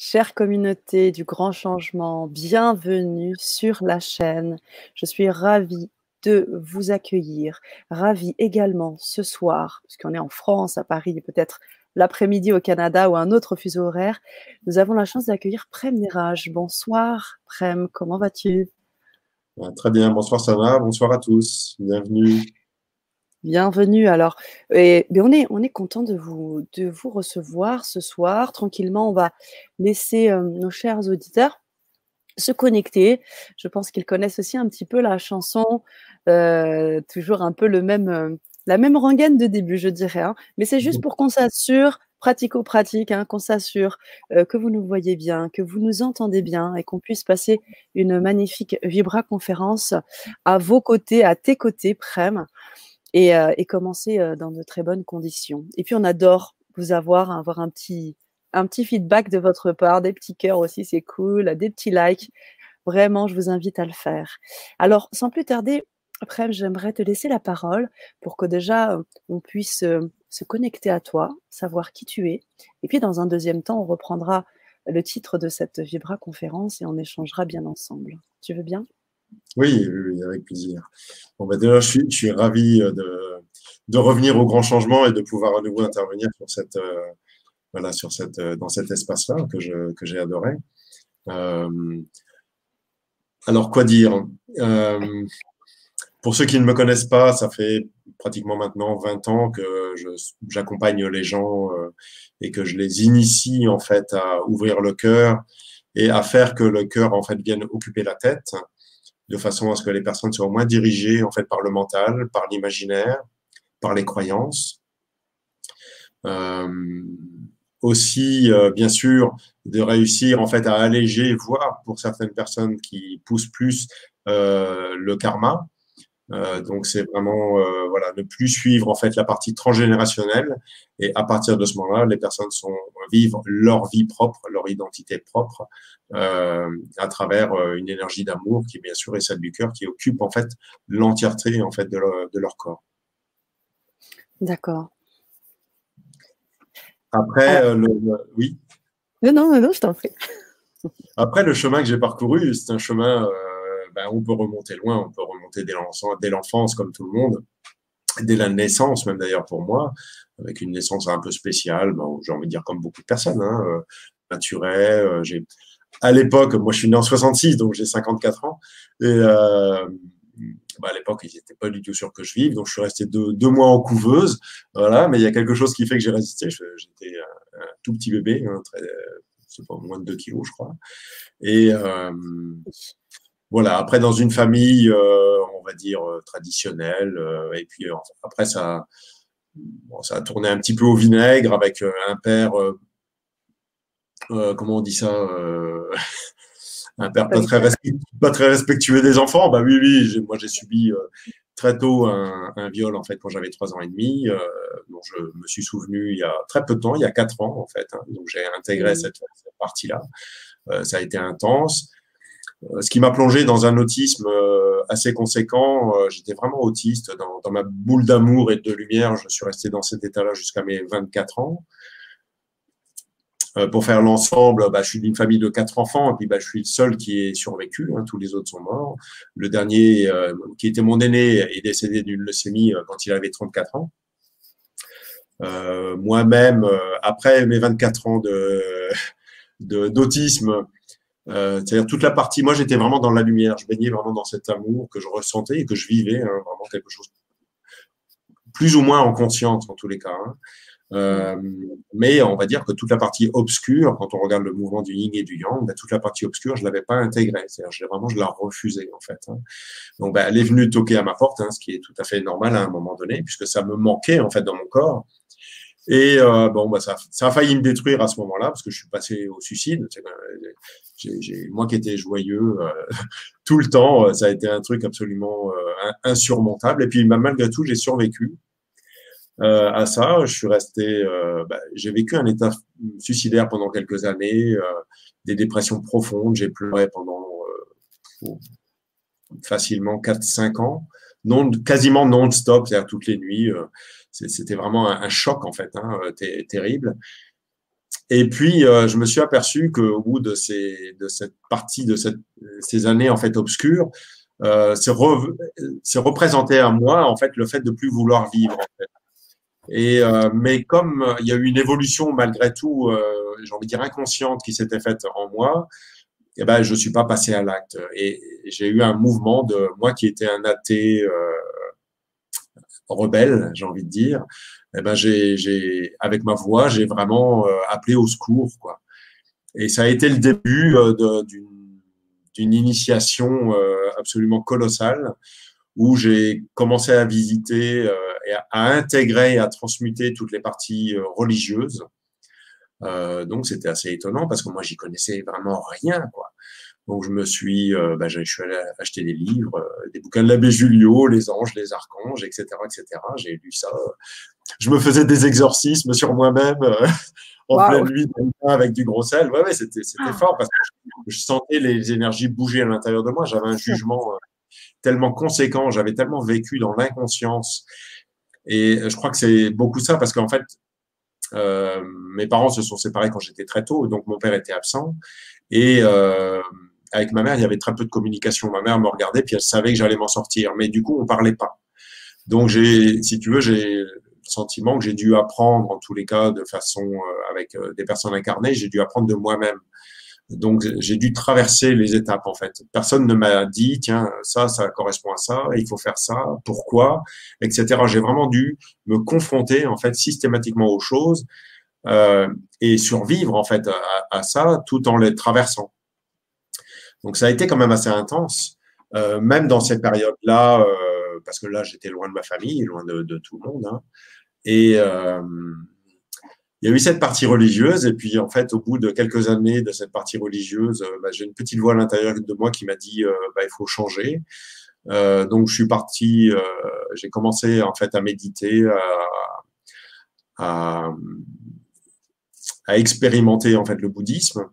Chère communauté du grand changement, bienvenue sur la chaîne. Je suis ravie de vous accueillir, ravie également ce soir, puisqu'on est en France, à Paris, peut-être l'après-midi au Canada ou un autre fuseau horaire, nous avons la chance d'accueillir Prem Niraj. Bonsoir Prem, comment vas-tu? Très bien, bonsoir Sana, bonsoir à tous, bienvenue. Bienvenue. Alors, et, on est, on est content de vous, de vous recevoir ce soir. Tranquillement, on va laisser euh, nos chers auditeurs se connecter. Je pense qu'ils connaissent aussi un petit peu la chanson, euh, toujours un peu le même, euh, la même rengaine de début, je dirais. Hein. Mais c'est juste pour qu'on s'assure, pratico-pratique, hein, qu'on s'assure que vous nous voyez bien, que vous nous entendez bien et qu'on puisse passer une magnifique Vibra conférence à vos côtés, à tes côtés, Prem et, euh, et commencer euh, dans de très bonnes conditions. Et puis on adore vous avoir, avoir un petit, un petit feedback de votre part, des petits cœurs aussi, c'est cool, des petits likes. Vraiment, je vous invite à le faire. Alors, sans plus tarder, après, j'aimerais te laisser la parole pour que déjà euh, on puisse se connecter à toi, savoir qui tu es. Et puis, dans un deuxième temps, on reprendra le titre de cette Vibra conférence et on échangera bien ensemble. Tu veux bien? Oui, oui, avec plaisir. Bon, bah, déjà, je suis, je ravi euh, de, revenir au grand changement et de pouvoir à nouveau intervenir sur cette, euh, euh, dans cet espace-là que, j'ai adoré. Alors, quoi dire Pour ceux qui ne me connaissent pas, ça fait pratiquement maintenant 20 ans que j'accompagne les gens et que je les initie en fait à ouvrir le cœur et à faire que le cœur en fait vienne occuper la tête de façon à ce que les personnes soient moins dirigées en fait par le mental, par l'imaginaire, par les croyances. Euh, aussi, euh, bien sûr, de réussir en fait à alléger, voire pour certaines personnes qui poussent plus euh, le karma, euh, donc c'est vraiment euh, voilà ne plus suivre en fait la partie transgénérationnelle et à partir de ce moment-là, les personnes sont vivent leur vie propre, leur identité propre euh, à travers une énergie d'amour qui bien sûr est celle du cœur qui occupe en fait l'entièreté en fait de leur, de leur corps. D'accord. Après le, oui. Non non non, je t'en prie. Après le chemin que j'ai parcouru, c'est un chemin ben, on peut remonter loin, on peut remonter dès l'enfance comme tout le monde, dès la naissance même d'ailleurs pour moi, avec une naissance un peu spéciale, ben, j'ai envie de dire comme beaucoup de personnes, hein, euh, naturelle. Euh, j'ai à l'époque, moi je suis né en 66, donc j'ai 54 ans, et euh, bah, à l'époque, ils n'étaient pas du tout sûrs que je vive, donc je suis resté deux, mois en couveuse, voilà. Mais il y a quelque chose qui fait que j'ai résisté. J'étais un, tout petit bébé, hein, très, pas, moins de 2 kilos, je crois. Et voilà, après dans une famille, euh, on va dire euh, traditionnelle, euh, et puis après ça, ça a tourné un petit peu au vinaigre avec un père, comment on dit ça, un père pas très, pas très respectueux des enfants. Bah oui, oui, moi j'ai subi très tôt un, un, viol en fait quand j'avais trois ans et demi, euh, dont je me suis souvenu il y a très peu de temps, il y a quatre ans en fait. Hein, donc j'ai intégré mmh. cette, cette partie-là. Euh, ça a été intense. Euh, ce qui m'a plongé dans un autisme euh, assez conséquent. Euh, j'étais vraiment autiste dans, dans ma boule d'amour et de lumière. Je suis resté dans cet état-là jusqu'à mes 24 ans. pour faire l'ensemble, bah, je suis d'une famille de quatre enfants et puis bah, je suis le seul qui est survécu. Hein, tous les autres sont morts. Le dernier, qui était mon aîné, est décédé d'une leucémie quand il avait 34 ans. Moi-même, après mes 24 ans de d'autisme, euh, c'est-à-dire toute la partie, moi j'étais vraiment dans la lumière, je baignais vraiment dans cet amour que je ressentais et que je vivais, hein, vraiment quelque chose plus ou moins en conscience en tous les cas. Hein. Euh, mais on va dire que toute la partie obscure, quand on regarde le mouvement du yin et du yang, ben, toute la partie obscure, je l'avais pas intégrée. C'est-à-dire, vraiment, je la refusais en fait. Hein. Donc, ben, elle est venue toquer à ma porte, ce qui est tout à fait normal à un moment donné, puisque ça me manquait en fait dans mon corps. Et euh, bon, bah, ça, a failli me détruire à ce moment-là parce que je suis passé au suicide. J'ai, moi qui étais joyeux euh, tout le temps, euh, ça a été un truc absolument insurmontable. Et puis bah, malgré tout, j'ai survécu à ça. Je suis resté, bah, j'ai vécu un état suicidaire pendant quelques années, des dépressions profondes. J'ai pleuré pendant facilement 4-5 ans, quasiment non-stop, c'est-à-dire toutes les nuits. C'était vraiment un, choc en fait, hein, terrible. Et puis, je me suis aperçu qu'au bout de, cette partie, de ces années en fait obscures, euh, c'est représenté à moi en fait le fait de plus vouloir vivre. Et euh, mais comme il y a eu une évolution malgré tout, euh, j'ai envie de dire inconsciente qui s'était faite en moi, eh ben je suis pas passé à l'acte. Et j'ai eu un mouvement de moi qui était un athée euh, rebelle, j'ai envie de dire. Eh ben j'ai, j'ai avec ma voix, j'ai vraiment euh, appelé au secours quoi. Et ça a été le début euh, d'une initiation euh, absolument colossale où j'ai commencé à visiter et à, intégrer et à transmuter toutes les parties religieuses. donc c'était assez étonnant parce que moi j'y connaissais vraiment rien quoi. Donc je me suis, bah, je suis allé acheter des livres, des bouquins de l'abbé Julio, les anges, les archanges, etc., etc. J'ai lu ça. Je me faisais des exorcismes sur moi-même en pleine nuit avec du gros sel. Ouais, ouais, c'était, c'était ah. fort parce que je sentais les énergies bouger à l'intérieur de moi. J'avais un jugement euh, tellement conséquent, j'avais tellement vécu dans l'inconscience. Et je crois que c'est beaucoup ça parce qu'en fait, euh, mes parents se sont séparés quand j'étais très tôt, donc mon père était absent. Et euh, avec ma mère, il y avait très peu de communication. Ma mère me regardait, puis elle savait que j'allais m'en sortir. Mais du coup, on parlait pas. Donc, j'ai, si tu veux, j'ai sentiment que j'ai dû apprendre, en tous les cas, de façon euh, avec euh, des personnes incarnées, j'ai dû apprendre de moi-même. Donc, j'ai dû traverser les étapes, en fait. Personne ne m'a dit, tiens, ça, ça correspond à ça, il faut faire ça, pourquoi, etc. J'ai vraiment dû me confronter, en fait, systématiquement aux choses euh, et survivre, en fait, à, ça, tout en les traversant. Donc, ça a été quand même assez intense, euh, même dans ces périodes-là, euh, parce que là, j'étais loin de ma famille, loin de, de tout le monde. Hein. Et euh, il y a eu cette partie religieuse, et puis en fait, au bout de quelques années de cette partie religieuse, euh, bah, j'ai une petite voix à l'intérieur de moi qui m'a dit euh, bah, il faut changer. Euh, donc je suis parti, j'ai commencé en fait à méditer, à, à, à, expérimenter en fait le bouddhisme.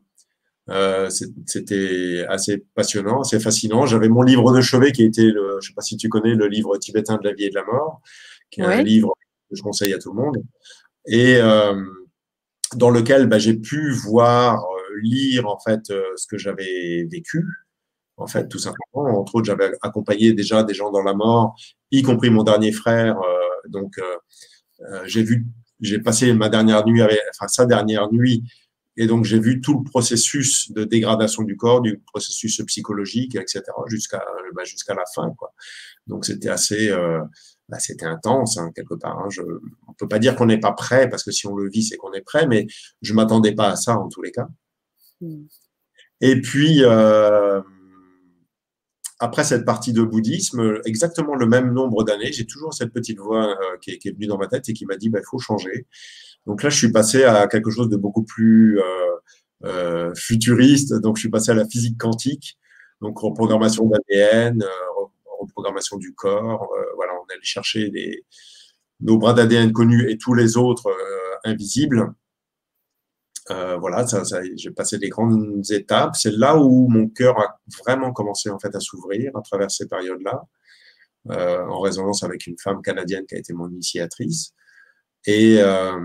Euh, C'était assez passionnant, assez fascinant. J'avais mon livre de chevet qui était, le, je sais pas si tu connais, le livre tibétain de la vie et de la mort, qui est un livre je conseille à tout le monde, et euh, dans lequel bah, j'ai pu voir, euh, lire en fait ce que j'avais vécu, en fait, tout simplement. Entre autres, j'avais accompagné déjà des gens dans la mort, y compris mon dernier frère. donc, j'ai vu, j'ai passé ma dernière nuit, avec, enfin sa dernière nuit, et donc j'ai vu tout le processus de dégradation du corps, du processus psychologique, etc., jusqu'à bah, jusqu'à la fin, quoi. Donc c'était assez, bah, c'était intense hein, quelque part. Hein. Je, on peut pas dire qu'on n'est pas prêt parce que si on le vit, c'est qu'on est prêt, mais je m'attendais pas à ça en tous les cas. Mm. Et puis euh, après cette partie de bouddhisme, exactement le même nombre d'années, j'ai toujours cette petite voix euh, qui, est, qui, est, venue dans ma tête et qui m'a dit bah, il faut changer. Donc là, je suis passé à quelque chose de beaucoup plus euh, euh futuriste. Donc je suis passé à la physique quantique, donc reprogrammation d'ADN, euh, reprogrammation du corps. Voilà, on allait chercher des, nos bras d'ADN connus et tous les autres invisibles. Voilà, ça, ça j'ai passé des grandes étapes. C'est là où mon cœur a vraiment commencé en fait à s'ouvrir à travers ces périodes-là, en résonance avec une femme canadienne qui a été mon initiatrice. Et euh,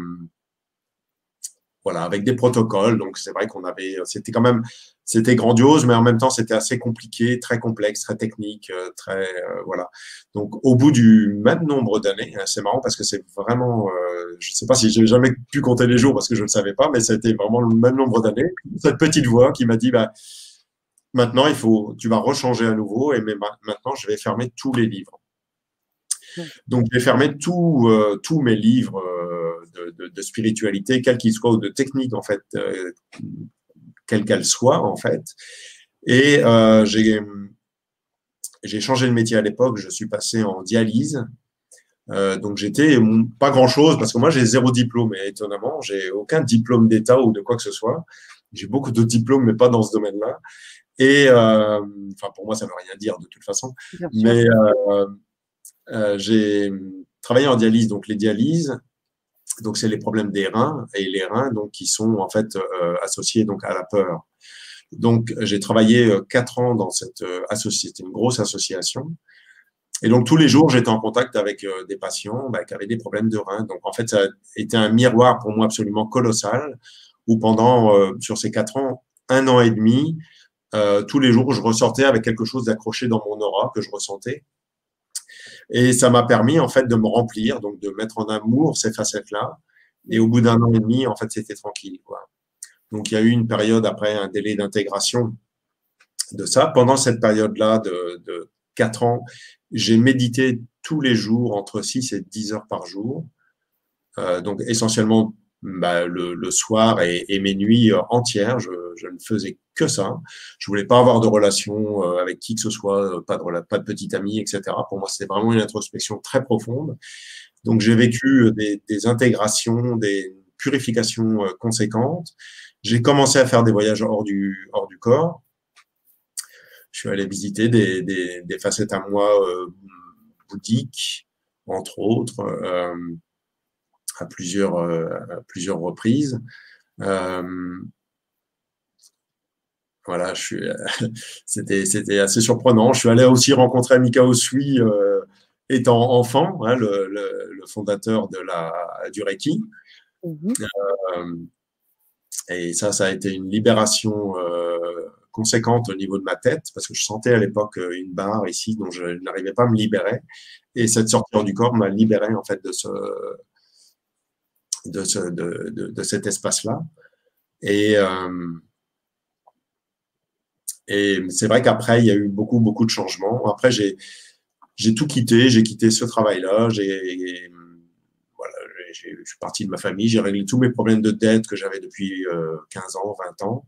voilà, avec des protocoles. Donc c'est vrai qu'on avait, c'était quand même, c'était grandiose, mais en même temps c'était assez compliqué, très complexe, très technique, euh, très euh, voilà. Donc au bout du même nombre d'années, hein, c'est marrant parce que c'est vraiment, euh, je sais pas si j'ai jamais pu compter les jours parce que je ne savais pas, mais c'était vraiment le même nombre d'années. Cette petite voix qui m'a dit, bah maintenant il faut, tu vas rechanger à nouveau et mais maintenant je vais fermer tous les livres. Donc j'ai fermé tous tous mes livres de, spiritualité, quelle qu'il soit, ou de technique, en fait, euh, quelle qu'elle soit, en fait. Et euh, j'ai changé de métier à l'époque, je suis passé en dialyse. Euh, donc j'étais pas grand chose parce que moi j'ai zéro diplôme et étonnamment j'ai aucun diplôme d'État ou de quoi que ce soit. J'ai beaucoup de diplômes mais pas dans ce domaine-là. Et euh, enfin pour moi ça veut rien dire de toute façon. Mais euh, j'ai travaillé en dialyse donc les dialyses donc c'est les problèmes des reins et les reins donc qui sont en fait euh, associés donc à la peur. Donc j'ai travaillé euh, quatre ans dans cette association, une grosse association. Et donc tous les jours j'étais en contact avec des patients bah, qui avaient des problèmes de reins. Donc en fait ça a été un miroir pour moi absolument colossal où pendant, sur ces quatre ans, un an et demi, tous les jours, je ressortais avec quelque chose d'accroché dans mon aura que je ressentais. Et ça m'a permis, en fait, de me remplir, donc de mettre en amour ces facettes-là. Et au bout d'un an et demi, en fait, c'était tranquille, quoi. Donc, il y a eu une période après, un délai d'intégration de ça. Pendant cette période-là de, de 4 ans, j'ai médité tous les jours, entre 6 et 10 heures par jour. Euh, donc, essentiellement bah, le, soir et, et, mes nuits euh, entières, je, je, ne faisais que ça. Je voulais pas avoir de relation euh, avec qui que ce soit, euh, pas de, pas de petite amie, etc. Pour moi, c'était vraiment une introspection très profonde. Donc, j'ai vécu des, des, intégrations, des purifications conséquentes. J'ai commencé à faire des voyages hors du, corps. Je suis allé visiter des, facettes à moi euh, bouddhiques, entre autres. Euh, euh, à plusieurs reprises. Euh, voilà, je suis, c'était, c'était assez surprenant. Je suis allé aussi rencontrer Mika Osui euh, étant enfant, hein, le, le, fondateur de la, du Reiki. Mhm. Euh, et ça, ça a été une libération euh, conséquente au niveau de ma tête, parce que je sentais à l'époque une barre ici dont je n'arrivais pas à me libérer. Et cette sortie du corps m'a libéré en fait de ce, de, ce, de, de, de cet espace-là. Et, euh, et c'est vrai qu'après, il y a eu beaucoup, beaucoup de changements. Après, j'ai, j'ai tout quitté, j'ai quitté ce travail-là, j'ai, voilà, je suis parti de ma famille, j'ai réglé tous mes problèmes de dette que j'avais depuis 15 euh, ans, 20 ans.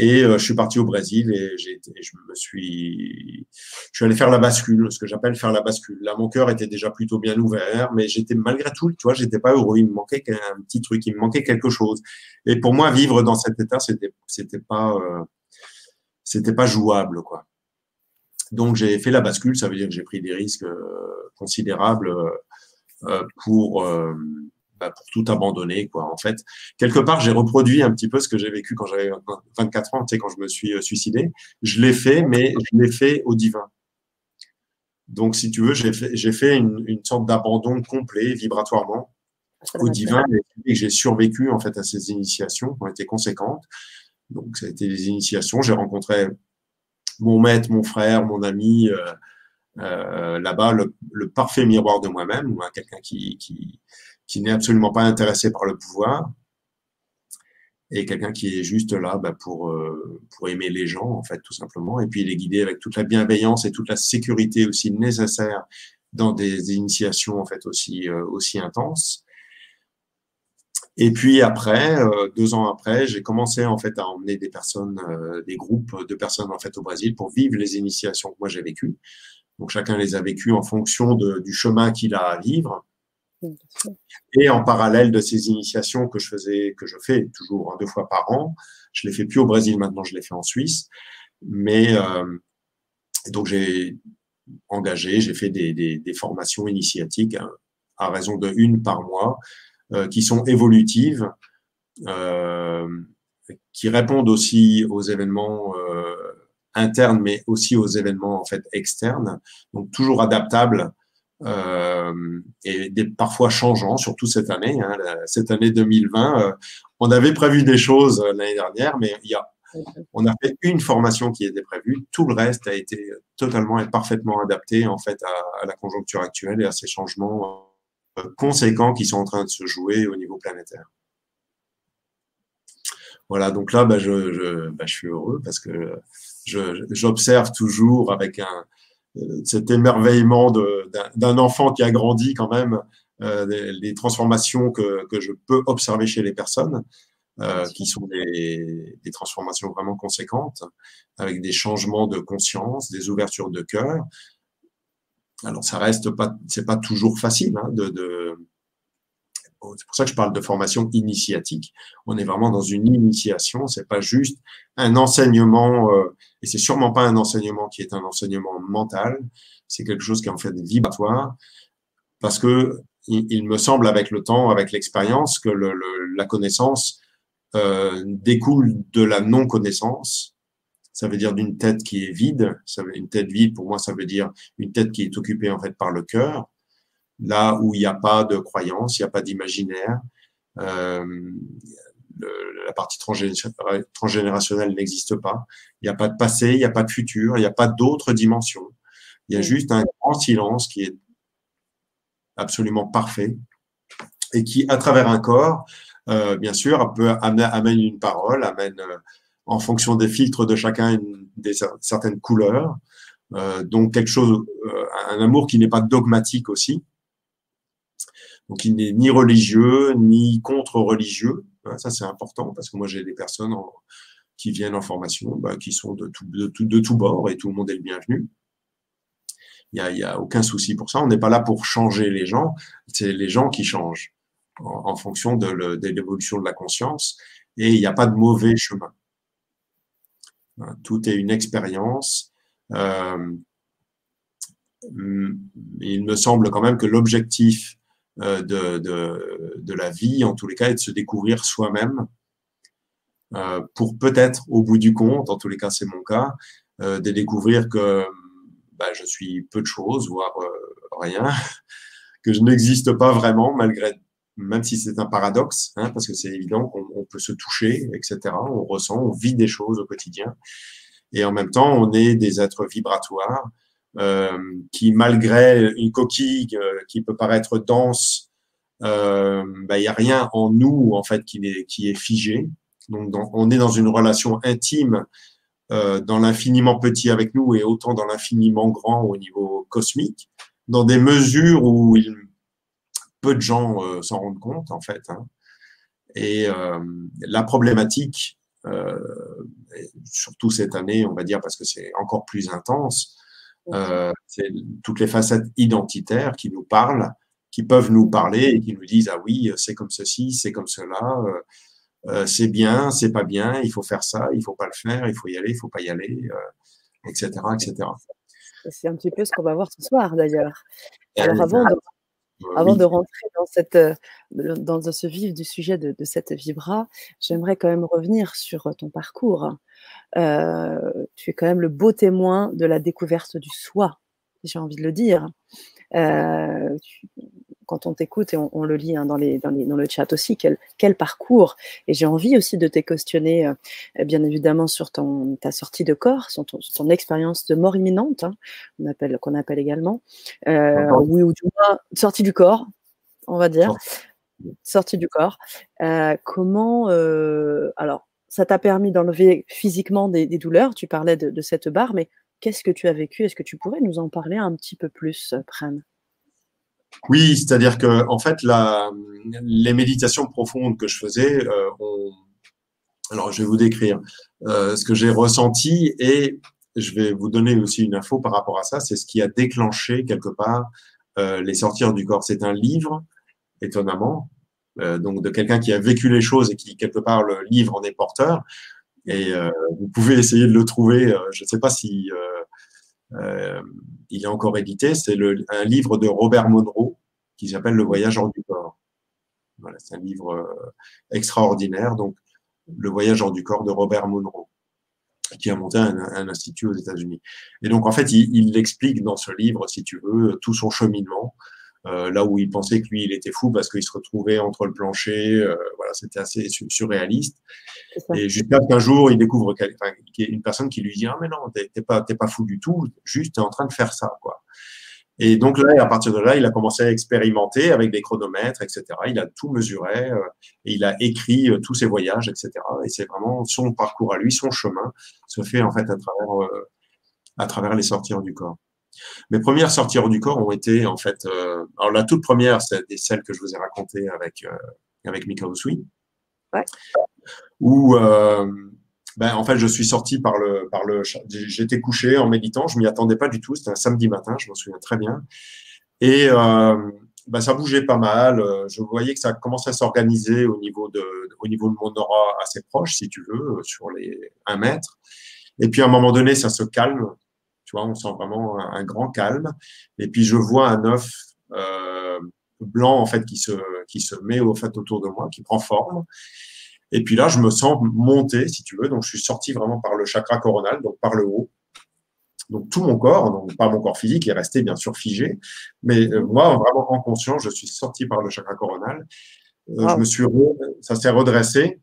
Et euh, je suis parti au Brésil et, j'ai, je me suis, je suis allé faire la bascule, ce que j'appelle faire la bascule. Là, mon cœur était déjà plutôt bien ouvert, mais j'étais malgré tout, tu vois, j'étais pas heureux. Il me manquait un petit truc, il me manquait quelque chose. Et pour moi, vivre dans cet état, c'était, c'était pas, euh, c'était pas jouable, quoi. Donc j'ai fait la bascule, ça veut dire que j'ai pris des risques euh, considérables euh, pour bah, pour tout abandonner, quoi. En fait, quelque part, j'ai reproduit un petit peu ce que j'ai vécu quand j'avais 24 ans, tu sais, quand je me suis euh, suicidé. Je l'ai fait, mais je l'ai fait au divin. Donc, si tu veux, j'ai fait, j'ai fait une, une sorte d'abandon complet, vibratoirement, au divin, et j'ai survécu en fait à ces initiations qui ont été conséquentes. Donc, ça a été des initiations. J'ai rencontré mon maître, mon frère, mon ami. Euh, euh, là-bas, le, le, parfait miroir de moi-même, ou quelqu'un qui, qui, qui n'est absolument pas intéressé par le pouvoir et quelqu'un qui est juste là bah, pour, euh, pour aimer les gens, en fait, tout simplement, et puis les guider avec toute la bienveillance et toute la sécurité aussi nécessaire dans des initiations, en fait, aussi, euh, aussi intenses. Et puis après, euh, deux ans après, j'ai commencé en fait à emmener des personnes, des groupes de personnes en fait au Brésil pour vivre les initiations que moi j'ai vécues. Donc chacun les a vécues en fonction de, du chemin qu'il a à vivre. Et en parallèle de ces initiations que je faisais, que je fais toujours deux fois par an, je les fais plus au Brésil maintenant, je les fais en Suisse. Mais euh, donc j'ai engagé, j'ai fait des, des, des, formations initiatiques hein, à raison de une par mois, euh, qui sont évolutives, euh, qui répondent aussi aux événements euh, internes, mais aussi aux événements en fait externes, donc toujours adaptables euh, et des, parfois changeants, surtout cette année. Hein, cette année 2020, euh, on avait prévu des choses euh, l'année dernière, mais il y a, on a fait une formation qui était prévue. Tout le reste a été totalement et parfaitement adapté en fait à la conjoncture actuelle et à ces changements conséquents qui sont en train de se jouer au niveau planétaire. Voilà, donc là, bah, je, je, bah, je suis heureux parce que j'observe toujours avec un, cet émerveillement d'un enfant qui a grandi quand même, euh, les, transformations que, que, je peux observer chez les personnes, euh, qui sont des, des, transformations vraiment conséquentes, avec des changements de conscience, des ouvertures de cœur. Alors ça reste pas, c'est pas toujours facile hein, de, de c'est pour ça que je parle de formation initiatique. On est vraiment dans une initiation. C'est pas juste un enseignement, euh, et c'est sûrement pas un enseignement qui est un enseignement mental. C'est quelque chose qui est en fait vibratoire, parce que il, me semble avec le temps, avec l'expérience, que la connaissance euh, découle de la non connaissance. Ça veut dire d'une tête qui est vide. Ça veut, une tête vide, pour moi, ça veut dire une tête qui est occupée en fait par le cœur là où il n'y a pas de croyance, il n'y a pas d'imaginaire. Euh, la partie transgénérationnelle n'existe pas. Il n'y a pas de passé, il n'y a pas de futur, il n'y a pas d'autres dimensions. Il y a juste un grand silence qui est absolument parfait et qui, à travers un corps, euh, bien sûr, peut amener amène une parole, amène euh, en fonction des filtres de chacun une, des certaines couleurs. Euh, donc quelque chose, euh, un amour qui n'est pas dogmatique aussi. Donc il n'est ni religieux ni contre-religieux. Hein, ça c'est important parce que moi j'ai des personnes qui viennent en formation, bah, qui sont de tout, de, tout, de tout bord et tout le monde est le bienvenu. Il n'y a, y a aucun souci pour ça. On n'est pas là pour changer les gens, c'est les gens qui changent en, fonction de l'évolution de la conscience et il n'y a pas de mauvais chemin. Hein, tout est une expérience. Euh, il me semble quand même que l'objectif euh, de, de, la vie, en tous les cas, est de se découvrir soi-même euh, pour peut-être, au bout du compte, en tous les cas c'est mon cas, de découvrir que bah, je suis peu de choses, voire rien, que je n'existe pas vraiment malgré même si c'est un paradoxe, hein, parce que c'est évident qu'on peut se toucher, etc. On ressent, on vit des choses au quotidien. Et en même temps, on est des êtres vibratoires euh, qui, malgré une coquille euh, qui peut paraître dense, euh, bah, il n'y a rien en nous en fait qui est, qui est figé. Donc, on est dans une relation intime euh, dans l'infiniment petit avec nous et autant dans l'infiniment grand au niveau cosmique, dans des mesures où il peu de gens euh, s'en rendent compte en fait. Hein. Et euh, la problématique, euh, surtout cette année, on va dire parce que c'est encore plus intense, c'est toutes les facettes identitaires qui nous parlent, qui peuvent nous parler et qui nous disent ah oui c'est comme ceci, c'est comme cela. c'est bien, c'est pas bien, il faut faire ça, il faut pas le faire, il faut y aller, il faut pas y aller, etc., etc. C'est un petit peu ce qu'on va voir ce soir d'ailleurs. Alors avant de, avant de rentrer dans, cette, euh, dans, ce vif du sujet de, cette vibra, j'aimerais quand même revenir sur euh, ton parcours. Euh, tu es quand même le beau témoin de la découverte du soi, j'ai envie de le dire. tu, quand on t'écoute, et on, le lit hein, dans, les, dans, le chat aussi, quel, quel parcours. Et j'ai envie aussi de te questionner, euh, bien évidemment, sur ton, ta sortie de corps, sur ton, expérience de mort imminente, hein, qu'on appelle, également. Euh, oui, ou du moins, sortie du corps, on va dire. Sortie du corps. Euh, comment. alors, ça t'a permis d'enlever physiquement des, douleurs. Tu parlais de, de cette barre, mais qu'est-ce que tu as vécu? Est-ce que tu pourrais nous en parler un petit peu plus, Pren oui, c'est-à-dire que en fait, les méditations profondes que je faisais, euh, alors je vais vous décrire euh, ce que j'ai ressenti et je vais vous donner aussi une info par rapport à ça. C'est ce qui a déclenché quelque part euh, les sortir du corps. C'est un livre, étonnamment, euh, donc de quelqu'un qui a vécu les choses et qui quelque part le livre en est porteur. Et vous pouvez essayer de le trouver. je ne sais pas si il est encore édité. C'est un livre de Robert Monroe qui s'appelle Le voyage hors du corps. Voilà, c'est un livre euh, extraordinaire. Donc, Le voyage hors du corps de Robert Monroe qui a monté un, un institut aux États-Unis. Et donc, en fait, il, il explique dans ce livre, si tu veux, tout son cheminement, euh, là où il pensait que lui, il était fou parce qu'il se retrouvait entre le plancher. Euh, voilà, c'était assez surréaliste. Et jusqu'à qu'un jour, il découvre enfin, une personne qui lui dit Ah, mais non, t'es pas, pas fou du tout, juste t'es en train de faire ça, quoi. Et donc là, à partir de là, il a commencé à expérimenter avec des chronomètres, etc. Il a tout mesuré euh, et il a écrit tous ses voyages, etc. Et c'est vraiment son parcours à lui, son chemin se fait en fait à travers, à travers les sorties du corps. Mes premières sorties hors du corps ont été en fait. Euh, alors la toute première, c'est celle que je vous ai racontée avec euh, avec Mika ouais. où euh, ben, en fait je suis sorti par le par le. J'étais couché en méditant, je m'y attendais pas du tout. C'était un samedi matin, je m'en souviens très bien, et euh, ben, ça bougeait pas mal. Je voyais que ça commençait à s'organiser au niveau de au niveau de mon aura assez proche, si tu veux, sur les un mètre. Et puis à un moment donné, ça se calme tu vois, on sent vraiment un, grand calme. Et puis je vois un œuf euh, blanc en fait qui se qui se met au fait autour de moi, qui prend forme. Et puis là, je me sens monter, si tu veux. Donc je suis sorti vraiment par le chakra coronal, donc par le haut. Donc tout mon corps, donc pas mon corps physique, est resté bien sûr figé, mais euh, moi vraiment en conscience, je suis sorti par le chakra coronal. Euh, je me suis, ça s'est redressé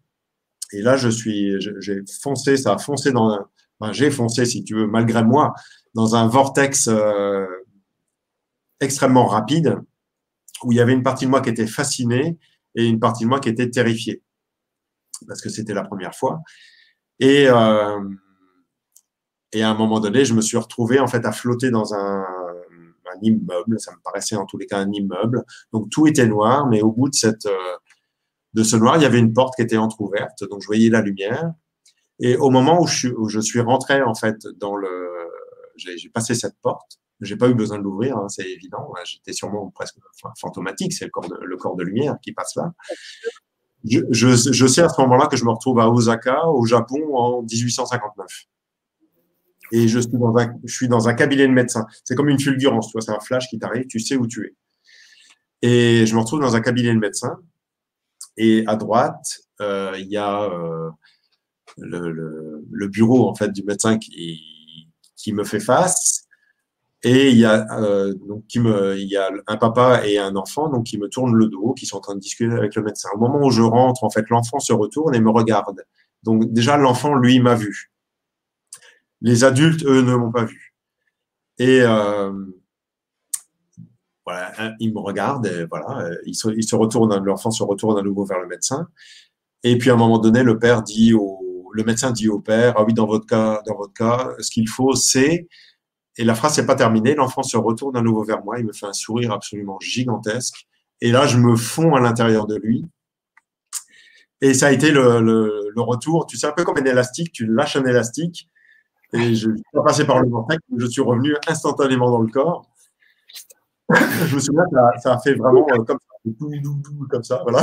et là, je suis, j'ai foncé, ça a foncé dans, un, j'ai foncé, si tu veux, malgré moi, dans un vortex euh, extrêmement rapide où il y avait une partie de moi qui était fascinée et une partie de moi qui était terrifiée parce que c'était la première fois. Et, euh, à un moment donné, je me suis retrouvé en fait à flotter dans un, un, immeuble. Ça me paraissait en tous les cas un immeuble. Donc tout était noir, mais au bout de cette euh, de ce noir, il y avait une porte qui était entrouverte. Donc je voyais la lumière. Et au moment où je, suis, où je suis rentré en fait dans le, j'ai passé cette porte. J'ai pas eu besoin de l'ouvrir, hein, c'est évident. J'étais sûrement presque fantomatique. C'est le corps de, le corps de lumière qui passe là je, je, sais à ce moment-là que je me retrouve à Osaka, au Japon, en 1859. Et je suis dans un, je suis dans un cabinet de médecin. C'est comme une fulgurance, tu vois, c'est un flash qui t'arrive, tu sais où tu es. Et je me retrouve dans un cabinet de médecin. Et à droite, euh, il y a euh, le, bureau en fait du médecin qui, me fait face. Et il y a euh, donc il y a un papa et un enfant donc qui me tournent le dos, qui sont en train de discuter avec le médecin. Au moment où je rentre, en fait, l'enfant se retourne et me regarde. Donc déjà l'enfant lui m'a vu. Les adultes eux ne m'ont pas vu. Et euh, voilà, il me regarde et voilà, il se, il se retourne, l'enfant se retourne à nouveau vers le médecin. Et puis à un moment donné, le père dit au, le médecin dit au père, ah oui, dans votre cas, dans votre cas, ce qu'il faut, c'est et la phrase n'est pas terminée. L'enfant se retourne à nouveau vers moi. Il me fait un sourire absolument gigantesque. Et là, je me fonds à l'intérieur de lui. Et ça a été le, le, le, retour. Tu sais, un peu comme un élastique. Tu lâches un élastique. Et je suis pas passé par le vortex. Je suis revenu instantanément dans le corps. je me souviens que ça, ça a fait vraiment euh, comme ça, comme ça, voilà.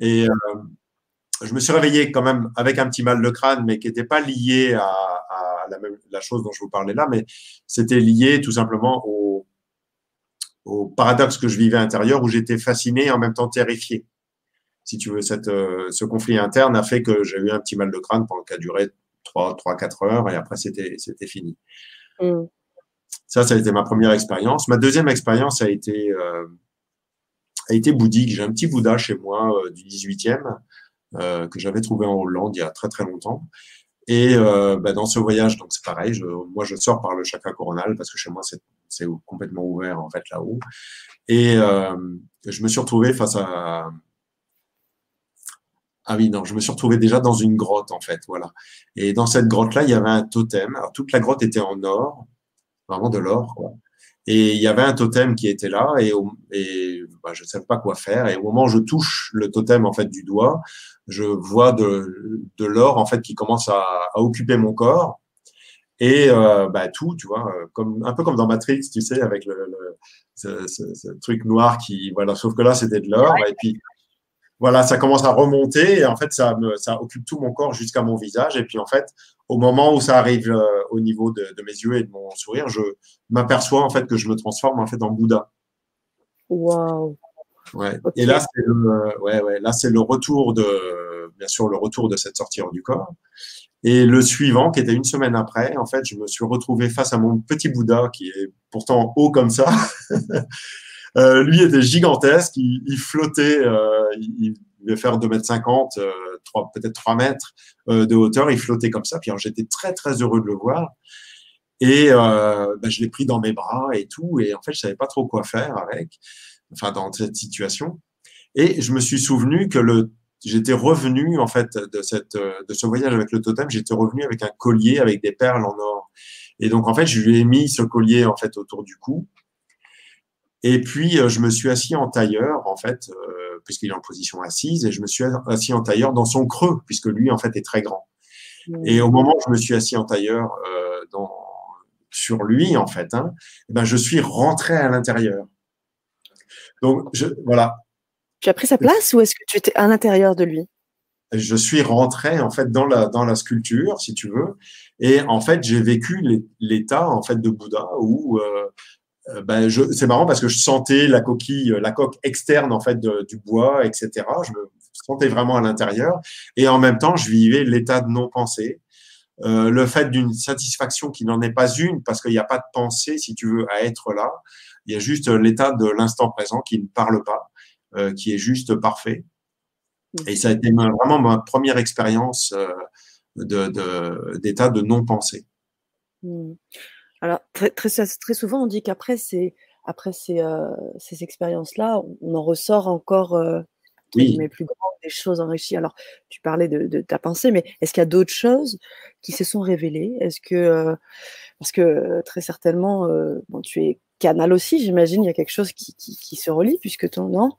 Et euh, je me suis réveillé quand même avec un petit mal de crâne, mais qui n'était pas lié à, à la, même, la chose dont je vous parlais là, mais c'était lié tout simplement au, au paradoxe que je vivais intérieur où j'étais fasciné et en même temps terrifié. Si tu veux, cette, euh, ce conflit interne a fait que j'ai eu un petit mal de crâne pendant qui a duré 3, 3 4 heures et après c'était, c'était fini. Mm. Ça, ça a été ma première expérience. Ma deuxième expérience a été, euh, a été bouddhique. J'ai un petit Bouddha chez moi euh, du 18e euh, que j'avais trouvé en Hollande il y a très très longtemps. Et euh, bah, dans ce voyage, donc c'est pareil. Moi, je sors par le chakra coronal parce que chez moi, c'est complètement ouvert en fait là-haut. Et euh, je me suis retrouvé face à ah oui, non, je me suis retrouvé déjà dans une grotte, en fait, voilà. Et dans cette grotte-là, il y avait un totem. Toute la grotte était en or, vraiment de l'or. Et il y avait un totem qui était là et, et bah, je ne savais pas quoi faire. Et au moment où je touche le totem en fait du doigt, je vois de, de l'or en fait qui commence à, à, occuper mon corps. Et euh, bah, tout, tu vois, comme un peu comme dans Matrix, tu sais, avec le, le ce, ce, ce, truc noir qui voilà, sauf que là c'était de l'or. Et puis voilà, ça commence à remonter. Et en fait ça me ça occupe tout mon corps jusqu'à mon visage. Et puis en fait au moment où ça arrive euh, au niveau de, de, mes yeux et de mon sourire, je m'aperçois en fait que je me transforme en fait en Bouddha. Waouh. Ouais. Et là c'est le ouais ouais là c'est le retour de bien sûr le retour de cette sortie hors du corps. Et le suivant, qui était une semaine après, en fait, je me suis retrouvé face à mon petit Bouddha, qui est pourtant haut comme ça. euh, lui était gigantesque, il, il flottait, euh, il, devait faire 2,50 m, euh, peut-être 3 mètres euh, de hauteur. Il flottait comme ça. Puis j'étais très, très heureux de le voir. Et euh, ben, je l'ai pris dans mes bras et tout. Et en fait, je savais pas trop quoi faire avec, enfin, dans cette situation. Et je me suis souvenu que le, j'étais revenu, en fait, de cette, de ce voyage avec le totem, j'étais revenu avec un collier avec des perles en or. Et donc, en fait, je lui ai mis ce collier, en fait, autour du cou. Et puis, je me suis assis en tailleur, en fait, euh, puisqu'il est en position assise, et je me suis assis en tailleur dans son creux, puisque lui, en fait, est très grand. Et au moment où je me suis assis en tailleur euh, dans, sur lui, en fait, hein, eh ben, je suis rentré à l'intérieur. Donc, je, voilà. Tu as pris sa place ou est-ce que tu étais à l'intérieur de lui? Je suis rentré, en fait, dans la, dans la sculpture, si tu veux. Et en fait, j'ai vécu l'état, en fait, de Bouddha où euh, euh, ben c'est marrant parce que je sentais la coquille, la coque externe en fait du bois, etc. Je me sentais vraiment à l'intérieur et en même temps, je vivais l'état de non-pensée, euh, le fait d'une satisfaction qui n'en est pas une parce qu'il n'y a pas de pensée, si tu veux, à être là. Il y a juste l'état de l'instant présent qui ne parle pas, euh, qui est juste parfait. Et ça a été vraiment ma première expérience de, d'état de, non-pensée. Mmh. Alors, très, très, très, souvent, on dit qu'après ces, après ces, ces expériences-là, on en ressort encore oui. mais plus grandes, des choses enrichies. Alors, tu parlais de, de ta pensée, mais est-ce qu'il y a d'autres choses qui se sont révélées? Est-ce que, parce que très certainement, bon, tu es canal aussi, j'imagine, il y a quelque chose qui, qui, se relie, puisque ton, non?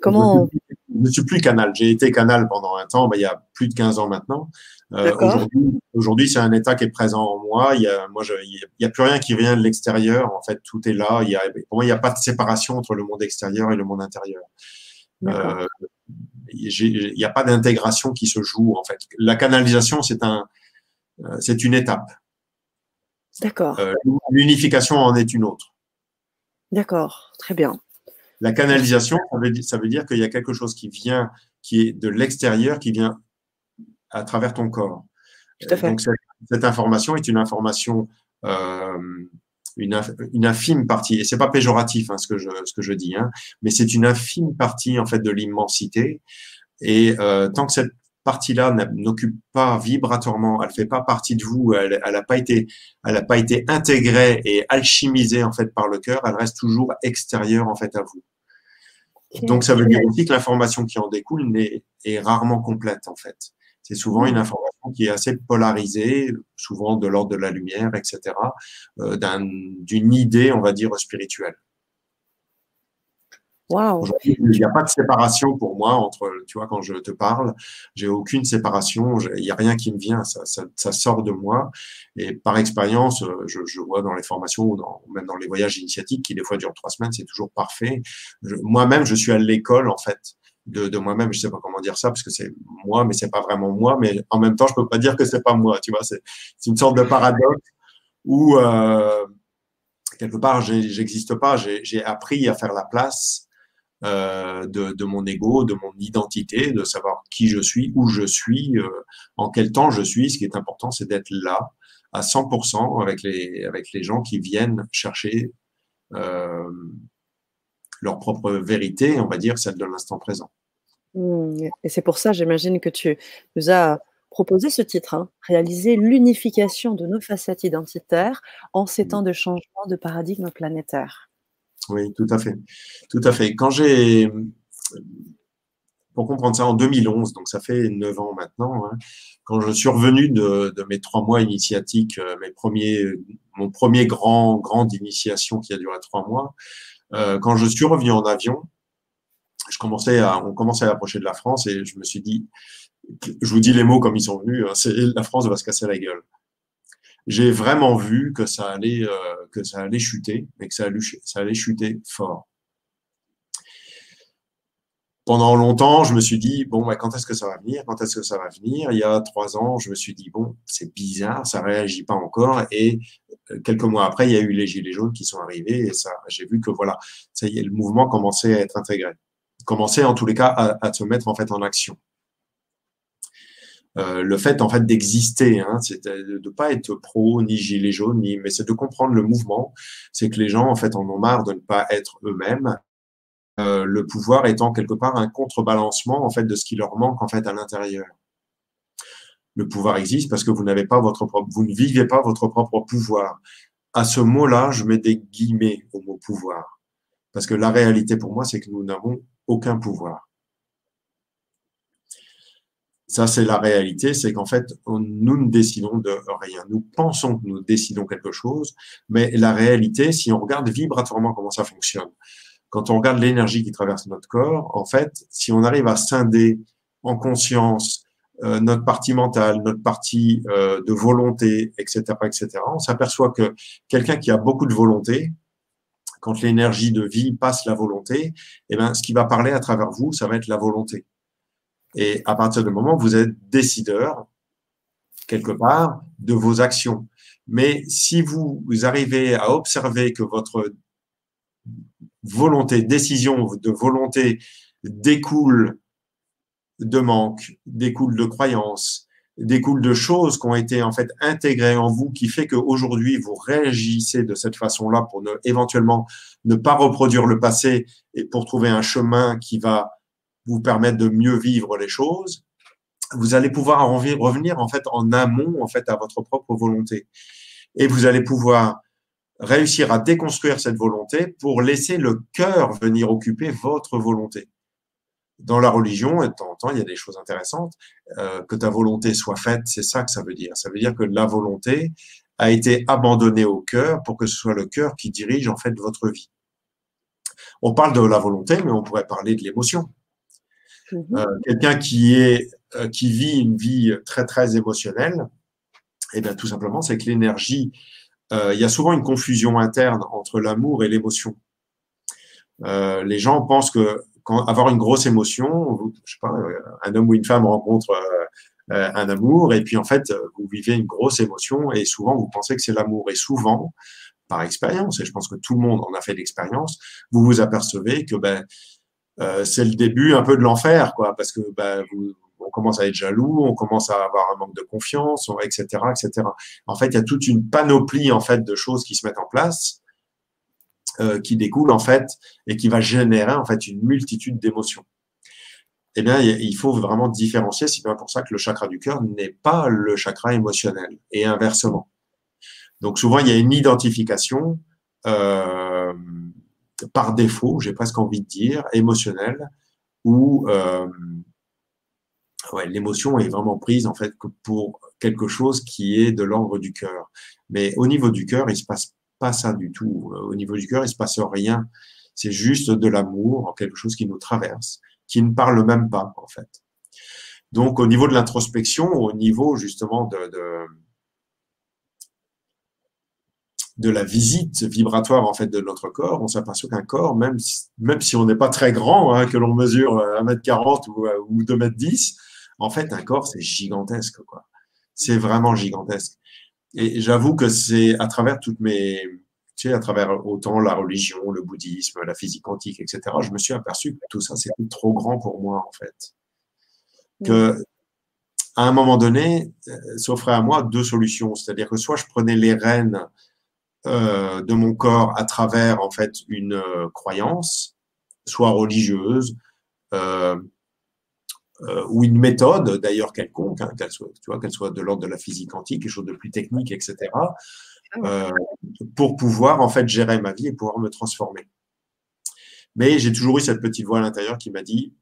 Comment Je ne suis plus canal. J'ai été canal pendant un temps, il y a plus de 15 ans maintenant. Euh, Aujourd'hui, c'est un état qui est présent en moi. Il y a, moi, il n'y a plus rien qui vient de l'extérieur. En fait, tout est là. Il y a, pour moi, il n'y a pas de séparation entre le monde extérieur et le monde intérieur. Euh, il n'y a pas d'intégration qui se joue. En fait, la canalisation, c'est un, euh, c'est une étape. D'accord. Euh, l'unification en est une autre. D'accord, très bien. La canalisation, ça veut, ça veut dire qu'il y a quelque chose qui vient, qui est de l'extérieur, qui vient à travers ton corps. Tout à fait. Donc, cette, information est une information, euh, une, une, infime partie, et c'est pas péjoratif hein, ce, que je, ce que je dis, hein, mais c'est une infime partie en fait de l'immensité. Et euh, tant que cette partie-là n'occupe pas vibratoirement, elle fait pas partie de vous, elle n'a pas été, elle a pas été intégrée et alchimisée en fait par le cœur, elle reste toujours extérieure en fait à vous. Donc ça veut dire aussi que l'information qui en découle est, est rarement complète en fait. C'est souvent une information qui est assez polarisée, souvent de l'ordre de la lumière, etc., euh, d'une idée, on va dire, spirituelle. Il n'y a pas de séparation pour moi entre, tu vois, quand je te parle, j'ai aucune séparation, il n'y a rien qui me vient, ça, ça, ça, sort de moi. Et par expérience, euh, je, je, vois dans les formations ou dans, même dans les voyages initiatiques qui des fois durent trois semaines, c'est toujours parfait. Moi-même, je suis à l'école en fait de, de moi-même. Je sais pas comment dire ça parce que c'est moi, mais c'est pas vraiment moi. Mais en même temps, je peux pas dire que c'est pas moi. Tu vois, c'est une sorte de paradoxe où euh, quelque part, j'existe pas. J'ai appris à faire la place euh, de, de, mon ego, de mon identité, de savoir qui je suis, où je suis, euh, en quel temps je suis. Ce qui est important, c'est d'être là à 100% avec les, avec les gens qui viennent chercher euh, leur propre vérité, on va dire celle de l'instant présent. Mmh, et c'est pour ça, j'imagine, que tu nous as proposé ce titre, hein, réaliser l'unification de nos facettes identitaires en ces mmh. temps de changement de paradigme planétaire. Oui, tout à fait. Tout à fait. Quand j'ai, pour comprendre ça, en 2011, donc ça fait neuf ans maintenant, hein, quand je suis revenu de, mes trois mois initiatiques, euh, mes premiers, mon premier grand, grande initiation qui a duré trois mois, euh, quand je suis revenu en avion, je commençais à, on commençait à approcher de la France et je me suis dit, je vous dis les mots comme ils sont venus, hein, la France va se casser la gueule j'ai vraiment vu que ça allait, euh, que ça allait chuter, mais que ça allait, chuter fort. Pendant longtemps, je me suis dit, bon, bah, quand est-ce que ça va venir? Quand est-ce que ça va venir? Il y a trois ans, je me suis dit, bon, c'est bizarre, ça réagit pas encore. Et euh, quelques mois après, il y a eu les gilets jaunes qui sont arrivés et ça, j'ai vu que voilà, ça y est, le mouvement commençait à être intégré, commençait en tous les cas à, à se mettre en fait en action. Euh, le fait en fait d'exister, hein, c'est de ne pas être pro ni gilet jaune, ni, mais c'est de comprendre le mouvement. C'est que les gens en fait en ont marre de ne pas être eux-mêmes. Euh, le pouvoir étant quelque part un contrebalancement en fait de ce qui leur manque en fait à l'intérieur. Le pouvoir existe parce que vous n'avez pas votre propre, vous ne vivez pas votre propre pouvoir. À ce mot-là, je mets des guillemets au mot pouvoir parce que la réalité pour moi, c'est que nous n'avons aucun pouvoir. Ça, c'est la réalité, c'est qu'en fait, nous ne décidons de rien. Nous pensons que nous décidons quelque chose, mais la réalité, si on regarde vibratoirement comment ça fonctionne, quand on regarde l'énergie qui traverse notre corps, en fait, si on arrive à scinder en conscience euh, notre partie mentale, notre partie euh, de volonté, etc., etc., on s'aperçoit que quelqu'un qui a beaucoup de volonté, quand l'énergie de vie passe la volonté, eh ben, ce qui va parler à travers vous, ça va être la volonté. Et à partir du moment où vous êtes décideur, quelque part, de vos actions. Mais si vous, arrivez à observer que votre volonté, décision de volonté découle de manque, découle de croyances, découle de choses qui ont été en fait intégrées en vous, qui fait qu'aujourd'hui vous réagissez de cette façon-là pour ne, éventuellement ne pas reproduire le passé et pour trouver un chemin qui va vous permettre de mieux vivre les choses, vous allez pouvoir revenir en fait en amont en fait à votre propre volonté et vous allez pouvoir réussir à déconstruire cette volonté pour laisser le cœur venir occuper votre volonté. Dans la religion, de temps en temps, il y a des choses intéressantes. Euh, que ta volonté soit faite, c'est ça que ça veut dire. Ça veut dire que la volonté a été abandonnée au cœur pour que ce soit le cœur qui dirige en fait votre vie. On parle de la volonté, mais on pourrait parler de l'émotion. Mhm. Euh, quelqu'un qui est euh, qui vit une vie très très émotionnelle, eh bien tout simplement, c'est que l'énergie, euh, il y a souvent une confusion interne entre l'amour et l'émotion. les gens pensent que avoir une grosse émotion, je sais pas, un homme ou une femme rencontre un amour et puis en fait vous vivez une grosse émotion et souvent vous pensez que c'est l'amour et souvent par expérience et je pense que tout le monde en a fait l'expérience, vous vous apercevez que ben euh, c'est le début un peu de l'enfer, quoi, parce que bah, on commence à être jaloux, on commence à avoir un manque de confiance, etc., etc. En fait, il y a toute une panoplie en fait de choses qui se mettent en place, euh, qui découlent en fait et qui va générer en fait une multitude d'émotions. Eh bien, il faut vraiment différencier. C'est bien pour ça que le chakra du cœur n'est pas le chakra émotionnel et inversement. Donc souvent, il y a une identification. Euh, par défaut, j'ai presque envie de dire, émotionnel, où euh, l'émotion est vraiment prise en fait pour quelque chose qui est de l'ordre du cœur. Mais au niveau du cœur, il se passe pas ça du tout. Au niveau du cœur, il se passe rien. C'est juste de l'amour, quelque chose qui nous traverse, qui ne parle même pas en fait. Donc au niveau de l'introspection, au niveau justement de, de de la visite vibratoire en fait de notre corps, on s'aperçoit qu'un corps, même si, même si on n'est pas très grand, hein, que l'on mesure 1m40 ou, euh, ou 2m10, en fait un corps c'est gigantesque quoi. C'est vraiment gigantesque. Et j'avoue que c'est à travers toutes mes tu sais, à travers autant la religion, le bouddhisme, la physique quantique, etc., je me suis aperçu que tout ça, c'était trop grand pour moi, en fait. Que, à un moment donné, euh, s'offrait à moi deux solutions. C'est-à-dire que soit je prenais les rênes euh, de mon corps à travers en fait une euh, croyance, soit religieuse euh, ou une méthode d'ailleurs quelconque, hein, qu'elle soit, tu vois, qu'elle soit de l'ordre de la physique quantique, quelque chose de plus technique, etc. Ah pour pouvoir en fait gérer ma vie et pouvoir me transformer. Mais j'ai toujours eu cette petite voix à l'intérieur qui m'a dit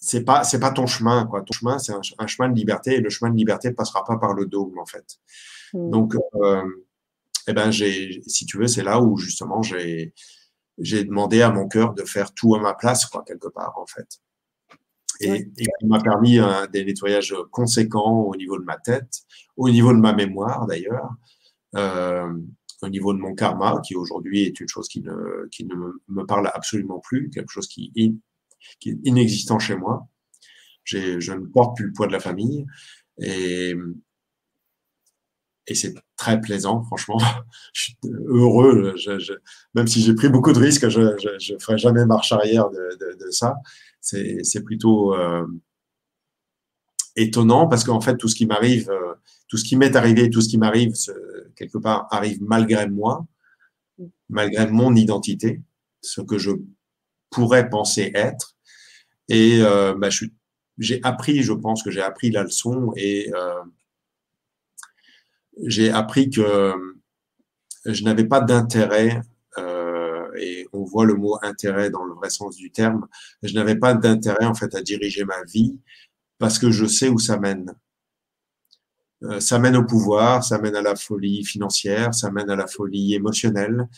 c'est pas c'est pas ton chemin quoi ton chemin c'est un, un, chemin de liberté et le chemin de liberté ne passera pas par le dogme en fait Mm. Donc, euh, eh ben, j'ai, si tu veux, c'est là où justement j'ai, j'ai demandé à mon cœur de faire tout à ma place, quoi, quelque part, en fait. Et, et qui m'a permis un, des nettoyages conséquents au niveau de ma tête, au niveau de ma mémoire d'ailleurs, euh, au niveau de mon karma, qui aujourd'hui est une chose qui ne, qui ne me parle absolument plus, quelque chose qui, qui est inexistant chez moi. J'ai, je ne porte plus le poids de la famille. Et, et c'est très plaisant, franchement. je suis heureux, même si j'ai pris beaucoup de risques, je ne ferai jamais marche arrière de, de, de ça. C'est plutôt euh, étonnant parce qu'en fait, tout ce qui m'arrive, euh, tout ce qui m'est arrivé, tout ce qui m'arrive, quelque part, arrive malgré moi, malgré mon identité, ce que je pourrais penser être. Et euh, bah, j'ai appris, je pense que j'ai appris la leçon et euh, j'ai appris que je n'avais pas d'intérêt, euh, et on voit le mot intérêt dans le vrai sens du terme, je n'avais pas d'intérêt en fait à diriger ma vie parce que je sais où ça mène. Euh, ça mène au pouvoir, ça mène à la folie financière, ça mène à la folie émotionnelle,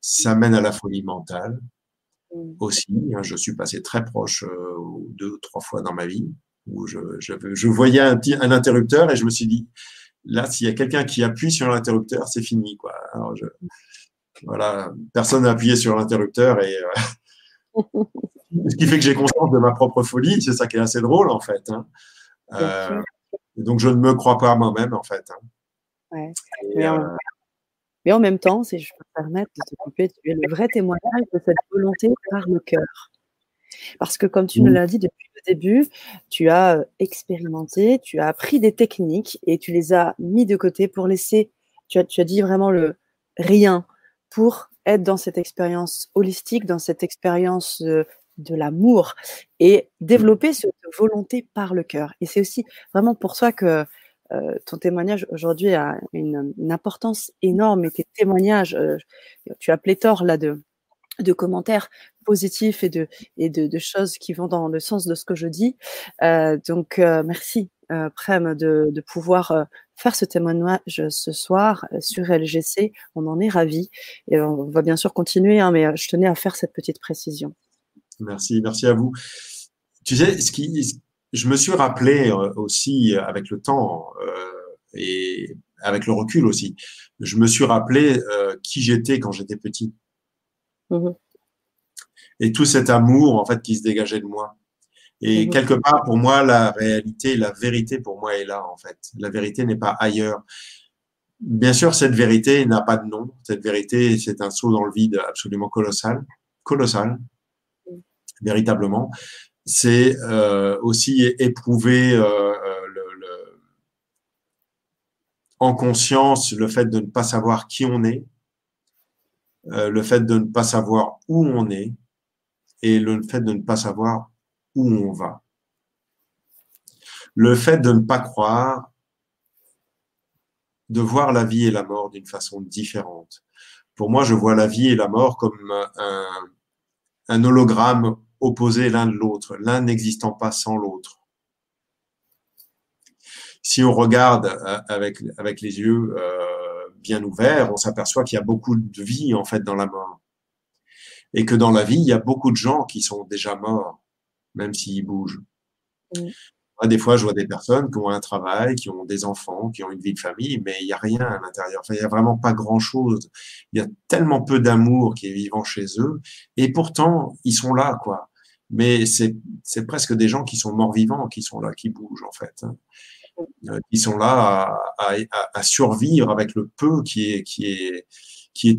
ça mène à la folie mentale mm. aussi. Hein, je suis passé très proche euh, deux, trois fois dans ma vie où je, je, je voyais un, un interrupteur et je me suis dit, Là, s'il y a quelqu'un qui appuie sur l'interrupteur, c'est fini. Quoi. Alors je, voilà, personne n'a appuyé sur l'interrupteur et euh, ce qui fait que j'ai conscience de ma propre folie. C'est ça qui est assez drôle en fait. Hein. Euh, donc je ne me crois pas moi-même en fait. Hein. Ouais. Euh, mais, en, même temps, si je peux me permettre de te couper, tu es le vrai témoignage de cette volonté par le cœur. Parce que comme tu nous l'as dit depuis le début, tu as expérimenté, tu as appris des techniques et tu les as mis de côté pour laisser, tu as, tu as dit vraiment le rien pour être dans cette expérience holistique, dans cette expérience de, de l'amour et développer cette volonté par le cœur. Et c'est aussi vraiment pour ça que euh, ton témoignage aujourd'hui a une, une, importance énorme et tes témoignages, euh, tu as pléthore là de, de commentaires positifs et de, et de, choses qui vont dans le sens de ce que je dis. Euh, donc, euh, merci, euh, Prem, de, de pouvoir faire ce témoignage ce soir sur LGC. On en est ravis et on va bien sûr continuer, hein, mais je tenais à faire cette petite précision. Merci, merci à vous. Tu sais, ce qui, je me suis rappelé aussi avec le temps et avec le recul aussi, je me suis rappelé qui j'étais quand j'étais petit. Mmh et tout cet amour en fait qui se dégageait de moi. Et mmh quelque part, pour moi, la réalité, la vérité pour moi est là en fait. La vérité n'est pas ailleurs. Bien sûr, cette vérité n'a pas de nom. Cette vérité, c'est un saut dans le vide absolument colossal, colossal, mmh. véritablement c'est euh, aussi éprouver euh, euh, le, en conscience le fait de ne pas savoir qui on est, le fait de ne pas savoir où on est et le fait de ne pas savoir où on va. Le fait de ne pas croire, de voir la vie et la mort d'une façon différente. Pour moi, je vois la vie et la mort comme un, hologramme opposés l'un de l'autre, l'un n'existant pas sans l'autre. Si on regarde euh, avec, avec les yeux euh, bien ouverts, on s'aperçoit qu'il y a beaucoup de vie en fait dans la mort. Et que dans la vie, il y a beaucoup de gens qui sont déjà morts, même s'ils bougent. des fois, je vois des personnes qui ont un travail, qui ont des enfants, qui ont une vie de famille, mais il n'y a rien à l'intérieur. Enfin, il n'y a vraiment pas grand-chose. Il y a tellement peu d'amour qui est vivant chez eux, et pourtant, ils sont là, quoi mais c'est presque des gens qui sont morts vivants, qui sont là, qui bougent en fait, hein. Qui sont là à, à, à, survivre avec le peu qui est qui est qui est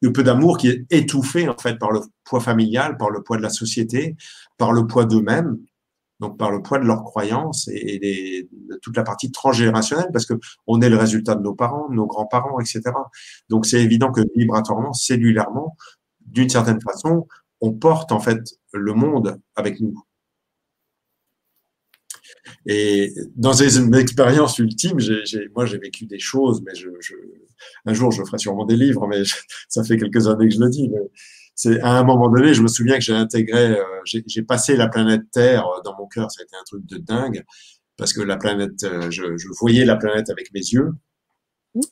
le peu d'amour qui est étouffé en fait par le poids familial, par le poids de la société, par le poids d'eux-mêmes, donc par le poids de leurs croyances et, et de toute la partie transgénérationnelle, parce que on est le résultat de nos parents, de nos grands-parents, etc. Donc c'est évident que vibratoirement, cellulairement, d'une certaine façon, on porte en fait le monde avec nous. Et dans une expérience ultime, moi j'ai vécu des choses, mais je, un jour je ferai sûrement des livres, mais ça fait quelques années que je le dis. Mais c'est à un moment donné, je me souviens que j'ai intégré, euh, j'ai passé la planète Terre dans mon cœur. Ça a été un truc de dingue parce que la planète, euh, je, je voyais la planète avec mes yeux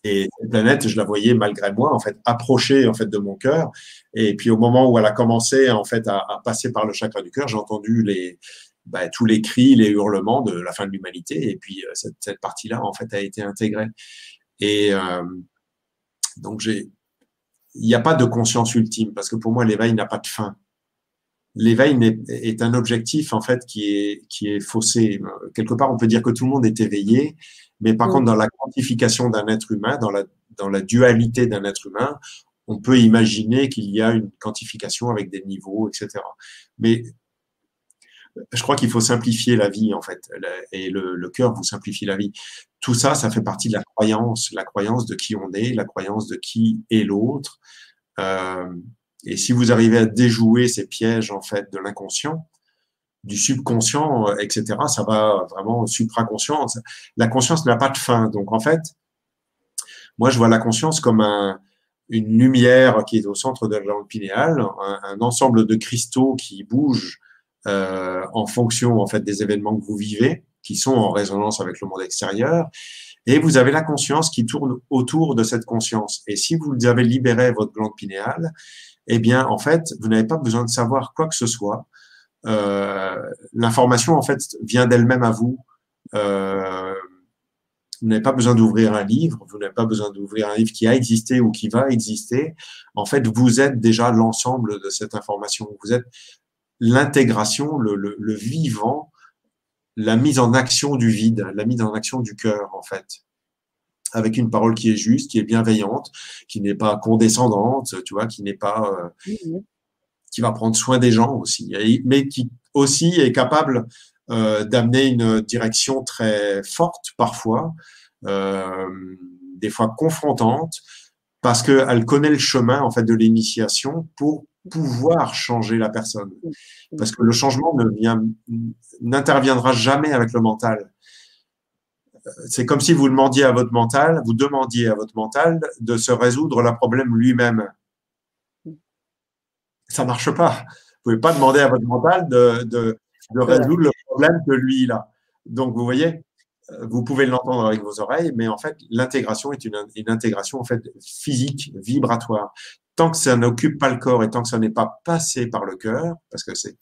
et cette planète, je la voyais malgré moi, en fait, approcher en fait de mon cœur. Et puis au moment où elle a commencé en fait à, à passer par le chakra du cœur, j'ai entendu les bah, tous les cris, les hurlements de la fin de l'humanité. Et puis euh, cette, cette partie-là, en fait, a été intégrée. Et euh, donc j'ai, il n'y a pas de conscience ultime parce que pour moi l'éveil n'a pas de fin. L'éveil est un objectif en fait qui est qui est faussé. Quelque part, on peut dire que tout le monde est éveillé, mais par contre, dans la quantification d'un être humain, dans la, dans la dualité d'un être humain, on peut imaginer qu'il y a une quantification avec des niveaux, etc. Mais je crois qu'il faut simplifier la vie, en fait, et le, cœur vous simplifie la vie. Tout ça, ça fait partie de la croyance, la croyance de qui on est, la croyance de qui est l'autre. Euh, et si vous arrivez à déjouer ces pièges, en fait, de l'inconscient, du subconscient, etc. Ça va vraiment supraconscient. La conscience n'a pas de fin. Donc en fait, moi je vois la conscience comme un, une lumière qui est au centre de la glande pinéale, un, ensemble de cristaux qui bougent euh, en fonction en fait des événements que vous vivez, qui sont en résonance avec le monde extérieur. Et vous avez la conscience qui tourne autour de cette conscience. Et si vous avez libéré votre glande pinéale, eh bien, en fait, vous n'avez pas besoin de savoir quoi que ce soit. Euh, l'information en fait vient d'elle-même à vous. Euh, vous n'avez pas besoin d'ouvrir un livre, vous n'avez pas besoin d'ouvrir un livre qui a existé ou qui va exister. En fait, vous êtes déjà l'ensemble de cette information. Vous êtes l'intégration, le, le, le, vivant, la mise en action du vide, la mise en action du cœur, en fait. Avec une parole qui est juste, qui est bienveillante, qui n'est pas condescendante, tu vois, qui n'est pas, euh, qui va prendre soin des gens aussi, mais qui aussi est capable euh, d'amener une direction très forte parfois, euh, des fois confrontante, parce qu'elle connaît le chemin en fait de l'initiation pour pouvoir changer la personne. Parce que le changement ne vient, n'interviendra jamais avec le mental. C'est comme si vous demandiez à votre mental, vous demandiez à votre mental de se résoudre le problème lui-même. Ça marche pas. Vous pouvez pas demander à votre mental de, de, de résoudre le problème que lui il a. Donc vous voyez, vous pouvez l'entendre avec vos oreilles, mais en fait, l'intégration est une, une, intégration en fait physique, vibratoire. Tant que ça n'occupe pas le corps et tant que ça n'est pas passé par le cœur, parce que c'est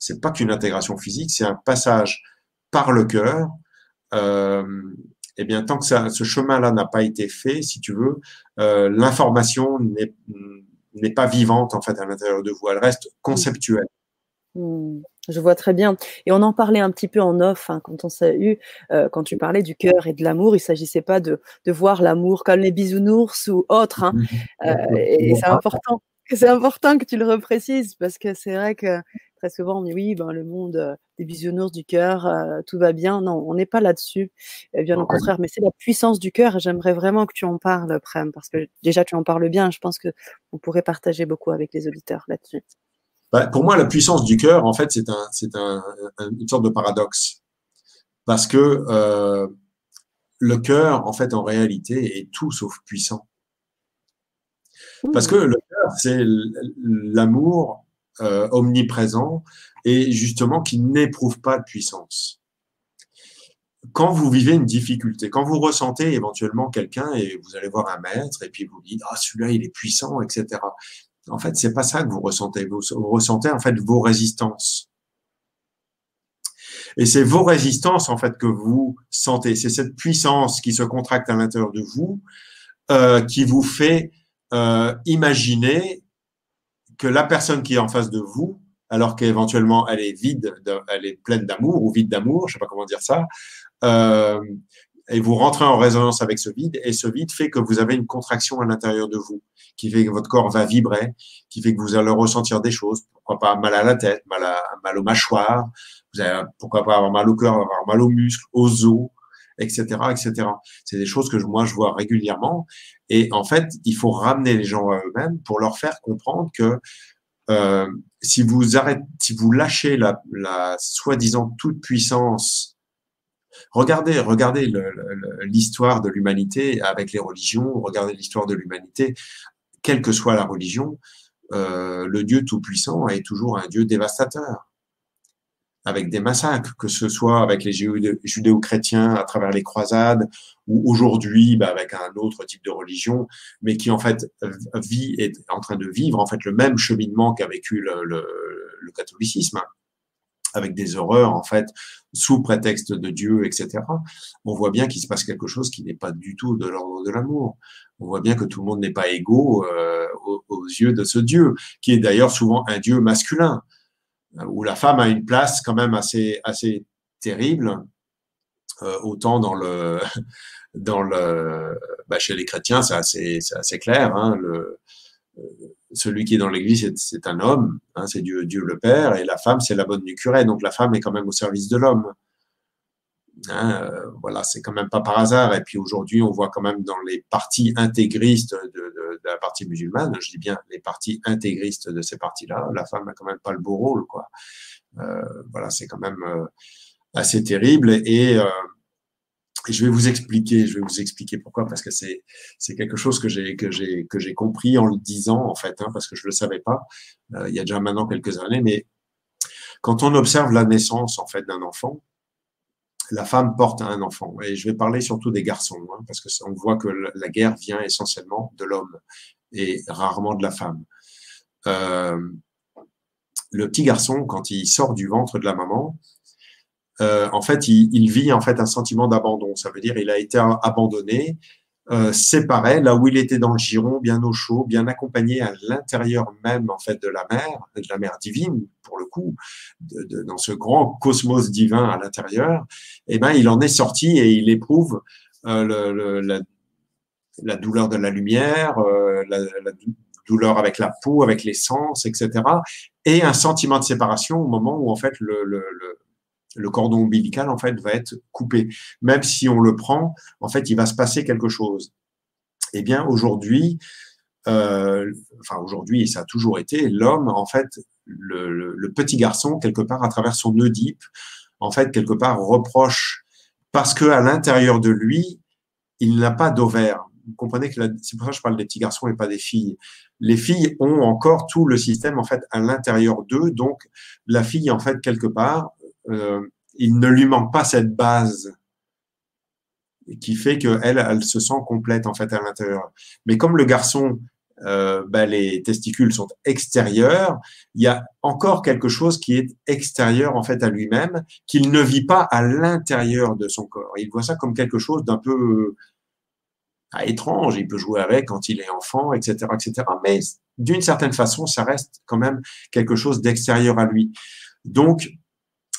c'est pas qu'une intégration physique, c'est un passage par le cœur. Euh, eh bien, tant que ça, ce chemin-là n'a pas été fait, si tu veux, euh, l'information n'est pas vivante en fait à l'intérieur de vous. Elle reste conceptuelle. Mmh. Je vois très bien. Et on en parlait un petit peu en off hein, quand on s'est eu, euh, quand tu parlais du cœur et de l'amour. Il ne s'agissait pas de, de voir l'amour comme les bisounours ou autres. Hein. Mmh. Euh, et, c'est important, c'est important que tu le reprécises parce que c'est vrai que très souvent on dit oui, ben, le monde euh, des bisounours du cœur, tout va bien. Non, on n'est pas là-dessus. bien au contraire, mais c'est la puissance du cœur. J'aimerais vraiment que tu en parles, Prem, parce que déjà tu en parles bien. Je pense que on pourrait partager beaucoup avec les auditeurs là-dessus. Bah, pour moi, la puissance du cœur, en fait, c'est un, c'est un, une sorte de paradoxe. Parce que euh, le cœur, en fait, en réalité, est tout sauf puissant. Parce que le cœur, c'est l'amour euh, omniprésent et justement qui n'éprouve pas de puissance. Quand vous vivez une difficulté, quand vous ressentez éventuellement quelqu'un et vous allez voir un maître et puis vous dites ah celui-là il est puissant etc. En fait, c'est pas ça que vous ressentez. Vous, ressentez en fait vos résistances. Et c'est vos résistances en fait que vous sentez. C'est cette puissance qui se contracte à l'intérieur de vous euh, qui vous fait euh, imaginer que la personne qui est en face de vous, alors qu'éventuellement elle est vide, elle est pleine d'amour ou vide d'amour, je sais pas comment dire ça, euh, et vous rentrez en résonance avec ce vide, et ce vide fait que vous avez une contraction à l'intérieur de vous qui fait que votre corps va vibrer, qui fait que vous allez ressentir des choses. Pourquoi pas mal à la tête, mal, à, mal aux mâchoires, vous allez, pourquoi pas avoir mal au cœur, avoir mal aux muscles, aux os, etc., etc. C'est des choses que moi je vois régulièrement. Et en fait, il faut ramener les gens à eux-mêmes pour leur faire comprendre que euh, si vous arrêtez, si vous lâchez la, la soi-disant toute puissance Regardez, l'histoire de l'humanité avec les religions, regardez l'histoire de l'humanité quelle que soit la religion, euh, le Dieu Tout-Puissant est toujours un Dieu dévastateur, avec des massacres, que ce soit avec les judéo-chrétiens à travers les croisades, ou aujourd'hui bah, avec un autre type de religion, mais qui en fait vit, est en train de vivre en fait le même cheminement qu'a vécu le catholicisme avec des horreurs en fait sous prétexte de Dieu, etc. On voit bien qu'il se passe quelque chose qui n'est pas du tout de l'ordre de l'amour. On voit bien que tout le monde n'est pas égaux euh, aux, yeux de ce Dieu, qui est d'ailleurs souvent un Dieu masculin, où la femme a une place quand même assez assez terrible, euh, autant dans le dans le bah, chez les chrétiens c'est assez assez clair. Hein, le, celui qui est dans l'église, c'est un homme, hein, c'est Dieu, Dieu le Père, et la femme, c'est la bonne du curé. Donc la femme est quand même au service de l'homme. Hein, euh, voilà, c'est quand même pas par hasard. Et puis aujourd'hui, on voit quand même dans les partis intégristes de, de, de, la partie musulmane, je dis bien les partis intégristes de ces partis-là, la femme a quand même pas le beau rôle, quoi. Euh, voilà, c'est quand même euh, assez terrible. Et euh, je vais vous expliquer, je vais vous expliquer pourquoi, parce que c'est c'est quelque chose que j'ai que j'ai que j'ai compris en le disant en fait, hein, parce que je le savais pas euh, il y a déjà maintenant quelques années. Mais quand on observe la naissance en fait d'un enfant, la femme porte un enfant. Et je vais parler surtout des garçons, hein, parce que on voit que la guerre vient essentiellement de l'homme et rarement de la femme. Euh, le petit garçon, quand il sort du ventre de la maman, euh, en fait, il, vit en fait un sentiment d'abandon. Ça veut dire il a été abandonné, euh, séparé, là où il était dans le giron, bien au chaud, bien accompagné à l'intérieur même en fait de la mer, de la mer divine pour le coup, dans ce grand cosmos divin à l'intérieur. Eh ben, il en est sorti et il éprouve euh, la, douleur de la lumière, la, douleur avec la peau, avec les sens, etc. Et un sentiment de séparation au moment où en fait le le cordon ombilical en fait va être coupé. Même si on le prend, en fait, il va se passer quelque chose. eh bien aujourd'hui, euh, enfin aujourd'hui, ça a toujours été, l'homme, en fait, le, petit garçon, quelque part, à travers son Oedipe, en fait, quelque part, reproche, parce que à l'intérieur de lui, il n'a pas d'ovaire. Vous comprenez que c'est pour ça que je parle des petits garçons et pas des filles. Les filles ont encore tout le système, en fait, à l'intérieur d'eux. Donc, la fille, en fait, quelque part, euh, il ne lui manque pas cette base qui fait qu'elle, elle se sent complète en fait à l'intérieur. Mais comme le garçon, euh, ben, les testicules sont extérieurs, il y a encore quelque chose qui est extérieur en fait à lui-même, qu'il ne vit pas à l'intérieur de son corps. Il voit ça comme quelque chose d'un peu euh, étrange. Il peut jouer avec quand il est enfant, etc., etc. Mais d'une certaine façon, ça reste quand même quelque chose d'extérieur à lui. Donc,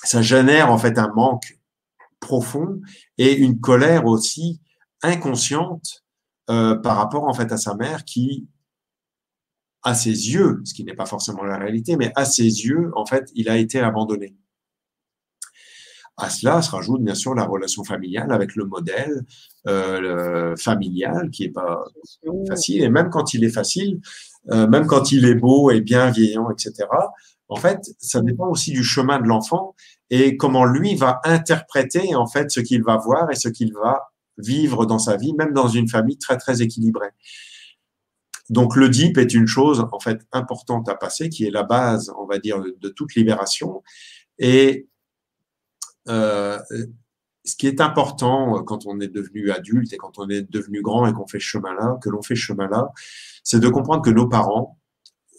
ça génère en fait un manque profond et une colère aussi inconsciente euh, par rapport en fait à sa mère qui, à ses yeux, ce qui n'est pas forcément la réalité, mais à ses yeux, en fait, il a été abandonné. À cela se rajoute bien sûr la relation familiale avec le modèle euh, familial qui est pas facile. Et même quand il est facile, euh, même quand il est beau et bienveillant, etc. En fait, ça dépend aussi du chemin de l'enfant et comment lui va interpréter en fait ce qu'il va voir et ce qu'il va vivre dans sa vie, même dans une famille très très équilibrée. Donc le DIP est une chose en fait importante à passer, qui est la base, on va dire, de, toute libération. Et euh, ce qui est important quand on est devenu adulte et quand on est devenu grand et qu'on fait chemin-là, que l'on fait ce chemin-là, c'est de comprendre que nos parents,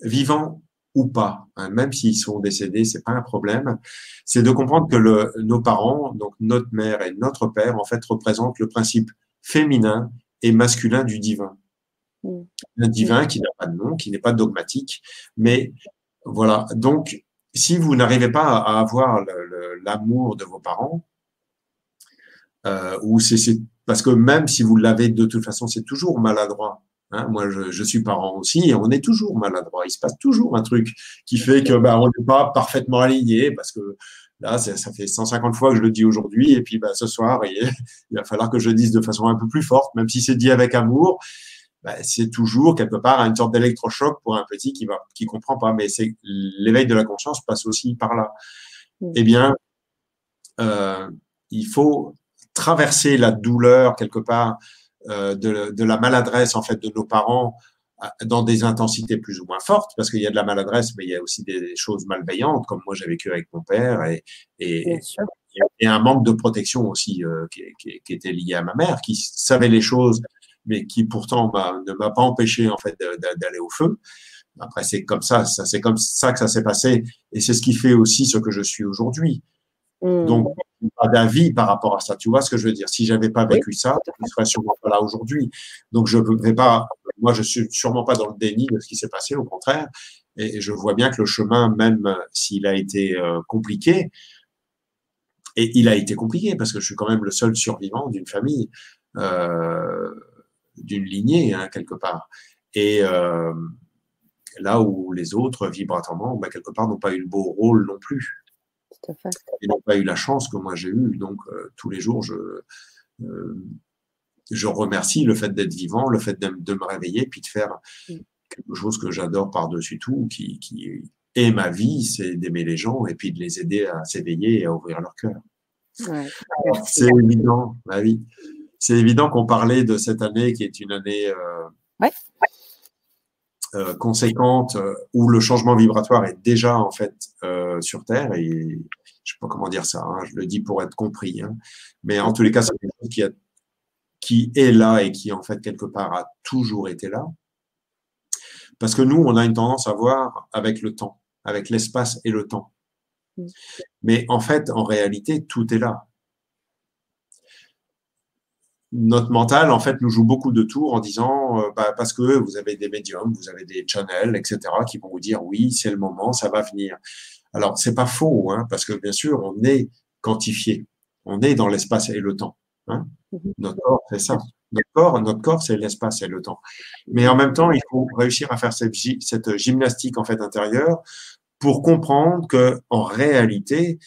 vivant ou pas, hein, même s'ils sont décédés, c'est pas un problème. C'est de comprendre que le, nos parents, donc notre mère et notre père, en fait, représentent le principe féminin et masculin du divin. Mm. Un divin qui n'a pas de nom, qui n'est pas dogmatique, mais voilà. Donc, si vous n'arrivez pas à avoir l'amour de vos parents, euh, ou c'est parce que même si vous l'avez de toute façon, c'est toujours maladroit. Hein, moi, je, je, suis parent aussi et on est toujours maladroit. Il se passe toujours un truc qui fait que bah, on n'est pas parfaitement aligné parce que là, ça fait 150 fois que je le dis aujourd'hui et puis bah, ce soir, il, va falloir que je le dise de façon un peu plus forte, même si c'est dit avec amour. Bah, c'est toujours quelque part une sorte d'électrochoc pour un petit qui va qui comprend pas. Mais c'est l'éveil de la conscience passe aussi par là. Mmh. Eh bien, euh, il faut traverser la douleur quelque part euh, de, la maladresse en fait de nos parents euh, dans des intensités plus ou moins fortes, parce qu'il y a de la maladresse, mais il y a aussi des choses malveillantes, comme moi j'ai vécu avec mon père, et, et, et, un manque de protection aussi euh, qui, qui, était lié à ma mère, qui savait les choses, mais qui pourtant ne m'a pas empêché en fait d'aller au feu. Après, c'est comme ça, ça c'est comme ça que ça s'est passé, et c'est ce qui fait aussi ce que je suis aujourd'hui. Mmh. Donc, pas d'avis par rapport à ça. Tu vois ce que je veux dire? Si j'avais pas vécu ça, je ne serais sûrement pas là aujourd'hui. Donc, je ne vais pas. Moi, je suis sûrement pas dans le déni de ce qui s'est passé. Au contraire, et je vois bien que le chemin, même s'il a été euh, compliqué, et il a été compliqué parce que je suis quand même le seul survivant d'une famille, euh, d'une lignée hein, quelque part. Et euh, là où les autres, vibratoirement, bah, quelque part, n'ont pas eu le beau rôle non plus. Ils n'ont pas eu la chance que moi j'ai eu. Donc, euh, tous les jours, je, euh, je remercie le fait d'être vivant, le fait de, me réveiller, puis de faire mm. quelque chose que j'adore par-dessus tout, qui, qui est ma vie, c'est d'aimer les gens et puis de les aider à s'éveiller et à ouvrir leur cœur. c'est évident, bah oui. C'est évident qu'on parlait de cette année qui est une année euh, euh, conséquente euh, où le changement vibratoire est déjà en fait euh, sur Terre. Et je sais pas comment dire ça, hein, je le dis pour être compris, hein, mais en tous les cas c'est quelque chose qui, a, qui est là et qui en fait quelque part a toujours été là, parce que nous on a une tendance à voir avec le temps, avec l'espace et le temps, mm. mais en fait en réalité tout est là notre mental, en fait, nous joue beaucoup de tours en disant, euh, bah, parce que vous avez des médiums, vous avez des channels, etc., qui vont vous dire, oui, c'est le moment, ça va venir. Alors, c'est pas faux, hein, parce que bien sûr, on est quantifié, on est dans l'espace et le temps. Hein. Mhm. Notre corps, c'est ça. Notre corps, notre corps, c'est l'espace et le temps. Mais en même temps, il faut réussir à faire cette, cette gymnastique en fait intérieure pour comprendre que en réalité,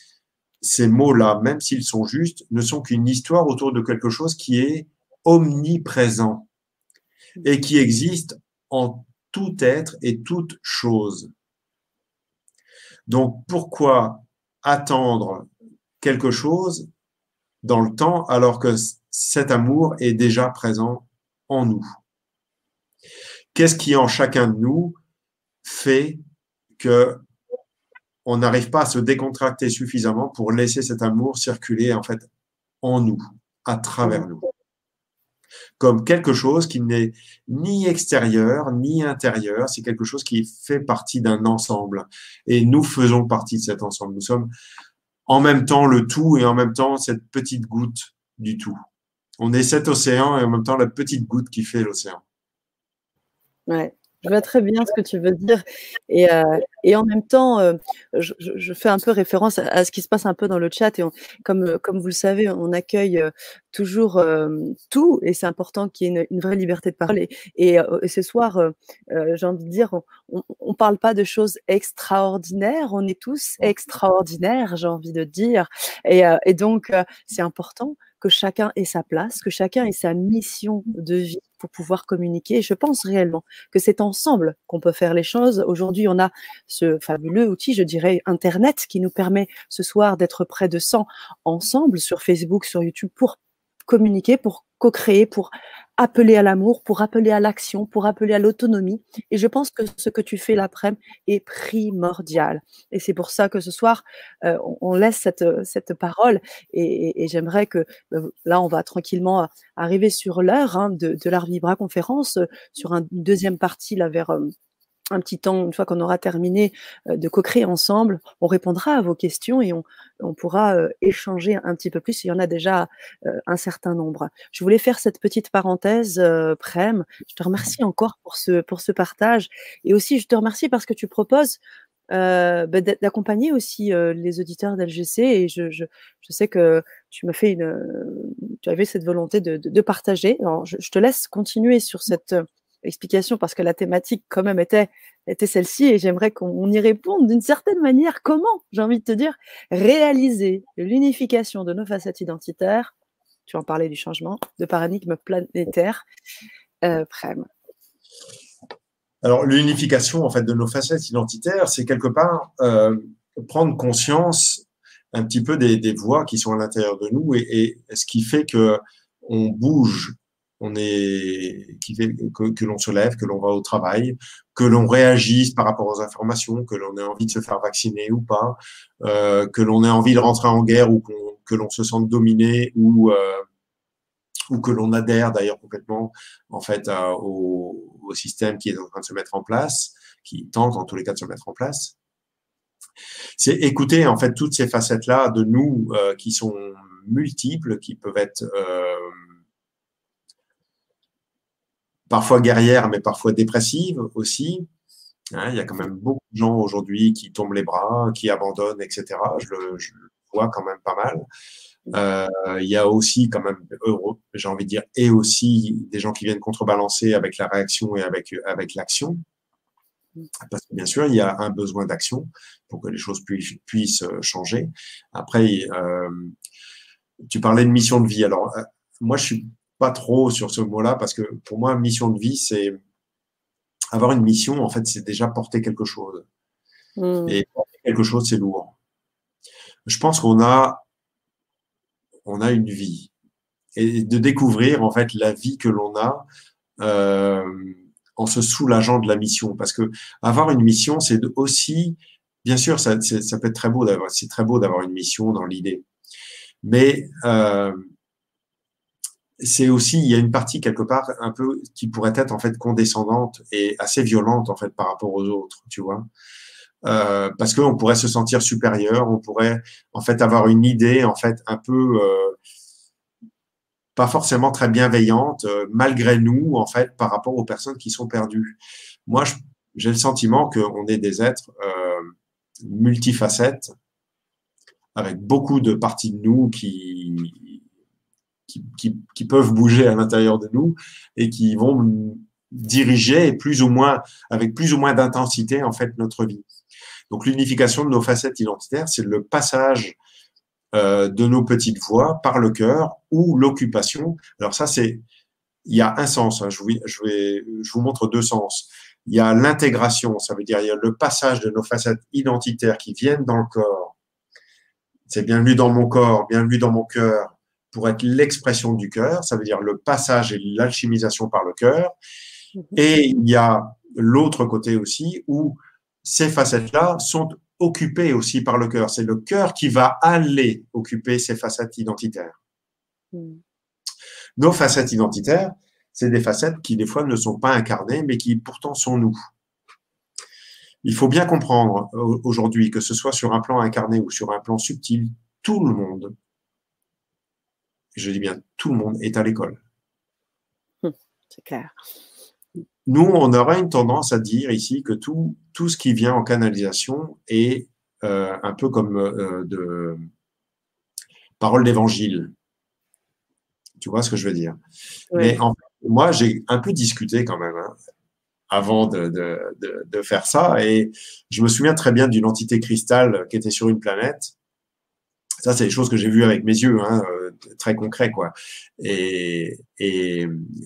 ces mots-là, même s'ils sont justes, ne sont qu'une histoire autour de quelque chose qui est omniprésent. et qui existe en tout être et toute chose. Donc pourquoi attendre quelque chose dans le temps alors que cet amour est déjà présent en nous? Qu'est-ce qui en chacun de nous fait que on n'arrive pas à se décontracter suffisamment pour laisser cet amour circuler en fait en nous, à travers nous comme quelque chose qui n'est ni extérieur ni intérieur, c'est quelque chose qui fait partie d'un ensemble. Et nous faisons partie de cet ensemble. Nous sommes en même temps le tout et en même temps cette petite goutte du tout. On est cet océan et en même temps la petite goutte qui fait l'océan. Ouais. Je vois très bien ce que tu veux dire. Et, euh, en même temps, euh, je, fais un peu référence à, ce qui se passe un peu dans le chat. Et comme, euh, comme vous le savez, on accueille toujours tout. Et c'est important qu'il y ait une, vraie liberté de parole. Et, ce soir, j'ai envie de dire, on ne parle pas de choses extraordinaires. On est tous extraordinaires, j'ai envie de dire. Et donc, c'est important que chacun ait sa place, que chacun ait sa mission de vie pour pouvoir communiquer. Je pense réellement que c'est ensemble qu'on peut faire les choses. Aujourd'hui, on a ce fabuleux outil, je dirais, Internet, qui nous permet ce soir d'être près de 100 ensemble sur Facebook, sur YouTube, pour communiquer, pour co-créer, pour appeler à l'amour, pour appeler à l'action, pour appeler à l'autonomie. Et je pense que ce que tu fais l'après-midi est primordial. Et c'est pour ça que ce soir, euh, on, laisse cette, cette parole. Et, j'aimerais que euh, là, on va tranquillement arriver sur l'heure hein, de, de l'Art Vibra conférence, euh, sur une deuxième partie là vers un petit temps, une fois qu'on aura terminé euh, de co-créer ensemble, on répondra à vos questions et on, on pourra euh, échanger un petit peu plus. Il y en a déjà euh, un certain nombre. Je voulais faire cette petite parenthèse, Prem. Je te remercie encore pour ce, pour ce partage. Et aussi, je te remercie parce que tu proposes bah, d'accompagner aussi les auditeurs d'LGC. Et je, je, je, sais que tu m'as fait une, tu avais cette volonté de, de, partager. Alors, je, te laisse continuer sur cette explication parce que la thématique quand même était, était celle-ci et j'aimerais qu'on y réponde d'une certaine manière. Comment, j'ai envie de te dire, réaliser l'unification de nos facettes identitaires, tu en parlais du changement, de paradigme planétaire, euh, Prem. Alors l'unification en fait de nos facettes identitaires, c'est quelque part euh, prendre conscience un petit peu des, des, voies qui sont à l'intérieur de nous et, et, ce qui fait que on bouge on est, que, l'on se lève, que l'on va au travail, que l'on réagisse par rapport aux informations, que l'on ait envie de se faire vacciner ou pas, euh, que l'on ait envie de rentrer en guerre ou que l'on se sente dominé ou euh, ou que l'on adhère d'ailleurs complètement en fait au, au, système qui est en train de se mettre en place, qui tente en tous les cas de se mettre en place. C'est écouter en fait toutes ces facettes là de nous euh, qui sont multiples, qui peuvent être euh, parfois guerrière, mais parfois dépressive aussi. Hein, il y a quand même beaucoup de gens aujourd'hui qui tombent les bras, qui abandonnent, etc. Je le, vois quand même pas mal. Euh, il y a aussi quand même, j'ai envie de dire, et aussi des gens qui viennent contrebalancer avec la réaction et avec, avec l'action. Parce que bien sûr, il y a un besoin d'action pour que les choses puissent, changer. Après, euh, tu parlais de mission de vie. Alors, euh, moi, je suis pas trop sur ce mot-là parce que pour moi, mission de vie, c'est avoir une mission, en fait, c'est déjà porter quelque chose. Hmm. Et porter quelque chose, c'est lourd. Je pense qu'on a, on a une vie. Et de découvrir, en fait, la vie que l'on a euh, en se soulageant de la mission. Parce que avoir une mission, c'est aussi, bien sûr, ça, ça peut être très beau d'avoir, c'est très beau d'avoir une mission dans l'idée. Mais euh, c'est aussi, il y a une partie quelque part un peu qui pourrait être en fait condescendante et assez violente en fait par rapport aux autres, tu vois. Euh, parce qu'on pourrait se sentir supérieur, on pourrait en fait avoir une idée en fait un peu euh, pas forcément très bienveillante euh, malgré nous en fait par rapport aux personnes qui sont perdues. Moi, j'ai le sentiment qu'on est des êtres euh, multifacettes avec beaucoup de parties de nous qui qui, peuvent bouger à l'intérieur de nous et qui vont diriger plus ou moins, avec plus ou moins d'intensité, en fait, notre vie. Donc, l'unification de nos facettes identitaires, c'est le passage euh, de nos petites voix par le cœur ou l'occupation. Alors ça, c'est il y a un sens. Hein. je, vous, montre deux sens. Il y a l'intégration, ça veut dire il y a le passage de nos facettes identitaires qui viennent dans le corps. C'est bienvenue dans mon corps, bienvenue dans mon cœur, pour être l'expression du cœur. Ça veut dire le passage et l'alchimisation par le cœur. Mhm. Et il y a l'autre côté aussi où ces facettes-là sont occupées aussi par le cœur. C'est le cœur qui va aller occuper ces facettes identitaires. Mhm. Nos facettes identitaires, c'est des facettes qui des fois ne sont pas incarnées, mais qui pourtant sont nous. Il faut bien comprendre aujourd'hui que ce soit sur un plan incarné ou sur un plan subtil, tout le monde, je dis bien tout le monde, est à l'école. Hum, c'est clair. Nous, on aurait une tendance à dire ici que tout, tout ce qui vient en canalisation est euh, un peu comme euh, de parole d'évangile. Tu vois ce que je veux dire? Mais en moi, j'ai un peu discuté quand même hein, avant de, de, de, faire ça. Et je me souviens très bien d'une entité cristal qui était sur une planète. Ça, c'est des choses que j'ai vues avec mes yeux, hein, euh, très concret, quoi. Et,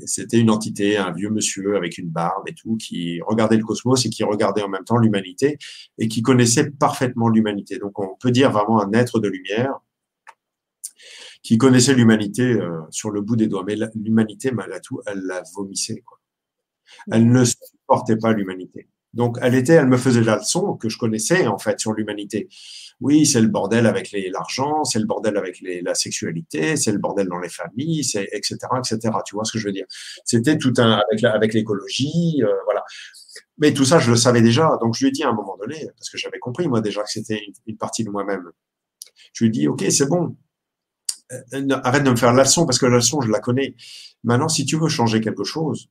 c'était une entité, un vieux monsieur avec une barbe et tout, qui regardait le cosmos et qui regardait en même temps l'humanité et qui connaissait parfaitement l'humanité. Donc, on peut dire vraiment un être de lumière qui connaissait l'humanité euh, sur le bout des doigts. Mais l'humanité, malgré tout, elle la vomissait. Elle ne supportait pas l'humanité. Donc, elle était, elle me faisait la leçon que je connaissais en fait sur l'humanité. Oui, c'est le bordel avec l'argent, c'est le bordel avec les, la sexualité, c'est le bordel dans les familles, c'est etc. etc. Tu vois ce que je veux dire? C'était tout un avec avec l'écologie, euh, voilà. Mais tout ça, je le savais déjà. Donc, je lui ai dit à un moment donné, parce que j'avais compris moi déjà que c'était une, une, partie de moi-même. Je lui ai dit, ok, c'est bon, euh, arrête de me faire la leçon parce que la leçon, je la connais. Maintenant, si tu veux changer quelque chose,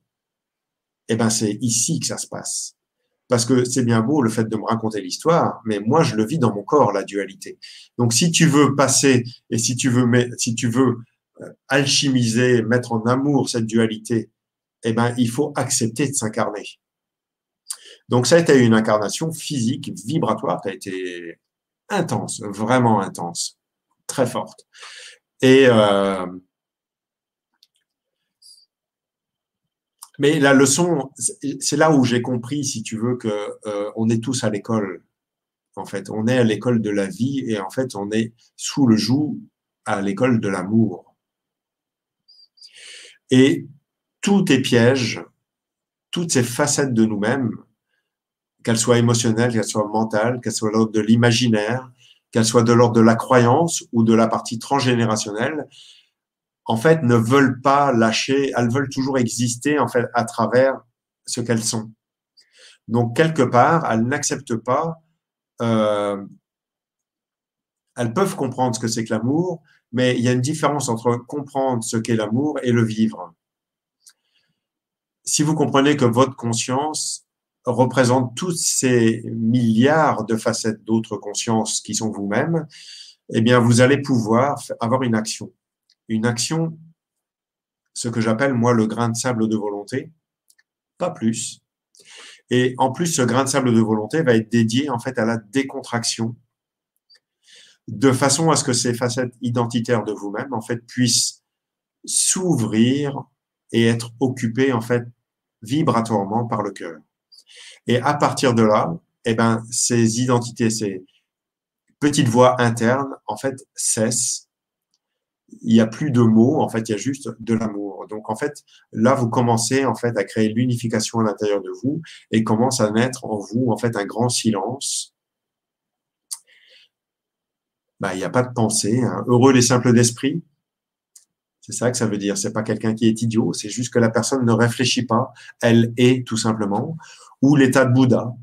eh ben, c'est ici que ça se passe. Parce que c'est bien beau le fait de me raconter l'histoire, mais moi, je le vis dans mon corps, la dualité. Donc, si tu veux passer et si tu veux, si tu veux euh, alchimiser, mettre en amour cette dualité, eh ben, il faut accepter de s'incarner. Donc, ça a été une incarnation physique, vibratoire, qui a été intense, vraiment intense, très forte. Et euh, mais la leçon, c'est là où j'ai compris, si tu veux, que euh, on est tous à l'école. En fait, on est à l'école de la vie et en fait, on est sous le joug à l'école de l'amour. Et tout est piège, toutes ces facettes de nous-mêmes, qu'elles soient émotionnelles, qu'elles soient mentales, qu'elles soient de l'imaginaire, qu'elles soient de l'ordre de la croyance ou de la partie transgénérationnelle, en fait, ne veulent pas lâcher, elles veulent toujours exister, en fait, à travers ce qu'elles sont. Donc, quelque part, elles n'acceptent pas, euh, elles peuvent comprendre ce que c'est que l'amour, mais il y a une différence entre comprendre ce qu'est l'amour et le vivre. Si vous comprenez que votre conscience représente tous ces milliards de facettes d'autres consciences qui sont vous-même, eh bien, vous allez pouvoir avoir une action. Une action, ce que j'appelle, moi, le grain de sable de volonté, pas plus. Et en plus, ce grain de sable de volonté va être dédié, en fait, à la décontraction, de façon à ce que ces facettes identitaires de vous-même, en fait, puissent s'ouvrir et être occupées, en fait, vibratoirement par le cœur. Et à partir de là, eh ben, ces identités, ces petites voix internes, en fait, cessent. Il n'y a plus de mots, en fait, il y a juste de l'amour. Donc, en fait, là, vous commencez, en fait, à créer l'unification à l'intérieur de vous et commence à naître en vous, en fait, un grand silence. Bah, il n'y a pas de pensée. Hein. Heureux les simples d'esprit. C'est ça que ça veut dire. C'est pas quelqu'un qui est idiot. C'est juste que la personne ne réfléchit pas. Elle est tout simplement ou l'état de Bouddha.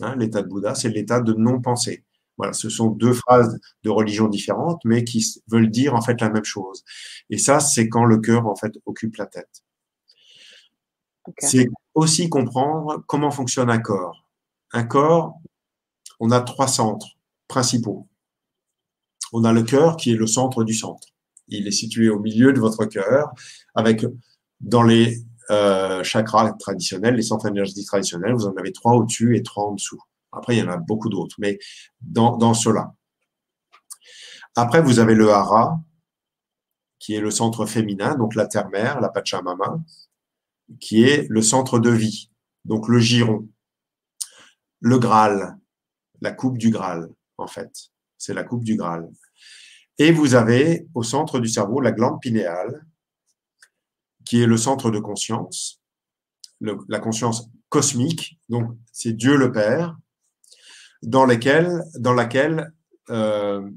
Hein, l'état de Bouddha, c'est l'état de non-pensée. Voilà, ce sont deux phrases de religion différentes, mais qui veulent dire en fait la même chose. Et ça, c'est quand le cœur en fait occupe la tête. C'est aussi comprendre comment fonctionne un corps. Un corps, on a trois centres principaux. On a le cœur qui est le centre du centre. Il est situé au milieu de votre cœur, avec dans les euh, chakras traditionnels, les centres énergétiques traditionnels, vous en avez trois au-dessus et trois en dessous. Après, il y en a beaucoup d'autres, mais dans, cela. Après, vous avez le hara, qui est le centre féminin, donc la terre-mère, la Pachamama, qui est le centre de vie, donc le giron. Le Graal, la coupe du Graal, en fait. C'est la coupe du Graal. Et vous avez au centre du cerveau la glande pinéale, qui est le centre de conscience, la conscience cosmique, donc c'est Dieu le Père, dans, dans laquelle euh,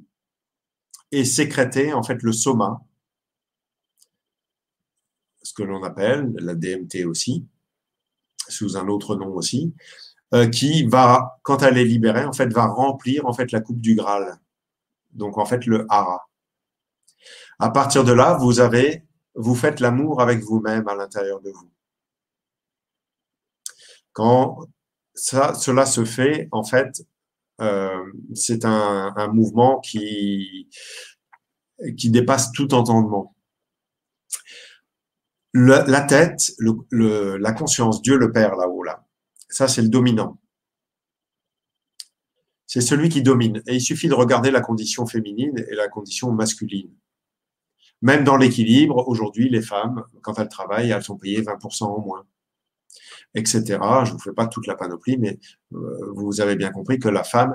est sécrété en fait le soma, ce que l'on appelle la DMT aussi, sous un autre nom aussi, euh, qui va, quand elle est libérée, en fait, va remplir en fait la coupe du Graal. Donc en fait le hara. À partir de là, vous avez, vous faites l'amour avec vous-même à l'intérieur de vous. Quand ça, cela se fait, en fait, c'est un, mouvement qui, dépasse tout entendement. La tête, la conscience, Dieu le Père là-haut, là, ça c'est le dominant. C'est celui qui domine. Et il suffit de regarder la condition féminine et la condition masculine. Même dans l'équilibre, aujourd'hui, les femmes, quand elles travaillent, elles sont payées 20% en moins etc. Je ne vous fais pas toute la panoplie, mais euh, vous avez bien compris que la femme,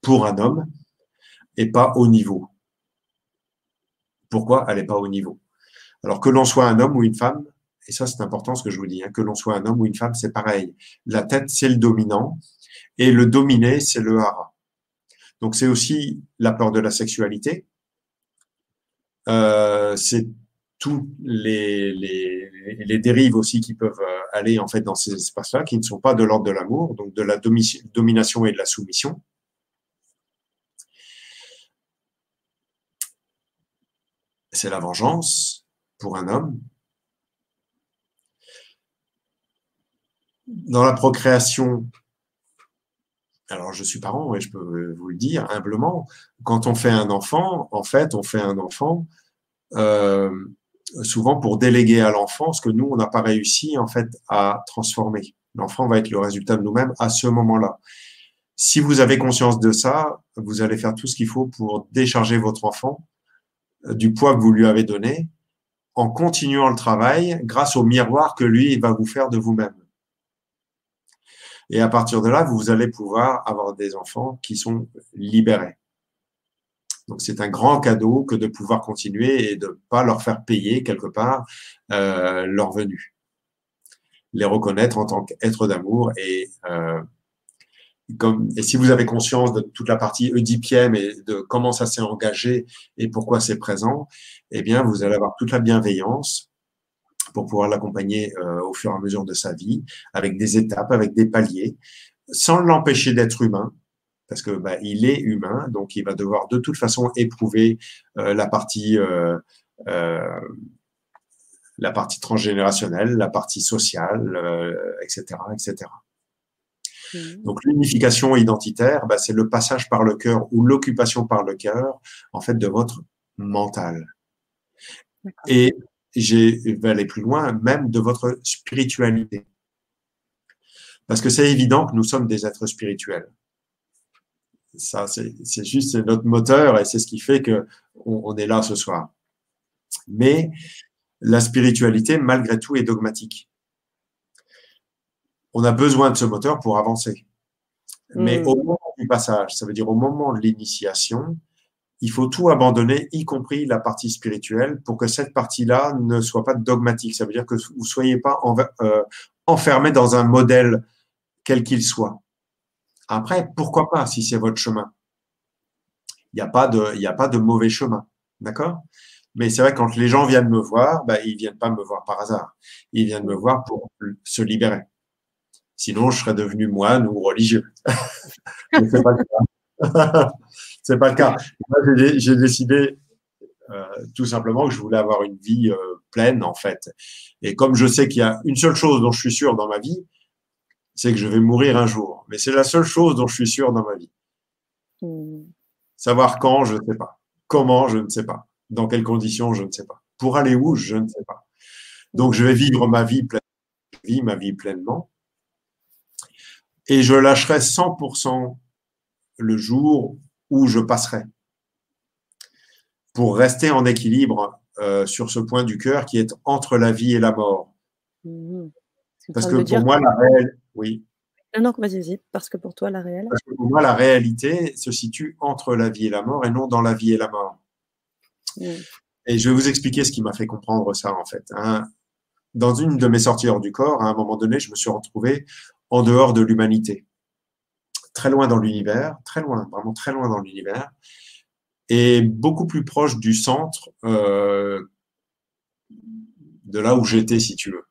pour un homme, n'est pas au niveau. Pourquoi elle n'est pas au niveau? Alors que l'on soit un homme ou une femme, et ça c'est important ce que je vous dis, hein, que l'on soit un homme ou une femme, c'est pareil. La tête, c'est le dominant, et le dominé, c'est le hara. Donc c'est aussi la peur de la sexualité. Euh, c'est les, les, dérives aussi qui peuvent euh, aller en fait dans ces espaces-là, qui ne sont pas de l'ordre de l'amour, donc de la domination et de la soumission. C'est la vengeance pour un homme. Dans la procréation, alors je suis parent et je peux vous le dire humblement, quand on fait un enfant, en fait, on fait un enfant euh, souvent pour déléguer à l'enfant ce que nous, on n'a pas réussi en fait à transformer. L'enfant va être le résultat de nous-mêmes à ce moment-là. Si vous avez conscience de ça, vous allez faire tout ce qu'il faut pour décharger votre enfant euh, du poids que vous lui avez donné en continuant le travail grâce au miroir que lui va vous faire de vous-même. Et à partir de là, vous allez pouvoir avoir des enfants qui sont libérés. Donc c'est un grand cadeau que de pouvoir continuer et de ne pas leur faire payer quelque part euh, leur venue. Les reconnaître en tant qu'être d'amour et euh, comme, et si vous avez conscience de toute la partie oedipienne et de comment ça s'est engagé et pourquoi c'est présent, eh bien, vous allez avoir toute la bienveillance pour pouvoir l'accompagner euh, au fur et à mesure de sa vie, avec des étapes, avec des paliers, sans l'empêcher d'être humain, parce que bah, il est humain, donc il va devoir de toute façon éprouver euh, la partie euh, euh, la partie transgénérationnelle, la partie sociale, etc., etc. Mmh. Donc l'unification identitaire, bah, c'est le passage par le cœur ou l'occupation par le cœur, en fait, de votre mental. Et j'ai vais aller plus loin, même de votre spiritualité. Parce que c'est évident que nous sommes des êtres spirituels ça, c'est juste notre moteur et c'est ce qui fait que on, est là ce soir. Mais la spiritualité, malgré tout, est dogmatique. On a besoin de ce moteur pour avancer. Mais mm. au moment du passage, ça veut dire au moment de l'initiation, il faut tout abandonner, y compris la partie spirituelle, pour que cette partie-là ne soit pas dogmatique. Ça veut dire que vous ne soyez pas euh, enfermé dans un modèle quel qu'il soit. Après, pourquoi pas si c'est votre chemin Il n'y a, pas de, il a pas de mauvais chemin. D'accord? Mais c'est vrai, quand les gens viennent me voir, bah, ils ne viennent pas me voir par hasard. Ils viennent me voir pour se libérer. Sinon, je serais devenu moine ou religieux. Mais c'est pas le cas. c'est pas le cas. j'ai décidé euh, tout simplement que je voulais avoir une vie euh, pleine, en fait. Et comme je sais qu'il y a une seule chose dont je suis sûr dans ma vie, c'est que je vais mourir un jour. Mais c'est la seule chose dont je suis sûr dans ma vie. Hmm. Savoir quand, je ne sais pas. Comment, je ne sais pas. Dans quelles conditions, je ne sais pas. Pour aller où, je ne sais pas. Donc, je vais vivre ma vie, pleinement, ma vie pleinement. Et je lâcherai 100% le jour où je passerai. Pour rester en équilibre euh, sur ce point du cœur qui est entre la vie et la mort. Mhm. Parce que pour moi, la réelle, oui. Non, non, vas-y, vas-y. Parce que pour toi, la réelle. Parce que pour moi, la réalité se situe entre la vie et la mort et non dans la vie et la mort. Mm. Et je vais vous expliquer ce qui m'a fait comprendre ça, en fait. hein. Dans une de mes sorties hors du corps, à un moment donné, je me suis retrouvé en dehors de l'humanité. Très loin dans l'univers, très loin, vraiment très loin dans l'univers. Et beaucoup plus proche du centre euh, de là où j'étais, si tu veux.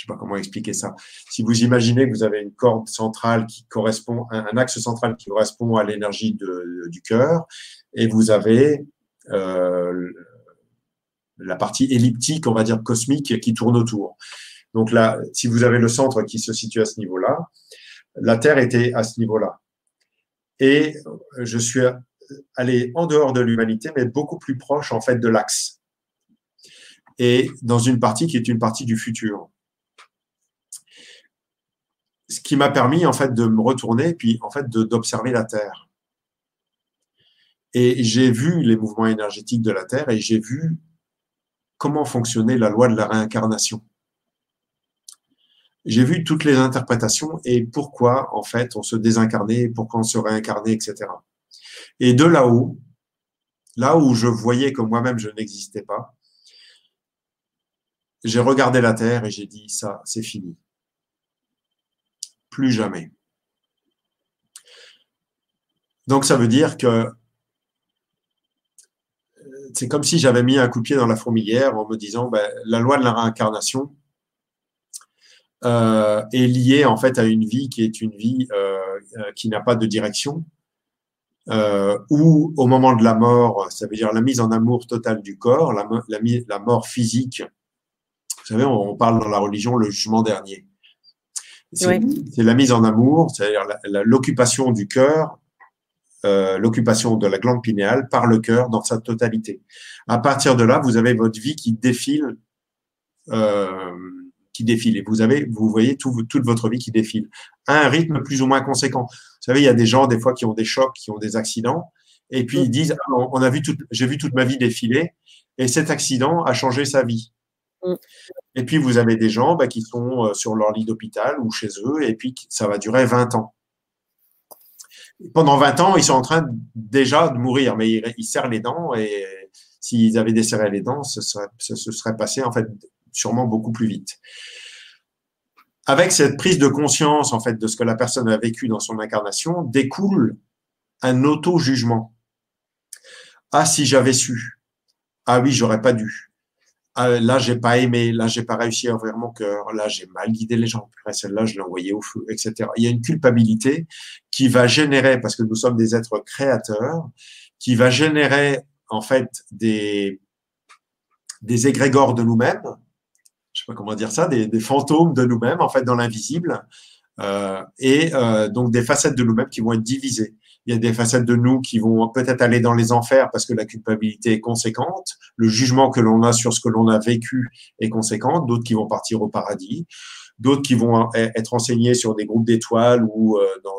Je sais pas comment expliquer ça. Si vous imaginez que vous avez une corde centrale qui correspond, un, axe central qui correspond à l'énergie du cœur, et vous avez euh, la partie elliptique, on va dire cosmique, qui tourne autour. Donc là, si vous avez le centre qui se situe à ce niveau-là, la Terre était à ce niveau-là. Et je suis allé en dehors de l'humanité, mais beaucoup plus proche en fait de l'axe. Et dans une partie qui est une partie du futur. Ce qui m'a permis en fait de me retourner, puis en fait d'observer la Terre. Et j'ai vu les mouvements énergétiques de la Terre et j'ai vu comment fonctionnait la loi de la réincarnation. J'ai vu toutes les interprétations et pourquoi, en fait, on se désincarnait, pourquoi on se réincarnait, etc. Et de là-haut, là où je voyais que moi-même je n'existais pas, j'ai regardé la Terre et j'ai dit, ça, c'est fini. Plus jamais. Donc ça veut dire que c'est comme si j'avais mis un coup de pied dans la fourmilière en me disant ben, la loi de la réincarnation euh, est liée en fait à une vie qui est une vie euh, euh, qui n'a pas de direction, euh, ou au moment de la mort, ça veut dire la mise en amour totale du corps, la, mort physique. Vous savez, on parle dans la religion le jugement dernier. C'est la mise en amour, c'est-à-dire l'occupation du cœur euh, l'occupation de la glande pinéale par le cœur dans sa totalité. À partir de là, vous avez votre vie qui défile, euh, qui défile, et vous avez, vous voyez tout- toute votre vie qui défile à un rythme plus ou moins conséquent. Vous savez, il y a des gens des fois qui ont des chocs, qui ont des accidents, et puis ils disent, Ah, on a vu j'ai vu toute ma vie défiler, et cet accident a changé sa vie. Et puis vous avez des gens bah, qui sont euh, sur leur lit d'hôpital ou chez eux, et puis ça va durer 20 ans pendant 20 ans, ils sont en train déjà de mourir, mais ils, serrent les dents et s'ils avaient desserré les dents, ce serait, serait passé en fait sûrement beaucoup plus vite. Avec cette prise de conscience en fait de ce que la personne a vécu dans son incarnation, découle un auto-jugement. Ah si j'avais su. Ah oui, j'aurais pas dû. Ah, là, j'ai pas aimé. Là, j'ai pas réussi à ouvrir mon cœur. Là, j'ai mal guidé les gens. Celle-là, je l'ai envoyée au feu, etc. Il y a une culpabilité qui va générer, parce que nous sommes des êtres créateurs, qui va générer en fait des des égrégores de nous-mêmes. Je sais pas comment dire ça, des, des fantômes de nous-mêmes en fait dans l'invisible, euh, et euh, donc des facettes de nous-mêmes qui vont être divisées. Il y a des facettes de nous qui vont peut-être aller dans les enfers parce que la culpabilité est conséquente, le jugement que l'on a sur ce que l'on a vécu est conséquent, d'autres qui vont partir au paradis, d'autres qui vont e- être enseignés sur des groupes d'étoiles ou euh, dans,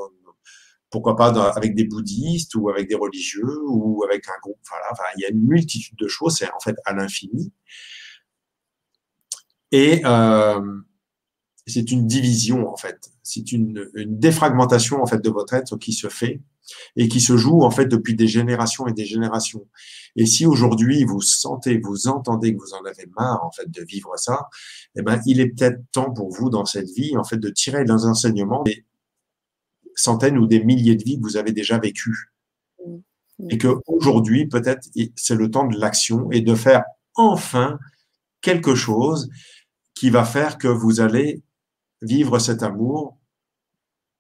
pourquoi pas avec des bouddhistes ou avec des religieux ou avec un groupe. Voilà, enfin, il y a une multitude de choses, c'est en fait à l'infini. Et euh, c'est une division en fait, c'est une, une défragmentation en fait de votre être qui se fait et qui se joue en fait depuis des générations et des générations. Et si aujourd'hui vous sentez, vous entendez que vous en avez marre en fait de vivre ça, eh ben il est peut-être temps pour vous dans cette vie en fait de tirer les enseignements des centaines ou des milliers de vies que vous avez déjà vécues. Et que aujourd'hui peut-être c'est le temps de l'action et de faire enfin quelque chose qui va faire que vous allez vivre cet amour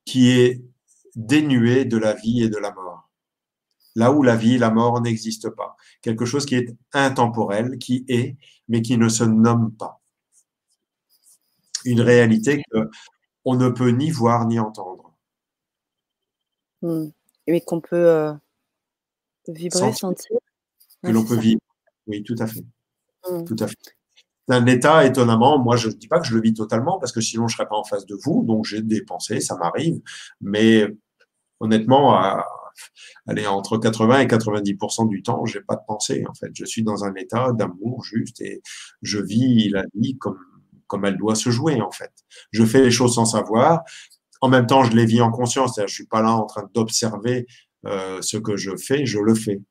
qui est dénué de la vie et de la mort. Là où la vie et la mort n'existent pas. Quelque chose qui est intemporel, qui est, mais qui ne se nomme pas. Une réalité que on ne peut ni voir ni entendre. Mais qu'on peut euh, vibrer, Sentir. sentir. Que l'on peut vivre. Oui, tout à fait. Mm. Tout à fait. C'est un état, étonnamment, moi je ne dis pas que je le vis totalement, parce que sinon je ne serais pas en face de vous, donc j'ai des pensées, ça m'arrive, mais honnêtement, à allez, entre 80 et 90% du temps, j'ai pas de pensée, en fait. Je suis dans un état d'amour juste et je vis la vie comme, comme elle doit se jouer, en fait. Je fais les choses sans savoir. En même temps, je les vis en conscience. Je suis pas là en train d'observer euh, ce que je fais, je le fais.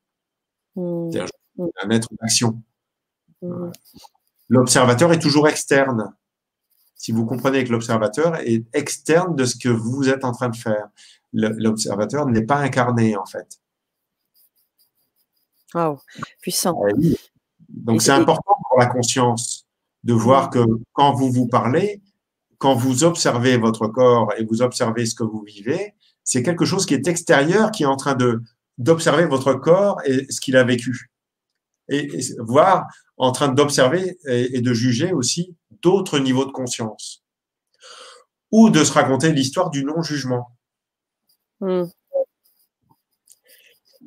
Mmh. C'est-à-dire, je suis un être d'action. Mmh. L'observateur est toujours externe. Si vous comprenez que l'observateur est externe de ce que vous êtes en train de faire, l'observateur n'est pas incarné en fait. Wow, puissant. Ah Donc c'est important pour la conscience de voir que quand vous vous parlez, quand vous observez votre corps et vous observez ce que vous vivez, c'est quelque chose qui est extérieur, qui est en train de d'observer votre corps et ce qu'il a vécu. Et, et voir en train d'observer et, de juger aussi d'autres niveaux de conscience. Ou de se raconter l'histoire du non-jugement. Hmm.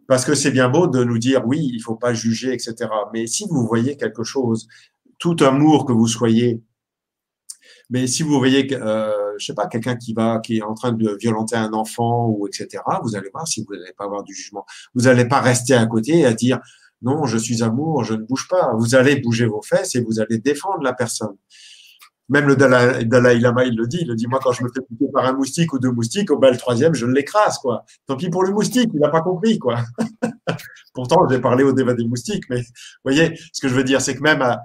Parce que c'est bien beau de nous dire oui, il ne faut pas juger, etc. Mais si vous voyez quelque chose, tout amour que vous soyez, mais si vous voyez, euh, je sais pas, quelqu'un qui va, qui est en train de violenter un enfant ou etc., vous allez voir si vous n'allez pas avoir du jugement. Vous n'allez pas rester à côté et à dire non, je suis amour, je ne bouge pas. Vous allez bouger vos fesses et vous allez défendre la personne. Même le Dalai, Lama, il le dit. Il le dit, moi, quand je me fais piquer par un moustique ou deux moustiques, au bas le troisième, je l'écrase, quoi. Tant pis pour le moustique, il n'a pas compris, quoi. Pourtant, j'ai parlé au débat des moustiques, mais vous voyez, ce que je veux dire, c'est que même à,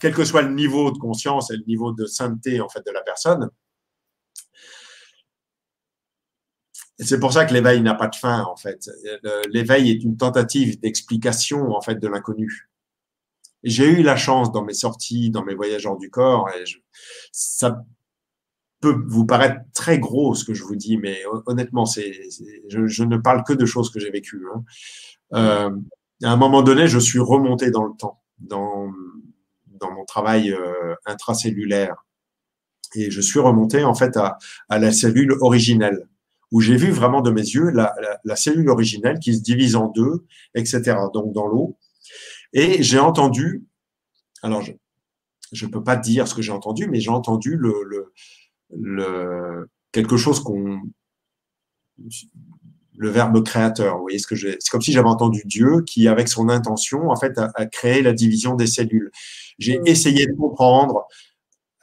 quel que soit le niveau de conscience et le niveau de sainteté, en fait, de la personne, c'est pour ça que l'éveil n'a pas de fin, en fait. L'éveil est une tentative d'explication, en fait, de l'inconnu. J'ai eu la chance dans mes sorties, dans mes voyages hors du corps, et ça peut vous paraître très gros ce que je vous dis, mais honnêtement, c'est, je, ne parle que de choses que j'ai vécues. Hein. Euh, à un moment donné, je suis remonté dans le temps, dans, dans mon travail euh, intracellulaire, et je suis remonté en fait à, à la cellule originelle où j'ai vu vraiment de mes yeux la, la, cellule originelle qui se divise en deux, etc. Donc dans l'eau. Et j'ai entendu, alors je ne peux pas dire ce que j'ai entendu, mais j'ai entendu le, le, le, quelque chose qu'on le verbe créateur. Vous voyez ce que j'ai C'est comme si j'avais entendu Dieu qui, avec son intention, en fait, a, a créé la division des cellules. J'ai mmh. essayé de comprendre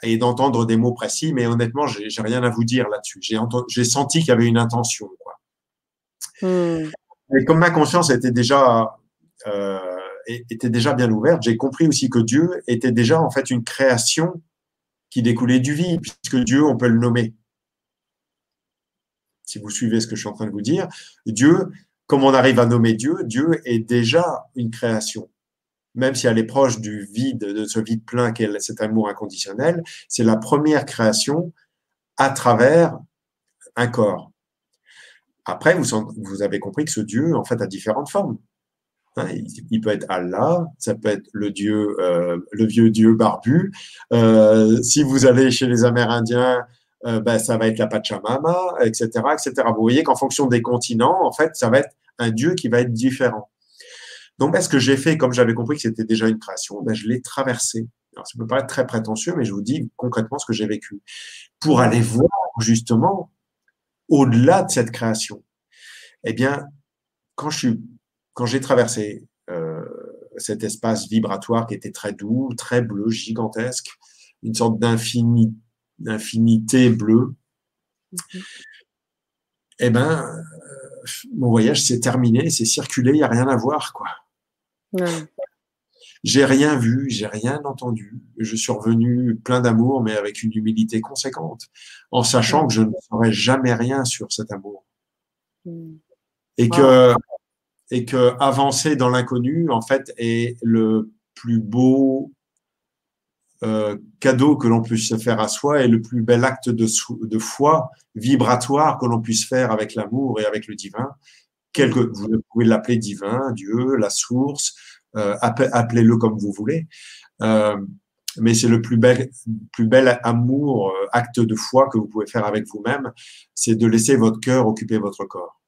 et d'entendre des mots précis, mais honnêtement, j'ai rien à vous dire là-dessus. J'ai senti qu'il y avait une intention. Quoi. Hmm. Et comme ma conscience était déjà, euh, était déjà bien ouverte, j'ai compris aussi que Dieu était déjà en fait une création qui découlait du vide, puisque Dieu, on peut le nommer. Si vous suivez ce que je suis en train de vous dire, Dieu, comme on arrive à nommer Dieu, Dieu est déjà une création même si elle est proche du vide, de ce vide plein qu'est cet amour inconditionnel, c'est la première création à travers un corps. Après, vous, avez compris que ce Dieu, en fait, a différentes formes. Hein, il, peut être Allah, ça peut être le Dieu, euh, le vieux Dieu barbu. Euh, si vous allez chez les Amérindiens, euh, ben, ça va être la Pachamama, etc., etc. Vous voyez qu'en fonction des continents, en fait, ça va être un Dieu qui va être différent. Donc, ben, ce que j'ai fait, comme j'avais compris que c'était déjà une création, ben, je l'ai traversé. Alors, ça peut paraître très prétentieux, mais je vous dis concrètement ce que j'ai vécu. Pour aller voir, justement, au-delà de cette création. Eh bien, quand je suis, quand j'ai traversé euh, cet espace vibratoire qui était très doux, très bleu, gigantesque, une sorte d'infini, d'infinité bleue, mm-hmm. eh ben, euh, mon voyage s'est terminé, c'est circulé, il n'y a rien à voir, quoi. J'ai rien vu, j'ai rien entendu. Je suis revenu plein d'amour, mais avec une humilité conséquente, en sachant que je ne ferai jamais rien sur cet amour. Hmm. Et que, et que avancer dans l'inconnu, en fait, est le plus beau euh, cadeau que l'on puisse se faire à soi et le plus bel acte de, de foi vibratoire que l'on puisse faire avec l'amour et avec le divin, quelque, vous pouvez l'appeler divin, Dieu, la source, euh, appelez-le comme vous voulez. Euh, mais c'est le plus bel, plus bel amour, euh, acte de foi que vous pouvez faire avec vous-même, c'est de laisser votre cœur occuper votre corps.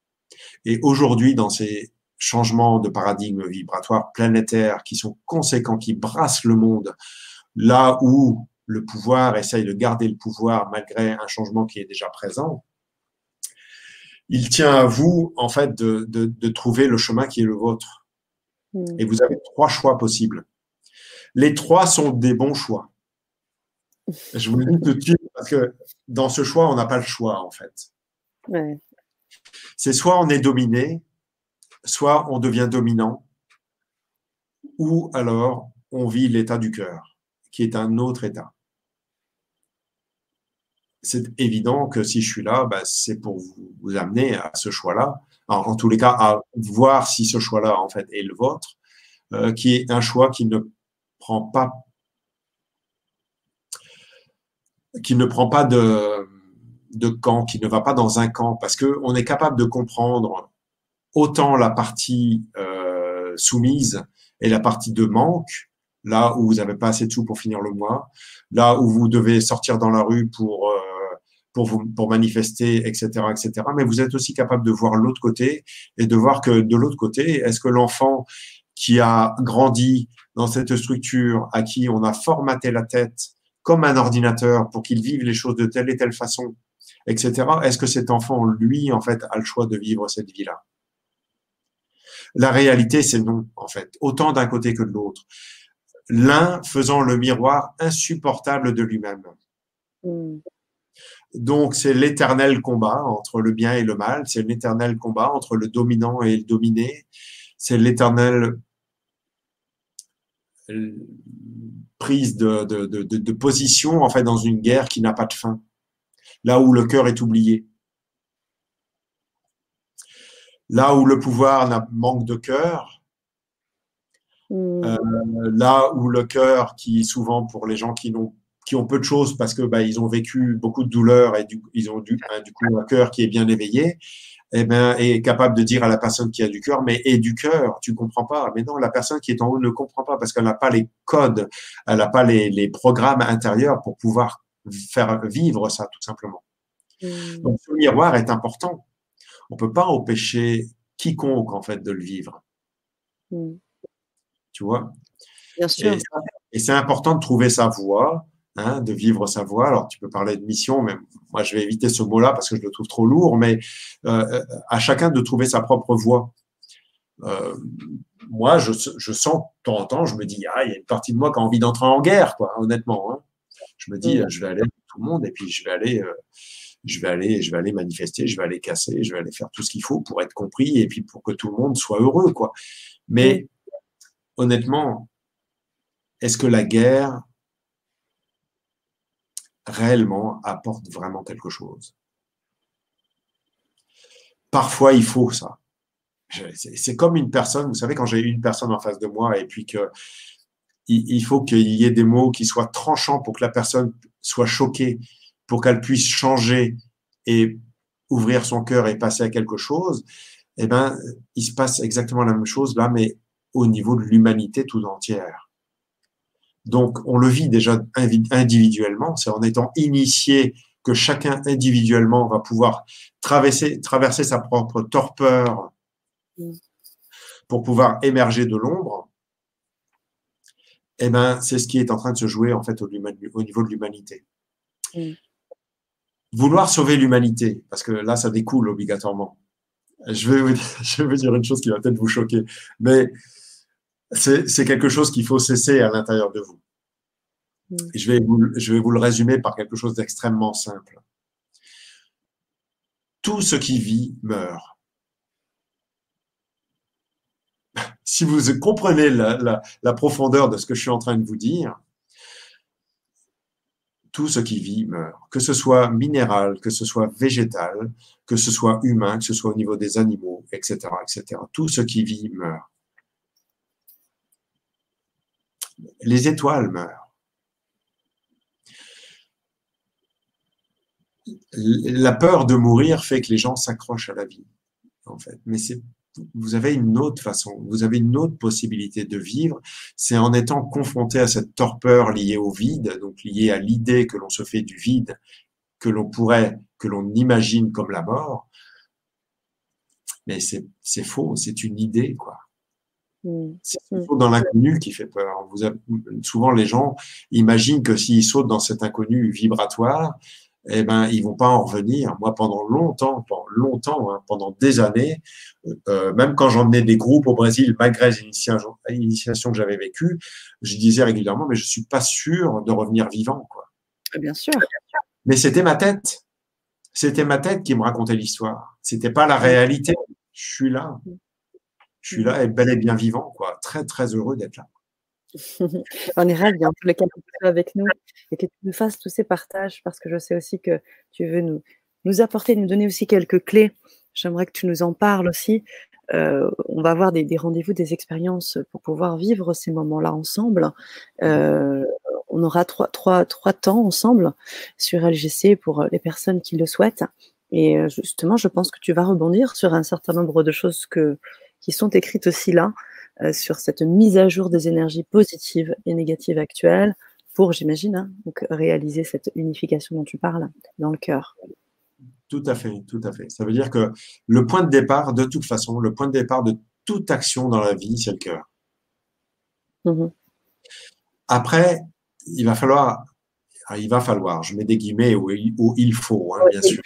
Et aujourd'hui, dans ces changements de paradigme vibratoire planétaire qui sont conséquents, qui brassent le monde, là où le pouvoir essaye de garder le pouvoir malgré un changement qui est déjà présent, il tient à vous, en fait, de, de, de trouver le chemin qui est le vôtre. Mm. Et vous avez trois choix possibles. Les trois sont des bons choix. Je vous le dis tout de suite parce que dans ce choix, on n'a pas le choix, en fait. Ouais. C'est soit on est dominé, soit on devient dominant, ou alors on vit l'état du cœur, qui est un autre état. C'est évident que si je suis là, bah, c'est pour vous, amener à ce choix-là, en, tous les cas à voir si ce choix-là en fait est le vôtre, euh, qui est un choix qui ne prend pas qui ne prend pas de, camp, qui ne va pas dans un camp, parce que on est capable de comprendre autant la partie euh, soumise et la partie de manque, là où vous n'avez pas assez de sous pour finir le mois, là où vous devez sortir dans la rue pour euh, pour vous pour manifester, etc., etc. Mais vous êtes aussi capable de voir l'autre côté et de voir que de l'autre côté, est-ce que l'enfant qui a grandi dans cette structure, à qui on a formaté la tête comme un ordinateur pour qu'il vive les choses de telle et telle façon, etc. Est-ce que cet enfant, lui, en fait, a le choix de vivre cette vie-là? La réalité, c'est non, en fait, autant d'un côté que de l'autre. L'un faisant le miroir insupportable de lui-même. Mm. Donc, c'est l'éternel combat entre le bien et le mal, c'est l'éternel combat entre le dominant et le dominé, c'est l'éternel euh, prise de, de, de, de, position en fait dans une guerre qui n'a pas de fin, là où le cœur est oublié, là où le pouvoir manque de cœur, Mm. euh, là où le cœur, qui souvent pour les gens qui n'ont qui ont peu de choses parce que bah, ils ont vécu beaucoup de douleurs et du, ils ont du, du coup un cœur qui est bien éveillé, eh ben, est capable de dire à la personne qui a du cœur, mais et du cœur, tu comprends pas. Mais non, la personne qui est en haut ne comprend pas parce qu'elle n'a pas les codes, elle n'a pas les, les programmes intérieurs pour pouvoir faire vivre ça, tout simplement. Mm. Donc, ce miroir est important. On peut pas empêcher quiconque, en fait, de le vivre. Mm. Tu vois? Bien sûr. Et, et c'est important de trouver sa voie, hein, de vivre sa voie. Alors, tu peux parler de mission, mais moi, je vais éviter ce mot-là parce que je le trouve trop lourd, mais euh, à chacun de trouver sa propre voie. Euh, moi, je, je sens de temps en temps, je me dis, ah, il y a une partie de moi qui a envie d'entrer en guerre, quoi, honnêtement. Hein. Je me dis, euh, je vais aller avec tout le monde et puis je vais aller, euh, je vais aller, je vais aller manifester, je vais aller casser, je vais aller faire tout ce qu'il faut pour être compris et puis pour que tout le monde soit heureux, quoi. Mais honnêtement, est-ce que la guerre réellement apporte vraiment quelque chose Parfois, il faut ça. C'est comme une personne, vous savez, quand j'ai une personne en face de moi et puis que il faut qu'il y ait des mots qui soient tranchants pour que la personne soit choquée, pour qu'elle puisse changer et ouvrir son cœur et passer à quelque chose, eh ben, il se passe exactement la même chose là, mais au niveau de l'humanité tout entière. Donc, on le vit déjà individuellement, c'est en étant initié que chacun individuellement va pouvoir traverser, traverser sa propre torpeur pour pouvoir émerger de l'ombre. Eh ben, c'est ce qui est en train de se jouer en fait au, niveau de l'humanité. Mm. Vouloir sauver l'humanité, parce que là, ça découle obligatoirement. Je vais vous, je vais vous dire une chose qui va peut-être vous choquer, mais c'est quelque chose qu'il faut cesser à l'intérieur de vous. Mm. Et je vais vous, je vais vous le résumer par quelque chose d'extrêmement simple. Tout ce qui vit meurt. Si vous comprenez la, la, la profondeur de ce que je suis en train de vous dire, tout ce qui vit meurt. Que ce soit minéral, que ce soit végétal, que ce soit humain, que ce soit au niveau des animaux, etc., etc. Tout ce qui vit meurt. Les étoiles meurent. La peur de mourir fait que les gens s'accrochent à la vie, en fait. Mais c'est, vous avez une autre façon, vous avez une autre possibilité de vivre. C'est en étant confronté à cette torpeur liée au vide, donc liée à l'idée que l'on se fait du vide, que l'on pourrait, que l'on imagine comme la mort. Mais c'est, faux, c'est une idée, quoi. Mm. C'est toujours dans l'inconnu qui fait peur. Vous avez- souvent, les gens imaginent que s'ils sautent dans cet inconnu vibratoire, eh ben, ils vont pas en revenir. Moi, pendant longtemps, pendant longtemps, hein, pendant des années, euh, même quand j'emmenais des groupes au Brésil, malgré l'initiation que j'avais vécue, je disais régulièrement, mais je suis pas sûr de revenir vivant, quoi. Bien sûr. Mais c'était ma tête. C'était ma tête qui me racontait l'histoire. C'était pas la réalité. Je suis là. Je suis là et bel et bien vivant, quoi. Très, très heureux d'être là. On est ravis en les cas que tu sois avec nous et que tu nous fasses tous ces partages parce que je sais aussi que tu veux nous, nous apporter, nous donner aussi quelques clés. J'aimerais que tu nous en parles aussi. Euh, on va avoir des, rendez-vous, des expériences pour pouvoir vivre ces moments-là ensemble. Euh, on aura trois, trois, trois temps ensemble sur LGC pour les personnes qui le souhaitent. Et euh, justement, je pense que tu vas rebondir sur un certain nombre de choses que, qui sont écrites aussi là. Euh, sur cette mise à jour des énergies positives et négatives actuelles pour, j'imagine, hein, donc réaliser cette unification dont tu parles dans le cœur. Tout à fait, tout à fait. Ça veut dire que le point de départ, de toute façon, le point de départ de toute action dans la vie, c'est le cœur. Mmh Après, il va falloir ah, il va falloir, je mets des guillemets où, il faut, hein, bien sûr.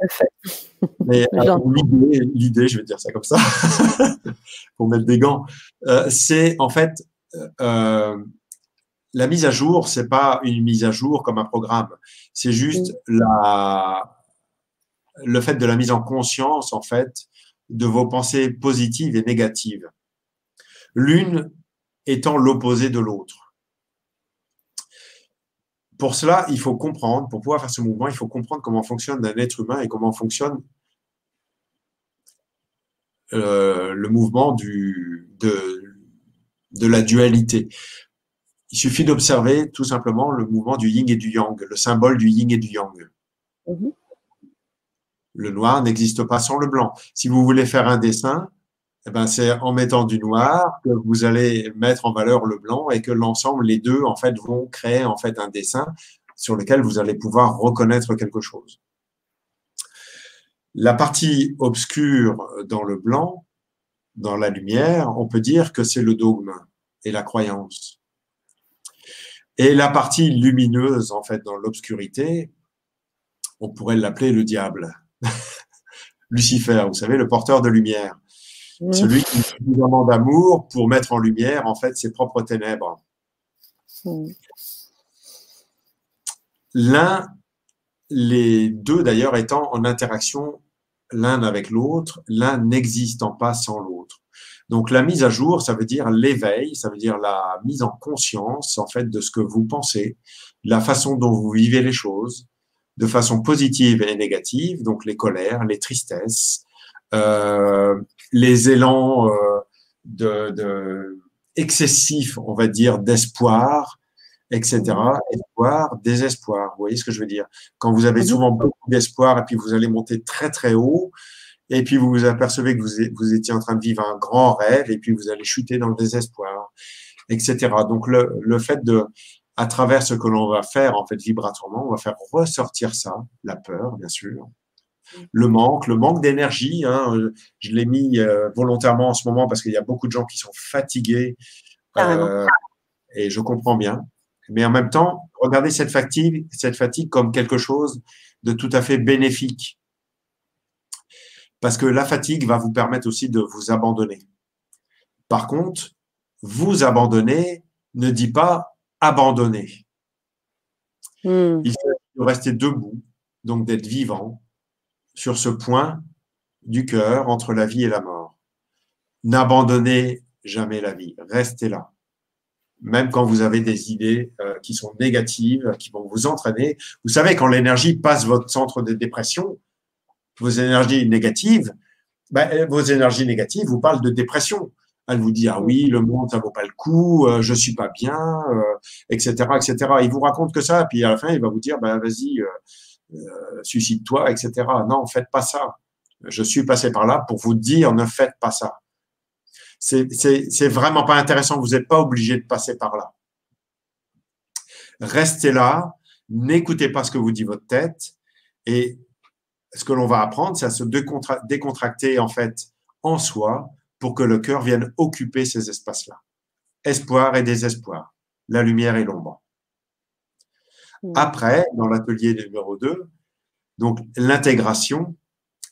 Mais euh, l'idée, je vais dire ça comme ça, pour mettre des gants, euh, c'est en fait euh, la mise à jour, c'est pas une mise à jour comme un programme, c'est juste la, le fait de la mise en conscience en fait de vos pensées positives et négatives. L'une étant l'opposé de l'autre pour cela, il faut comprendre, pour pouvoir faire ce mouvement, il faut comprendre comment fonctionne un être humain et comment fonctionne euh, le mouvement du, de, de la dualité. Il suffit d'observer tout simplement le mouvement du yin et du yang, le symbole du yin et du yang. Mhm. Le noir n'existe pas sans le blanc. Si vous voulez faire un dessin, eh ben, c'est en mettant du noir que vous allez mettre en valeur le blanc et que l'ensemble, les deux, en fait, vont créer en fait un dessin sur lequel vous allez pouvoir reconnaître quelque chose. La partie obscure dans le blanc, dans la lumière, on peut dire que c'est le dogme et la croyance. Et la partie lumineuse, en fait, dans l'obscurité, on pourrait l'appeler le diable. Lucifer, vous savez, le porteur de lumière. Celui qui a suffisamment d'amour pour mettre en lumière, en fait, ses propres ténèbres. L'un, les deux d'ailleurs étant en interaction l'un avec l'autre, l'un n'existant pas sans l'autre. Donc la mise à jour, ça veut dire l'éveil, ça veut dire la mise en conscience en fait de ce que vous pensez, la façon dont vous vivez les choses, de façon positive et négative, donc les colères, les tristesses, euh, les élans euh, de, excessifs, on va dire, d'espoir, etc. Espoir, désespoir. Vous voyez ce que je veux dire Quand vous avez souvent beaucoup d'espoir et puis vous allez monter très très haut, et puis vous vous apercevez que vous, vous étiez en train de vivre un grand rêve, et puis vous allez chuter dans le désespoir, etc. Donc le, le fait de, à travers ce que l'on va faire en fait vibratoirement, on va faire ressortir ça, la peur, bien sûr, le manque, le manque d'énergie. Hein, je l'ai mis euh, volontairement en ce moment parce qu'il y a beaucoup de gens qui sont fatigués euh, et je comprends bien. Mais en même temps, regardez cette fatigue, cette fatigue comme quelque chose de tout à fait bénéfique. Parce que la fatigue va vous permettre aussi de vous abandonner. Par contre, vous abandonner ne dit pas abandonner. Hmm. Il faut rester debout, donc d'être vivant, sur ce point du cœur entre la vie et la mort. N'abandonnez jamais la vie, restez là. Même quand vous avez des idées euh, qui sont négatives, qui vont vous entraîner. Vous savez, quand l'énergie passe votre centre de dépression, vos énergies négatives, ben, euh, vos énergies négatives vous parlent de dépression. Elle vous dit ah oui le monde ça vaut pas le coup, euh, je suis pas bien, etc etc. Il vous raconte que ça, puis à la fin il va vous dire ben vas-y euh, suicide-toi, etc. Non, faites pas ça. Je suis passé par là pour vous dire, ne faites pas ça. C'est vraiment pas intéressant. Vous n'êtes pas obligé de passer par là. Restez là, n'écoutez pas ce que vous dit votre tête et ce que l'on va apprendre, c'est à se décontracter en fait en soi pour que le cœur vienne occuper ces espaces-là. Espoir et désespoir, la lumière et l'ombre. Après, dans l'atelier numéro 2, donc l'intégration,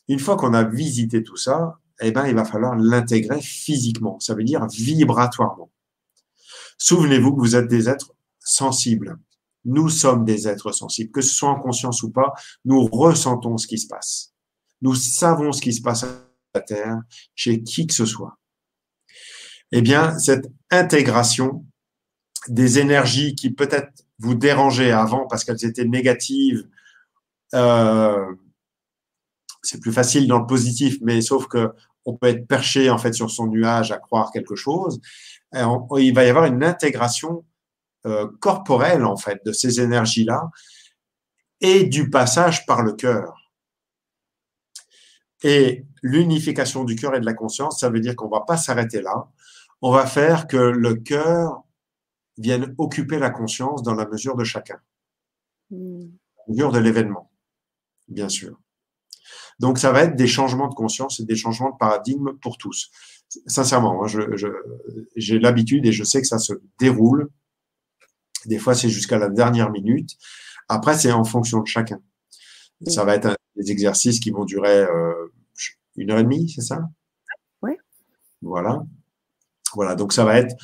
une fois qu'on a visité tout ça, eh ben, il va falloir l'intégrer physiquement, ça veut dire vibratoirement. Souvenez-vous que vous êtes des êtres sensibles. Nous sommes des êtres sensibles, que ce soit en conscience ou pas, nous ressentons ce qui se passe. Nous savons ce qui se passe à la Terre, chez qui que ce soit. Eh bien, cette intégration des énergies qui peut-être vous dérangeaient avant parce qu'elles étaient négatives, euh, c'est plus facile dans le positif, mais sauf que on peut être perché en fait sur son nuage à croire quelque chose. il va y avoir une intégration euh, corporelle en fait de ces énergies-là et du passage par le cœur. Et l'unification du cœur et de la conscience, ça veut dire qu'on va pas s'arrêter là. On va faire que le cœur vienne occuper la conscience dans la mesure de chacun, mmh. la mesure de l'événement, bien sûr. Donc, ça va être des changements de conscience et des changements de paradigme pour tous. Sincèrement, j'ai l'habitude et je sais que ça se déroule. Des fois, c'est jusqu'à la dernière minute. Après, c'est en fonction de chacun. Ça va être des exercices qui vont durer euh, une heure et demie, c'est ça? Oui. Voilà. Voilà. Donc, ça va être.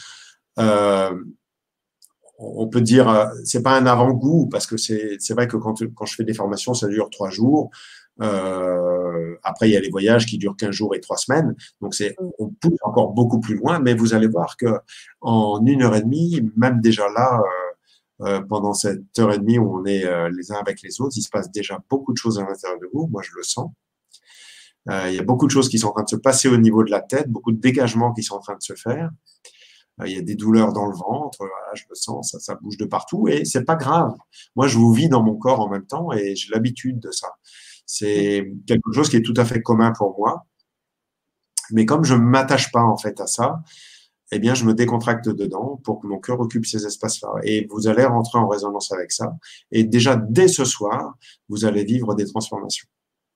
Euh, on peut dire, euh, c'est pas un avant-goût parce que c'est vrai que quand, quand je fais des formations, ça dure trois jours. Euh, après, il y a les voyages qui durent 15 jours et 3 semaines. Donc, c'est, mm. on pousse encore beaucoup plus loin, mais vous allez voir que en une heure et demie, même déjà là, euh, euh pendant cette heure et demie où on est euh, les uns avec les autres, il se passe déjà beaucoup de choses à l'intérieur de vous. Moi, je le sens. Euh, il y a beaucoup de choses qui sont en train de se passer au niveau de la tête, beaucoup de dégagements qui sont en train de se faire. Il y a des douleurs dans le ventre, je le sens, ça, ça bouge de partout et c'est pas grave. Moi, je vous vis dans mon corps en même temps et j'ai l'habitude de ça. C'est quelque chose qui est tout à fait commun pour moi. Mais comme je ne m'attache pas en fait à ça, eh bien, je me décontracte dedans pour que mon cœur occupe ces espaces-là. Et vous allez rentrer en résonance avec ça. Et déjà, dès ce soir, vous allez vivre des transformations.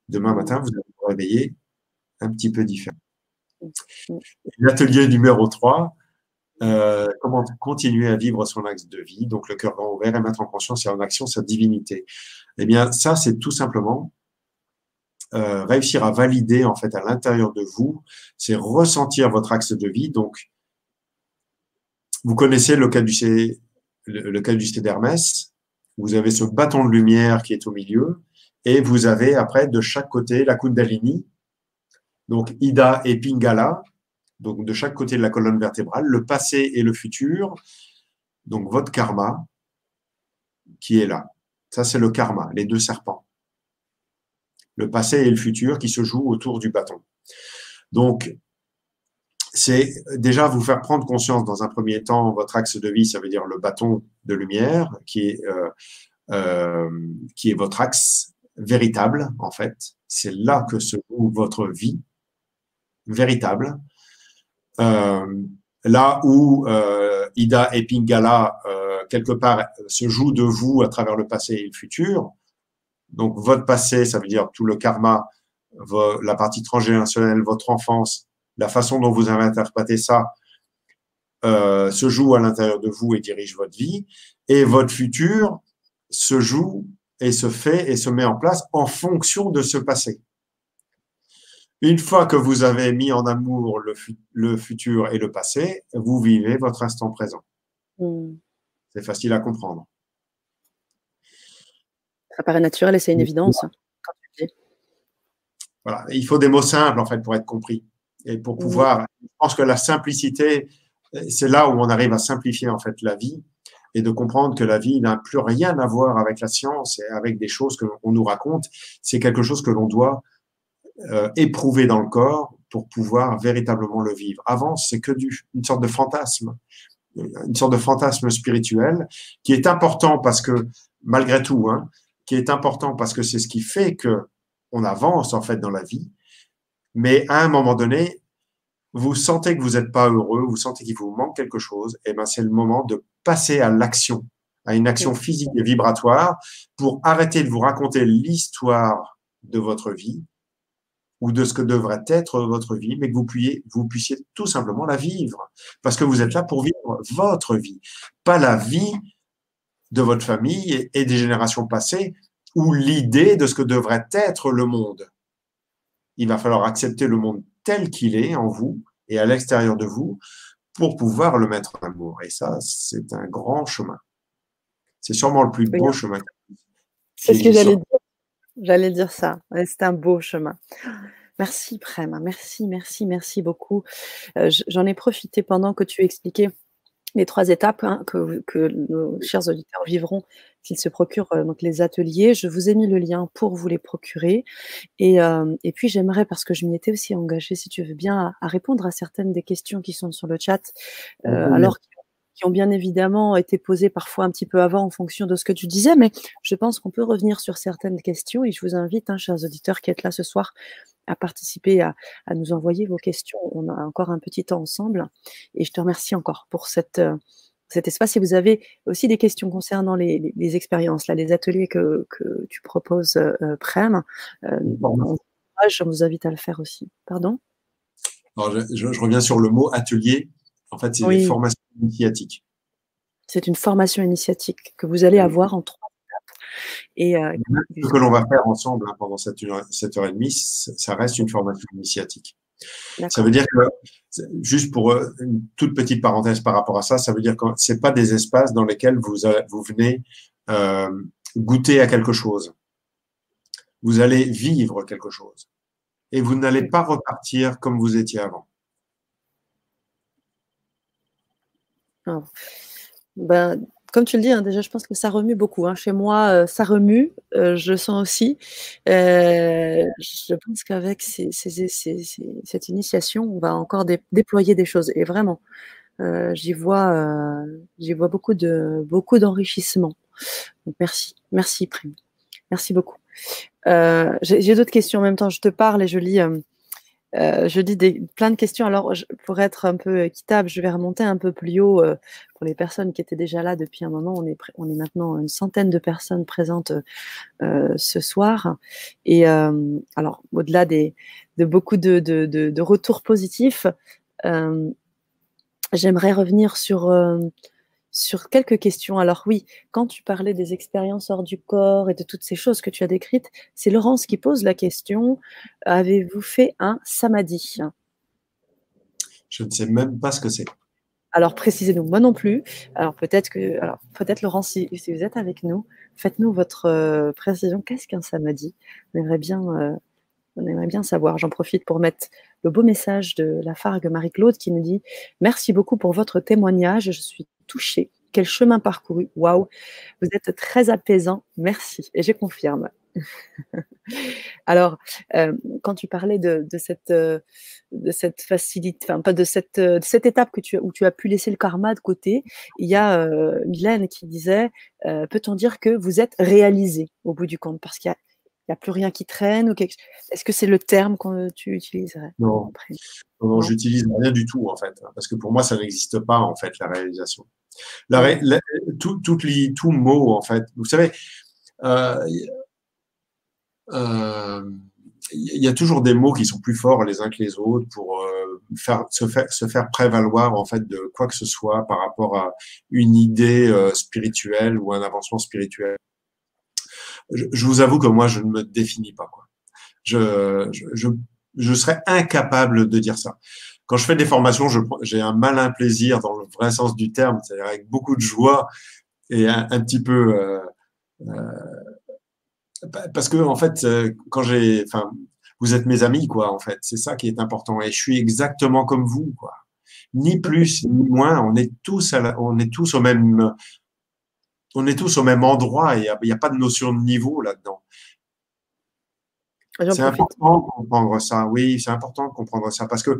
Demain matin, vous allez vous réveiller un petit peu différent. L'atelier numéro 3, euh, comment continuer à vivre son axe de vie, donc le cœur grand ouvert et mettre en conscience et en action sa divinité. Eh bien, ça, c'est tout simplement euh, réussir à valider en fait à l'intérieur de vous, c'est ressentir votre axe de vie. Donc, vous connaissez le caducée, le, le d'Hermès. Vous avez ce bâton de lumière qui est au milieu, et vous avez après de chaque côté la Kundalini, donc Ida et Pingala, donc de chaque côté de la colonne vertébrale, le passé et le futur, donc votre karma qui est là. Ça, c'est le karma, les deux serpents le passé et le futur qui se jouent autour du bâton. Donc, c'est déjà vous faire prendre conscience dans un premier temps votre axe de vie, ça veut dire le bâton de lumière qui est, euh, euh, qui est votre axe véritable en fait. C'est là que se joue votre vie véritable. Euh, là où Ida et Pingala quelque part se jouent de vous à travers le passé et le futur, donc, votre passé, ça veut dire tout le karma, la partie transgénérationnelle, votre enfance, la façon dont vous avez interprété ça, euh, se joue à l'intérieur de vous et dirige votre vie. Et votre futur se joue et se fait et se met en place en fonction de ce passé. Une fois que vous avez mis en amour le, futur et le passé, vous vivez votre instant présent. Hmm. C'est facile à comprendre. Ça paraît naturel et c'est une évidence. Hein, voilà, il faut des mots simples en fait pour être compris et pour pouvoir. Je pense que la simplicité, c'est là où on arrive à simplifier en fait la vie et de comprendre que la vie n'a plus rien à voir avec la science et avec des choses qu'on nous raconte. C'est quelque chose que l'on doit euh, éprouver dans le corps pour pouvoir véritablement le vivre. Avant, c'est que du, une sorte de fantasme, une sorte de fantasme spirituel qui est important parce que malgré tout, hein, qui est important parce que c'est ce qui fait que on avance en fait dans la vie. Mais à un moment donné, vous sentez que vous n'êtes pas heureux, vous sentez qu'il vous manque quelque chose, et eh ben c'est le moment de passer à l'action, à une action physique et vibratoire pour arrêter de vous raconter l'histoire de votre vie ou de ce que devrait être votre vie, mais que vous puissiez, vous puissiez tout simplement la vivre. Parce que vous êtes là pour vivre votre vie, pas la vie de votre famille et des générations passées ou l'idée de ce que devrait être le monde. Il va falloir accepter le monde tel qu'il est en vous et à l'extérieur de vous pour pouvoir le mettre en amour. Et ça, c'est un grand chemin. C'est sûrement le plus beau chemin. C'est ce que j'allais dire. J'allais dire ça. C'est un beau chemin. Merci Prem, merci, merci, merci beaucoup. Euh, j'en ai profité pendant que tu expliquais les trois étapes hein, que, nos chers auditeurs vivront s'ils se procurent euh, donc les ateliers. Je vous ai mis le lien pour vous les procurer. Et, euh, et puis j'aimerais, parce que je m'y étais aussi engagée, si tu veux bien, à, répondre à certaines des questions qui sont sur le chat, euh, alors qui ont bien évidemment été posées parfois un petit peu avant en fonction de ce que tu disais, mais je pense qu'on peut revenir sur certaines questions et je vous invite, hein, chers auditeurs qui êtes là ce soir, à participer, à, nous envoyer vos questions. On a encore un petit temps ensemble et je te remercie encore pour cette, euh, cet espace. Si vous avez aussi des questions concernant les, expériences, là, les ateliers que, tu proposes, euh, euh Prem, euh, je vous invite à le faire aussi. Pardon? Je, reviens sur le mot atelier. En fait, c'est une formation initiatique. C'est une formation initiatique que vous allez avoir en trois et, euh, ce que l'on va faire ensemble hein, pendant cette heure, heure et demie, ça reste une formation initiatique. Ça veut dire que, juste pour euh, une toute petite parenthèse par rapport à ça, ça veut dire que c'est pas des espaces dans lesquels vous, vous venez euh, goûter à quelque chose. Vous allez vivre quelque chose. Et vous n'allez pas repartir comme vous étiez avant. Oh. Ben, comme tu le dis, hein, déjà, je pense que ça remue beaucoup. Hein. Chez moi, euh, ça remue. Euh, je sens aussi. Euh, je pense qu'avec cette initiation, on va encore déployer des choses. Et vraiment, j'y vois, j'y vois beaucoup de beaucoup d'enrichissement. merci, merci Prime. Merci beaucoup. J'ai d'autres questions en même temps. Je te parle et je lis. Euh, je dis des, plein de questions. Alors, pour être un peu équitable, je vais remonter un peu plus haut euh, pour les personnes qui étaient déjà là depuis un moment. On est, on est maintenant une centaine de personnes présentes euh, ce soir. Et alors, au-delà de beaucoup de, de, de, de retours positifs, j'aimerais revenir sur sur quelques questions. Alors oui, quand tu parlais des expériences hors du corps et de toutes ces choses que tu as décrites, c'est Laurence qui pose la question, avez-vous fait un samadhi? Je ne sais même pas ce que c'est. Alors précisez-nous, moi non plus. Alors peut-être que, alors peut-être Laurence, si, vous êtes avec nous, faites-nous votre euh, précision. Qu'est-ce qu'un samadhi? On aimerait bien, euh, on aimerait bien savoir. J'en profite pour mettre le beau message de la Fargue Marie-Claude qui nous dit Merci beaucoup pour votre témoignage. Je suis touché. Quel chemin parcouru. Waouh. Vous êtes très apaisant. Merci. Et je confirme. Alors, euh, quand tu parlais de, cette, euh, de cette facilité, enfin pas de cette, euh, étape où tu as pu laisser le karma de côté, il y a Mylène qui disait, peut-on dire que vous êtes réalisé au bout du compte? Parce qu'il y a il n'y a plus rien qui traîne ou quelque... Est-ce que c'est le terme que tu utiliserais Non, non, j'utilise rien du tout en fait, parce que pour moi ça n'existe pas en fait la réalisation. La, tout, tout, tout, mot en fait, vous savez, euh, euh, il y a toujours des mots qui sont plus forts les uns que les autres pour euh, faire, se, faire, se faire prévaloir en fait de quoi que ce soit par rapport à une idée spirituelle ou un avancement spirituel je, vous avoue que moi, je ne me définis pas. Je, je, je, serais incapable de dire ça. Quand je fais des formations, j'ai un malin plaisir dans le vrai sens du terme, c'est-à-dire avec beaucoup de joie et un, petit peu euh, euh, parce que en fait, euh, quand j'ai, enfin, vous êtes mes amis, quoi. En fait, c'est ça qui est important. Et je suis exactement comme vous, quoi. Ni plus ni moins. On est tous, on est tous au même, on est tous au même endroit et il n'y a, pas de notion de niveau là-dedans. C'est important de comprendre ça, oui, c'est important de comprendre ça parce que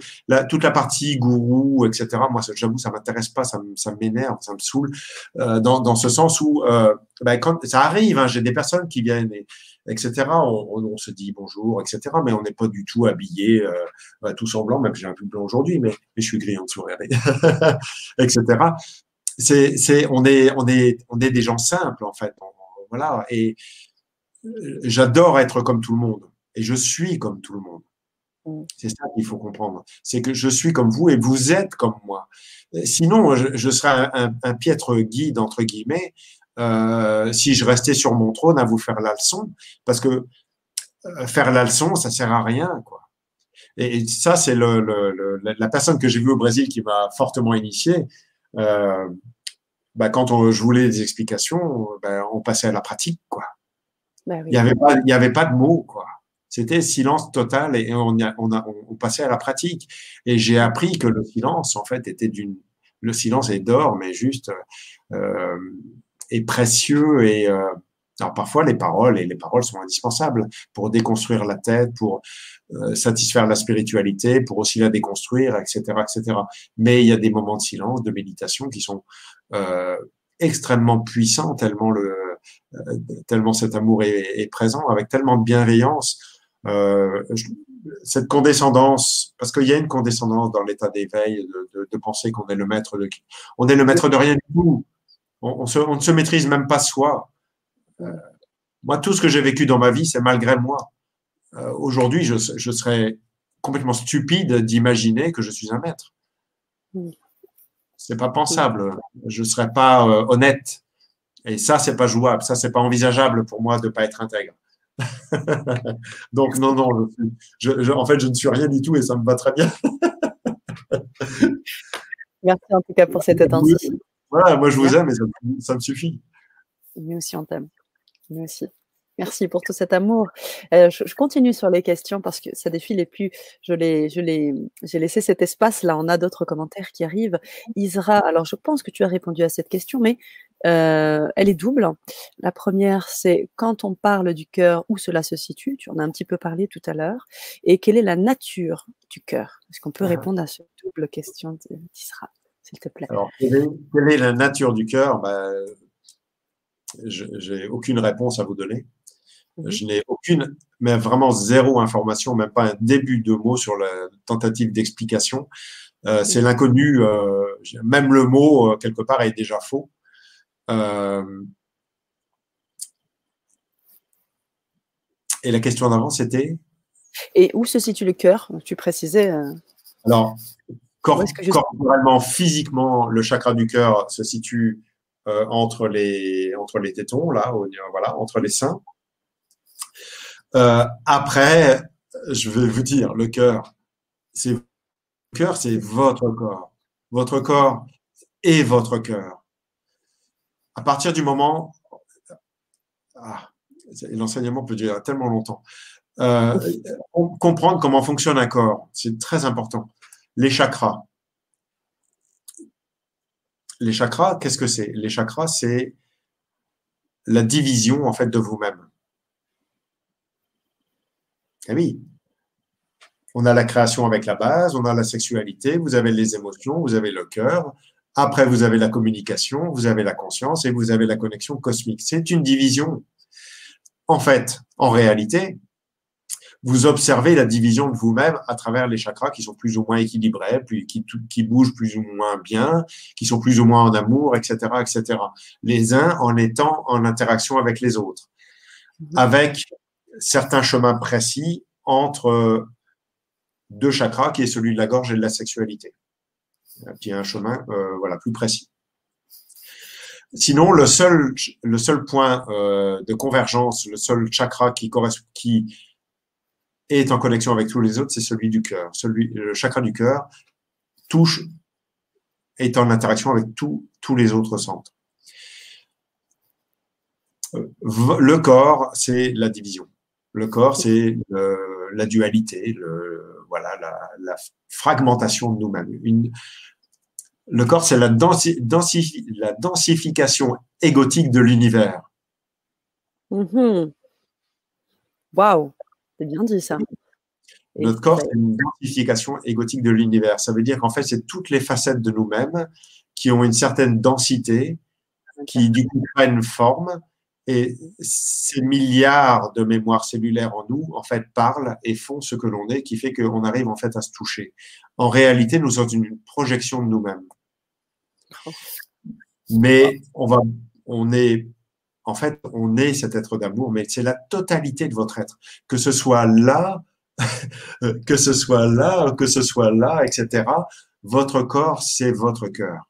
toute la partie gourou, etc., moi, j'avoue, ça m'intéresse pas, ça, m'énerve, ça me saoule, euh, dans, ce sens où, euh, ben, quand ça arrive, hein, j'ai des personnes qui viennent, etc., on, se dit bonjour, etc., mais on n'est pas du tout habillé euh, tout en blanc, même j'ai un peu blanc aujourd'hui, mais, mais, je suis gris en dessous, regardez, etc c'est, c'est, on est, on est, on est des gens simples en fait. Voilà. Et euh, j'adore être comme tout le monde. Et je suis comme tout le monde. Mm. C'est ça qu'il faut comprendre. C'est que je suis comme vous et vous êtes comme moi. Sinon, je, serais un, piètre guide, entre guillemets, euh, si je restais sur mon trône à vous faire la leçon, parce que euh, faire la leçon, ça sert à rien, quoi. Et, ça, c'est le, le, la personne que j'ai vue au Brésil qui m'a fortement initié. Euh, bah, quand on, je voulais des explications, bah, on passait à la pratique, quoi. Bah il n'y avait pas, il y avait pas de mots, quoi. C'était silence total et on, a, on, a, on passait à la pratique. Et j'ai appris que le silence, en fait, était d'une, le silence est d'or, mais juste euh, est précieux et euh, alors parfois les paroles et les paroles sont indispensables pour déconstruire la tête, pour euh, satisfaire la spiritualité, pour aussi la déconstruire, etc., etc. Mais il y a des moments de silence, de méditation qui sont euh, extrêmement puissants, tellement le, euh, tellement cet amour est, est, présent, avec tellement de bienveillance. Euh, cette condescendance, parce qu'il y a une condescendance dans l'état d'éveil de, de, de, penser qu'on est le maître de, on est le maître de rien du tout. On, on, se, on ne se maîtrise même pas soi. Euh, moi, tout ce que j'ai vécu dans ma vie, c'est malgré moi. Euh, Aujourd'hui, je, je, serais complètement stupide d'imaginer que je suis un maître. C'est pas pensable. Je serais pas euh, honnête. Et ça, c'est pas jouable. Ça, c'est pas envisageable pour moi de pas être intègre. Donc non, non, je, je, en fait, je ne suis rien du tout et ça me va très bien. Merci en tout cas pour cette attention. Voilà, moi je vous aime et ça, ça me suffit. Nous aussi on t'aime. Nous aussi. Merci pour tout cet amour. Euh, je, je, continue sur les questions parce que ça défile et puis je l'ai, je l'ai, j'ai laissé cet espace. Là, on a d'autres commentaires qui arrivent. Isra, alors je pense que tu as répondu à cette question, mais euh, elle est double. La première, c'est quand on parle du cœur, où cela se situe? Tu en as un petit peu parlé tout à l'heure. Et quelle est la nature du cœur? Est-ce qu'on peut ah. répondre à cette double question d'Isra, s'il te plaît? Alors, quelle est, quelle est, la nature du cœur? Ben, J'ai aucune réponse à vous donner. Mmh. Je n'ai aucune, mais vraiment zéro information, même pas un début de mot sur la tentative d'explication. Euh, mmh. C'est l'inconnu. Euh, même le mot, euh, quelque part, est déjà faux. Euh... Et la question d'avant, c'était? Et où se situe le cœur? Tu précisais. Alors, cor corporellement, physiquement, le chakra du cœur se situe euh, entre les tétons, là, voilà, entre les seins. Euh, après, je vais vous dire, le cœur, c'est cœur, c'est votre corps. Votre corps est votre cœur. À partir du moment, ah, l'enseignement peut durer tellement longtemps. Euh, comprendre comment fonctionne un corps, c'est très important. Les chakras. Les chakras, qu'est-ce que c'est? Les chakras, c'est la division en fait de vous-même. Eh oui. On a la création avec la base, on a la sexualité, vous avez les émotions, vous avez le cœur. Après, vous avez la communication, vous avez la conscience et vous avez la connexion cosmique. C'est une division. En fait, en réalité, vous observez la division de vous-même à travers les chakras qui sont plus ou moins équilibrés, qui, qui bougent plus ou moins bien, qui sont plus ou moins en amour, etc., etc. Les uns en étant en interaction avec les autres, mhm. avec certains chemins précis entre deux chakras, qui est celui de la gorge et de la sexualité, qui est un chemin euh, voilà plus précis. Sinon, le seul le seul point euh, de convergence, le seul chakra qui qui est en connexion avec tous les autres, c'est celui du cœur. Celui le chakra du cœur touche est en interaction avec tous tous les autres centres. Euh, le corps, c'est la division. Le corps, c'est la dualité, le, voilà, la, fragmentation de nous-mêmes. Le corps, c'est la, densi, la densification égotique de l'univers. Waouh, wow. C'est bien dit ça. Notre corps, c'est une densification égotique de l'univers. Ça veut dire qu'en fait, c'est toutes les facettes de nous-mêmes qui ont une certaine densité, qui du coup prennent forme et ces milliards de mémoires cellulaires en nous, en fait, parlent et font ce que l'on est, qui fait qu'on arrive en fait à se toucher. En réalité, nous sommes une projection de nous-mêmes. Mais on va, on est, en fait, on est cet être d'amour, mais c'est la totalité de votre être. Que ce soit là, que ce soit là, que ce soit là, etc. Votre corps, c'est votre cœur.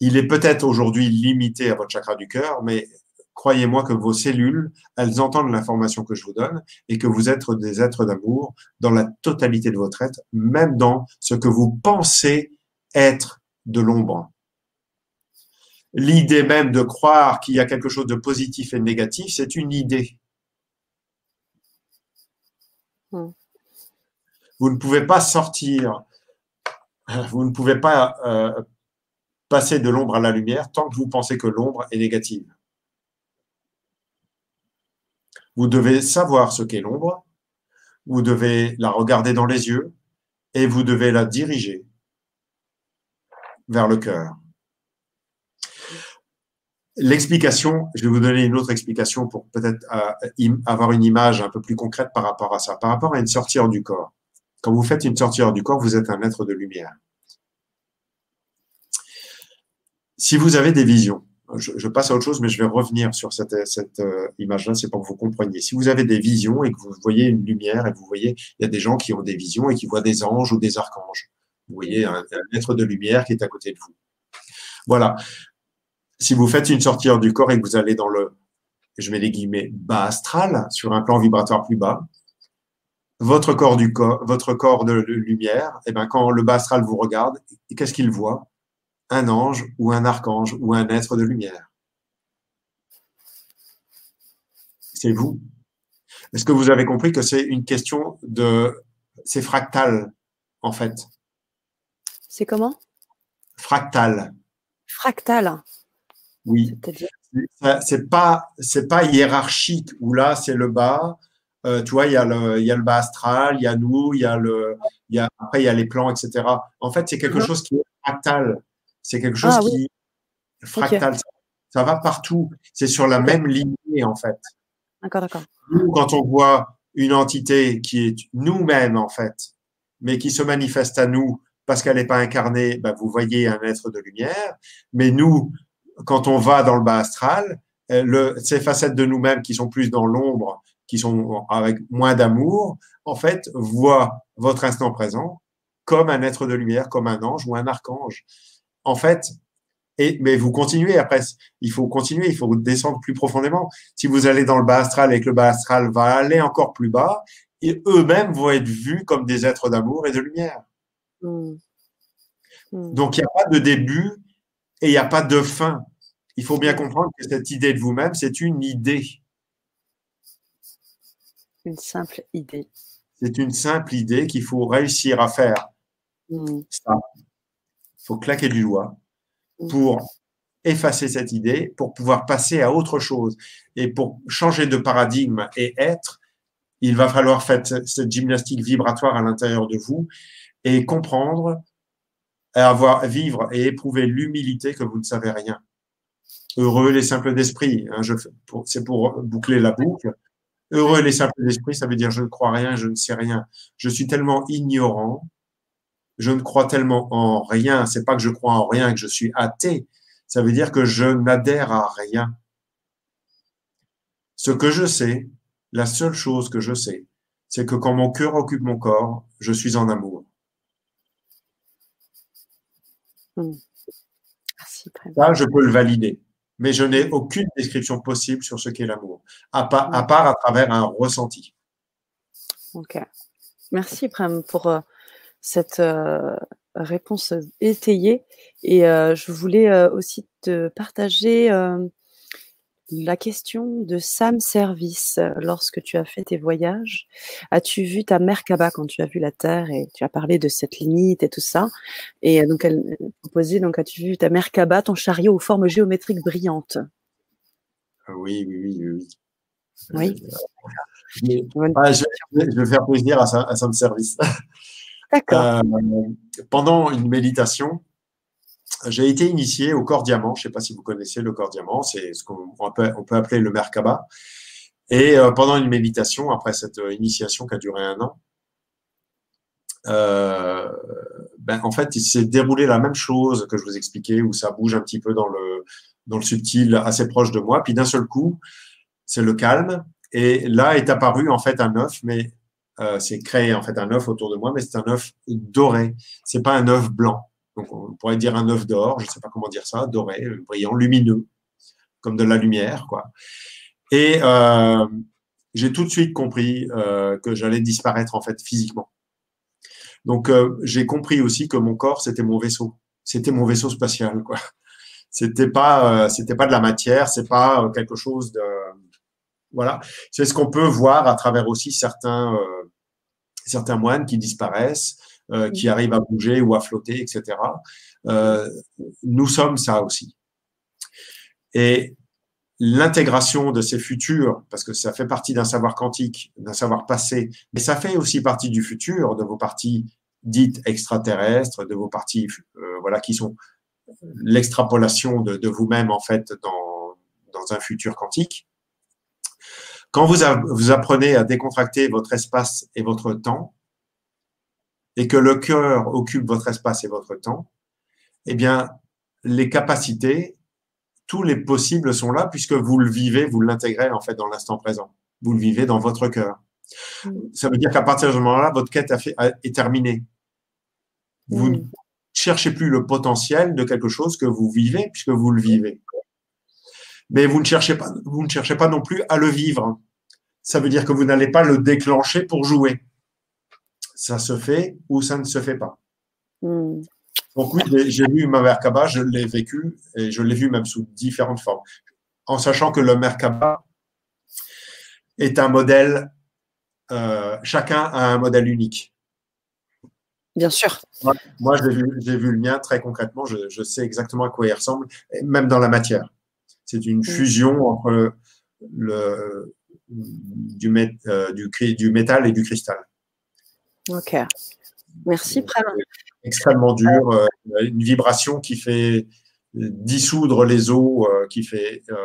il est peut-être aujourd'hui limité à votre chakra du cœur, mais croyez-moi que vos cellules, elles entendent l'information que je vous donne et que vous êtes des êtres d'amour dans la totalité de votre être, même dans ce que vous pensez être de l'ombre. L'idée même de croire qu'il y a quelque chose de positif et de négatif, c'est une idée. Hmm. Vous ne pouvez pas sortir, vous ne pouvez pas euh, passer de l'ombre à la lumière tant que vous pensez que l'ombre est négative. Vous devez savoir ce qu'est l'ombre, vous devez la regarder dans les yeux et vous devez la diriger vers le cœur. L'explication, je vais vous donner une autre explication pour peut-être euh, avoir une image un peu plus concrète par rapport à ça, par rapport à une sortie hors du corps. Quand vous faites une sortie hors du corps, vous êtes un être de lumière. Si vous avez des visions, je, passe à autre chose, mais je vais revenir sur cette, euh, image-là, c'est pour que vous compreniez. Si vous avez des visions et que vous voyez une lumière et vous voyez, il y a des gens qui ont des visions et qui voient des anges ou des archanges. Vous voyez un être de lumière qui est à côté de vous. Voilà si vous faites une sortie hors du corps et que vous allez dans le, je mets les guillemets, bas astral, sur un plan vibratoire plus bas, votre corps du corps, votre corps de lumière, et eh ben quand le bas astral vous regarde, qu'est-ce qu'il voit? Un ange ou un archange ou un être de lumière. C'est vous. Est-ce que vous avez compris que c'est une question de, c'est fractal en fait? C'est comment? Fractal. Fractal. Oui. C'est pas c'est pas hiérarchique où là c'est le bas. Euh, tu vois, il y a le il y a le bas astral, il y a nous, il y a le il y a après il y a les plans, etc. En fait, c'est quelque uh-huh. chose qui est fractal. C'est quelque chose ah qui fractal. Ça, va partout. C'est sur la même lignée en fait. D'accord, d'accord. Nous, quand on voit une entité qui est nous-mêmes en fait, mais qui se manifeste à nous parce qu'elle n'est pas incarnée, ben, vous voyez un être de lumière. Mais nous, quand on va dans le bas astral, euh, le, ces facettes de nous-mêmes qui sont plus dans l'ombre, qui sont avec moins d'amour, en fait, voient votre instant présent comme un être de lumière, comme un ange ou un archange. En fait, et, mais vous continuez après, il faut continuer, il faut descendre plus profondément. Si vous allez dans le bas astral et que le bas astral va aller encore plus bas, et eux-mêmes vont être vus comme des êtres d'amour et de lumière. Mmh. Mmh. Donc il n'y a pas de début et il n'y a pas de fin. Il faut bien comprendre que cette idée de vous-même, c'est une idée. Une simple idée. C'est une simple idée qu'il faut réussir à faire. Hmm. Ça. Il faut claquer du doigt hmm. pour effacer cette idée, pour pouvoir passer à autre chose. Et pour changer de paradigme et être, il va falloir faire cette gymnastique vibratoire à l'intérieur de vous et comprendre, avoir, vivre et éprouver l'humilité que vous ne savez rien. Heureux les simples d'esprit. Hein, c'est pour boucler la boucle. Heureux les simples d'esprit, ça veut dire je ne crois rien, je ne sais rien. Je suis tellement ignorant, je ne crois tellement en rien. C'est pas que je crois en rien, que je suis athée. Ça veut dire que je n'adhère à rien. Ce que je sais, la seule chose que je sais, c'est que quand mon cœur occupe mon corps, je suis en amour. Hmm. Ça, je peux le valider mais je n'ai aucune description possible sur ce qu'est l'amour, à, part, à travers un ressenti. Ok. Merci, Prem, pour euh, cette euh, réponse étayée. Et euh, je voulais aussi te partager la question de Sam Service, lorsque tu as fait tes voyages, as-tu vu ta Merkaba quand tu as vu la Terre et tu as parlé de cette limite et tout ça? Et donc elle proposait, donc as-tu vu ta Merkaba, ton chariot aux formes géométriques brillantes? Ah Oui, oui, oui, oui. Ah, je, vais faire plaisir à, Sam Service. D'accord. Euh, pendant une méditation, j'ai été initié au corps diamant. Je ne sais pas si vous connaissez le corps diamant. C'est ce qu'on peut, appeler le Merkaba. Et euh, pendant une méditation, après cette euh, initiation qui a duré un an, euh, ben, en fait, il s'est déroulé la même chose que je vous expliquais, où ça bouge un petit peu dans le, dans le subtil, assez proche de moi. Puis d'un seul coup, c'est le calme. Et là est apparu en fait un œuf, mais c'est créé en fait un œuf autour de moi, mais c'est un œuf doré. C'est pas un œuf blanc. Donc, on pourrait dire un œuf d'or, je ne sais pas comment dire ça, doré, brillant, lumineux, comme de la lumière, quoi. Et euh, j'ai tout de suite compris euh, que j'allais disparaître en fait physiquement. Donc euh, j'ai compris aussi que mon corps c'était mon vaisseau, c'était mon vaisseau spatial quoi. C'était pas c'était pas de la matière, c'est pas quelque chose de voilà. C'est ce qu'on peut voir à travers aussi certains certains moines qui disparaissent, qui arrivent à bouger ou à flotter, etc. nous sommes ça aussi. Et l'intégration de ces futurs, parce que ça fait partie d'un savoir quantique, d'un savoir passé, mais ça fait aussi partie du futur, de vos parties dites extraterrestres, de vos parties euh, voilà qui sont l'extrapolation de, vous-même en fait dans, dans un futur quantique. Quand vous, vous apprenez à décontracter votre espace et votre temps, et que le cœur occupe votre espace et votre temps, eh bien, les capacités tous les possibles sont là puisque vous le vivez, vous l'intégrez en fait dans l'instant présent. Vous le vivez dans votre cœur. Mm. Ça veut dire qu'à partir de ce moment-là, votre quête a fait, est terminée. Vous mm. ne cherchez plus le potentiel de quelque chose que vous vivez puisque vous le vivez. Mais vous ne cherchez pas, vous ne cherchez pas non plus à le vivre. Ça veut dire que vous n'allez pas le déclencher pour jouer. Ça se fait ou ça ne se fait pas. Mm. Donc oui, j'ai vu ma Merkaba, je l'ai vécu et je l'ai vu même sous différentes formes. En sachant que le Merkaba est un modèle, euh, chacun a un modèle unique. Bien sûr. Moi, j'ai vu, vu, le mien très concrètement, je, sais exactement à quoi il ressemble, même dans la matière. C'est une mm. fusion entre le, du, euh, du, du métal et du cristal. Ok. Merci, Prem extrêmement dur, euh, une vibration qui fait dissoudre les os, euh, qui fait euh,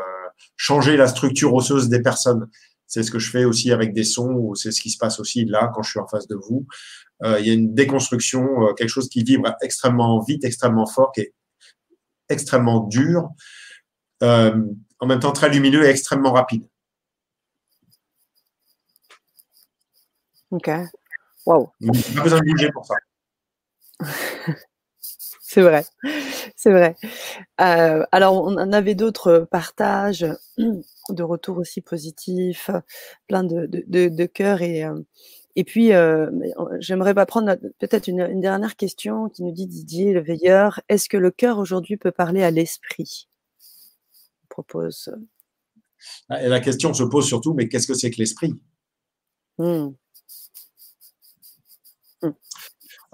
changer la structure osseuse des personnes. C'est ce que je fais aussi avec des sons, ou c'est ce qui se passe aussi là quand je suis en face de vous. il y a une déconstruction, quelque chose qui vibre extrêmement vite, extrêmement fort, qui est extrêmement dur, en même temps très lumineux et extrêmement rapide. Ok. Wow. Pas besoin de bouger pour ça. c'est vrai, c'est vrai. Euh, alors, on en avait d'autres partages de retours aussi positifs, plein de, de, de, cœur et euh, et puis, euh, j'aimerais pas prendre peut-être une, dernière question qui nous dit Didier, le veilleur. Est-ce que le cœur aujourd'hui peut parler à l'esprit? Propose. Et la question se pose surtout, mais qu'est-ce que c'est que l'esprit? Mmh.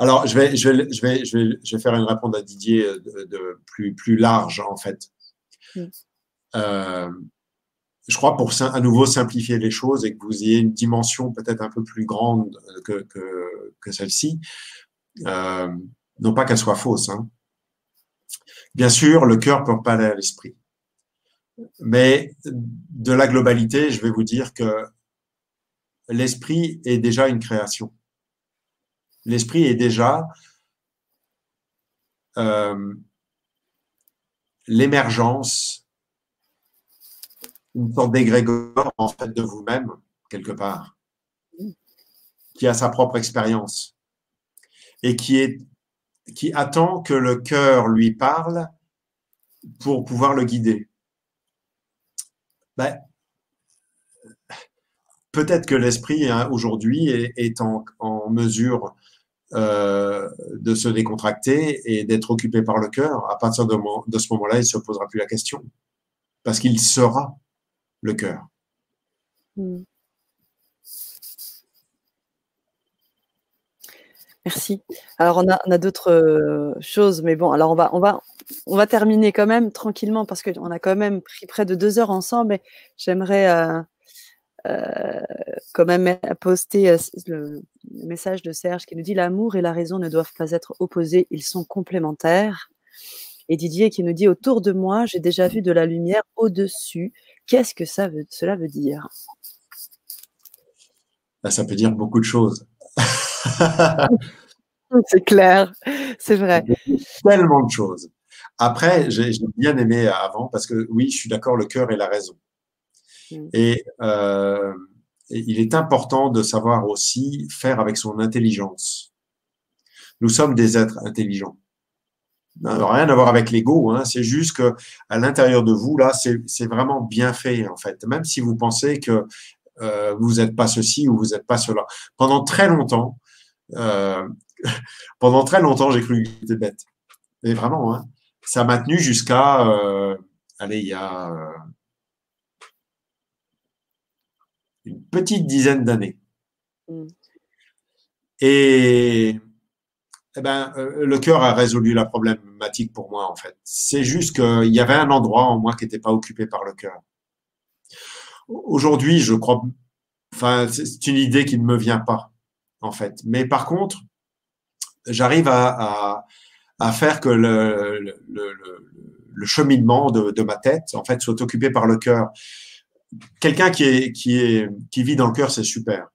Alors, je vais, je, vais, je, vais, je, vais, je vais faire une réponse à Didier euh, de, plus, plus large, en fait. Mm. Euh, je crois pour à nouveau simplifier les choses et que vous ayez une dimension peut-être un peu plus grande que, que, que celle-ci, euh, non pas qu'elle soit fausse. Hein. Bien sûr, le cœur peut pas aller à l'esprit. Mais de la globalité, je vais vous dire que l'esprit est déjà une création. L'esprit est déjà euh, l'émergence, une sorte d'égrégore en fait de vous-même, quelque part, qui a sa propre expérience et qui, attend que le cœur lui parle pour pouvoir le guider. Ben, peut-être que l'esprit hein, aujourd'hui est, en, mesure euh, de se décontracter et d'être occupé par le cœur, à partir de, ce moment-là, il ne se posera plus la question. Parce qu'il sera le cœur. Hmm. Merci. Alors on a, on a d'autres euh, choses, mais bon, alors on va, on va, on va terminer quand même tranquillement parce qu'on a quand même pris près de deux heures ensemble. Et j'aimerais euh, euh, quand même posté euh, le, message de Serge qui nous dit l'amour et la raison ne doivent pas être opposés, ils sont complémentaires. Et Didier qui nous dit autour de moi, j'ai déjà vu de la lumière au-dessus. Qu'est-ce que ça veut, cela veut dire? Bah, Ça peut dire beaucoup de choses. c'est clair, c'est vrai. Tellement de choses. Après, j'ai bien aimé avant parce que oui, je suis d'accord, le cœur et la raison. Mm. Euh, et, il est important de savoir aussi faire avec son intelligence. Nous sommes des êtres intelligents. rien à voir avec l'ego, hein. c'est juste que à l'intérieur de vous, là, c'est vraiment bien fait, en fait. Même si vous pensez que euh, vous n'êtes pas ceci ou vous n'êtes pas cela. Pendant très longtemps, euh, pendant très longtemps, j'ai cru que j'étais bête. Mais vraiment, hein, ça m'a tenu jusqu'à, allez, il y a euh, une petite dizaine d'années. Mm. Et eh ben, euh, le cœur a résolu la problématique pour moi, en fait. C'est juste qu'il y avait un endroit en moi qui n'était pas occupé par le cœur. Aujourd'hui, je crois, enfin, c'est une idée qui ne me vient pas, en fait. Mais par contre, j'arrive à, à, faire que le, le, le, cheminement de, de, ma tête, en fait, soit occupé par le cœur. Quelqu'un qui vit dans le cœur, c'est super.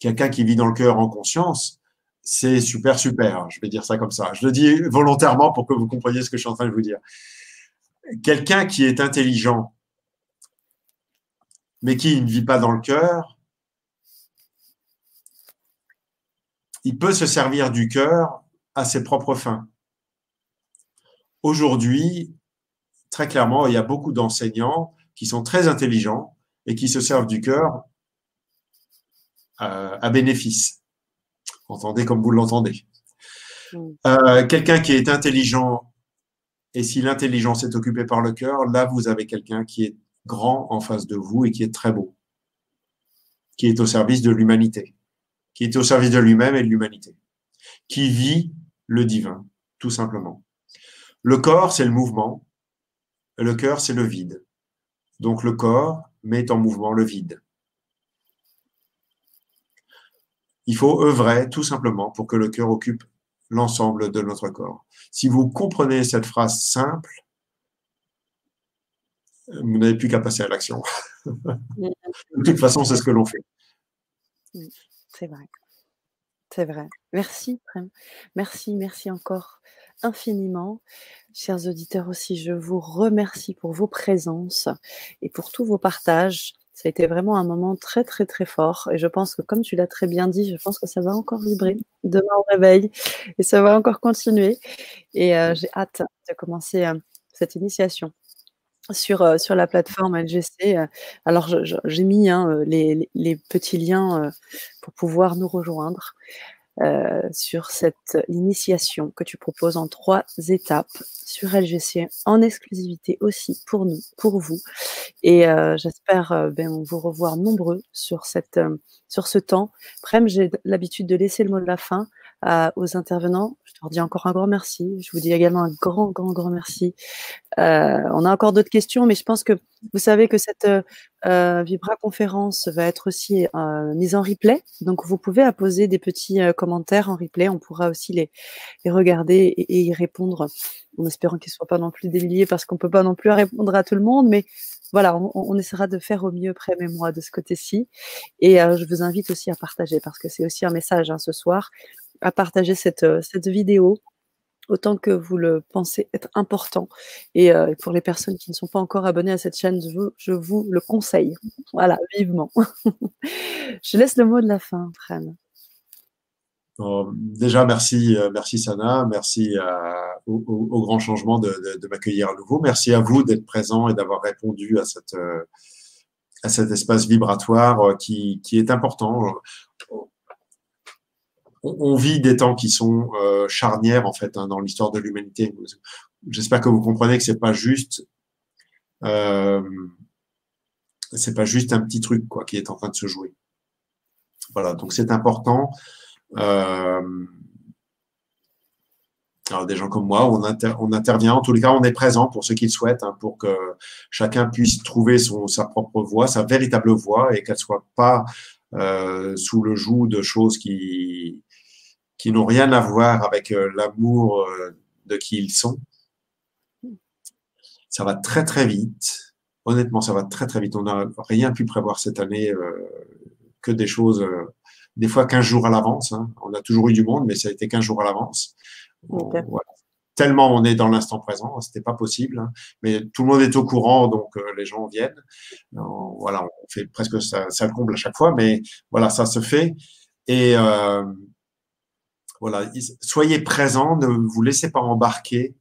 Quelqu'un qui vit dans le cœur en conscience, c'est super, super. Je vais dire ça comme ça. Je le dis volontairement pour que vous compreniez ce que je suis en train de vous dire. Quelqu'un qui est intelligent, mais qui ne vit pas dans le cœur, il peut se servir du cœur à ses propres fins. Aujourd'hui, très clairement, il y a beaucoup d'enseignants qui sont très intelligents et qui se servent du cœur euh, à bénéfice. Entendez comme vous l'entendez. Mm. Euh, quelqu'un qui est intelligent, et si l'intelligence est occupée par le cœur, là, vous avez quelqu'un qui est grand en face de vous et qui est très beau, qui est au service de l'humanité, qui est au service de lui-même et de l'humanité, qui vit le divin, tout simplement. Le corps, c'est le mouvement, le cœur, c'est le vide. Donc le corps met en mouvement le vide. Il faut œuvrer tout simplement pour que le cœur occupe l'ensemble de notre corps. Si vous comprenez cette phrase simple, vous n'avez plus qu'à passer à l'action. de toute façon, c'est ce que l'on fait. C'est vrai. C'est vrai. Merci, Merci, merci encore infiniment. Chers auditeurs aussi, je vous remercie pour vos présences et pour tous vos partages. Ça a été vraiment un moment très, très, très fort. Et je pense que, comme tu l'as très bien dit, je pense que ça va encore vibrer demain au réveil et ça va encore continuer. Et euh, j'ai hâte de commencer euh, cette initiation sur, euh, sur la plateforme LGC. Alors, j'ai mis hein, les, les, petits liens pour pouvoir nous rejoindre. Euh, sur cette initiation que tu proposes en trois étapes sur LGC en exclusivité aussi pour nous, pour vous. Et euh, j'espère euh, ben, vous revoir nombreux sur, cette, sur ce temps. Prem, j'ai l'habitude de laisser le mot de la fin aux intervenants. Je leur dis encore un grand merci. Je vous dis également un grand, grand, grand merci. Euh, on a encore d'autres questions, mais je pense que vous savez que cette euh, Vibra conférence va être aussi euh, mise en replay. Donc, vous pouvez apposer des petits euh, commentaires en replay. On pourra aussi les, les regarder et, y répondre en espérant qu'ils ne soient pas non plus des parce qu'on peut pas non plus répondre à tout le monde. Mais voilà, on, essaiera de faire au mieux près moi de ce côté-ci. Et je vous invite aussi à partager parce que c'est aussi un message hein, ce soir à partager cette, euh, cette vidéo autant que vous le pensez être important. Et euh, pour les personnes qui ne sont pas encore abonnées à cette chaîne, je vous, je vous le conseille. Voilà, vivement. je laisse le mot de la fin, Fran. déjà, merci, euh, merci Sana, merci au, grand changement de, de, m'accueillir à nouveau. Merci à vous d'être présent et d'avoir répondu à, cette, à cet espace vibratoire qui, qui est important on, vit des temps qui sont euh, charnières en fait hein, dans l'histoire de l'humanité. J'espère que vous comprenez que c'est pas juste, euh, c'est pas juste un petit truc quoi qui est en train de se jouer. Voilà, donc c'est important. Euh, alors des gens comme moi, on, intervient. En tous les cas, on est présent pour ceux qui le souhaitent, hein, pour que chacun puisse trouver son, sa propre voie, sa véritable voie, et qu'elle soit pas euh, sous le joug de choses qui qui n'ont rien à voir avec euh, l'amour euh, de qui ils sont. Ça va très très vite. Honnêtement, ça va très très vite. On n'a rien pu prévoir cette année euh, que des choses, des fois 15 jours à l'avance. Hein. On a toujours eu du monde, mais ça a été 15 jours à l'avance. Tellement on est dans l'instant présent, c'était pas possible. Hein. Mais tout le monde est au courant, donc les gens viennent. voilà, on fait presque ça, ça le comble à chaque fois, mais voilà, ça se fait. Et voilà, soyez présent, ne vous laissez pas embarquer.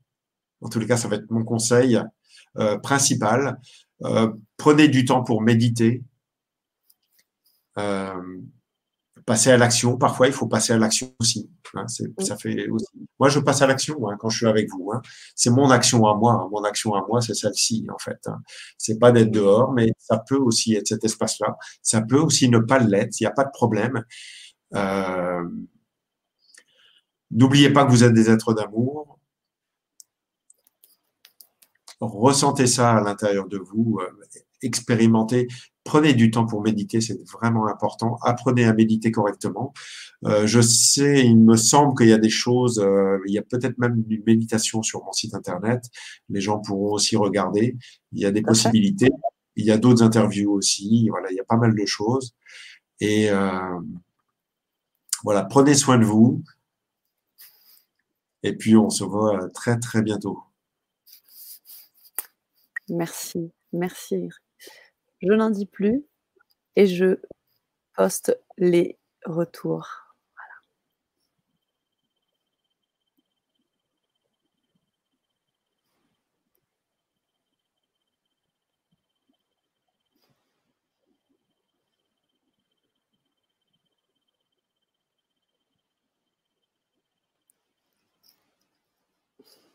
En tous les cas, ça va être mon conseil euh, principal. Euh, prenez du temps pour méditer. Euh, passer à l'action. Parfois, il faut passer à l'action aussi. Hein, ça fait aussi. Moi, je passe à l'action hein, quand je suis avec vous. Hein. C'est mon action à moi. Mon action à moi, c'est celle-ci en fait. C'est pas d'être dehors, mais ça peut aussi être cet espace-là. Ça peut aussi ne pas l'être. Il n'y a pas de problème. Euh... N'oubliez pas que vous êtes des êtres d'amour. Ressentez ça à l'intérieur de vous. Euh, expérimentez prenez du temps pour méditer, c'est vraiment important. Apprenez à méditer correctement. Euh, je sais, il me semble qu'il y a des choses, euh, il y a peut-être même une méditation sur mon site internet. Les gens pourront aussi regarder. Il y a des possibilités. Il y a d'autres interviews aussi. Voilà, il y a pas mal de choses. Et euh, voilà, prenez soin de vous. Et puis on se voit très très bientôt. Merci, merci je n'en dis plus et je poste les retours.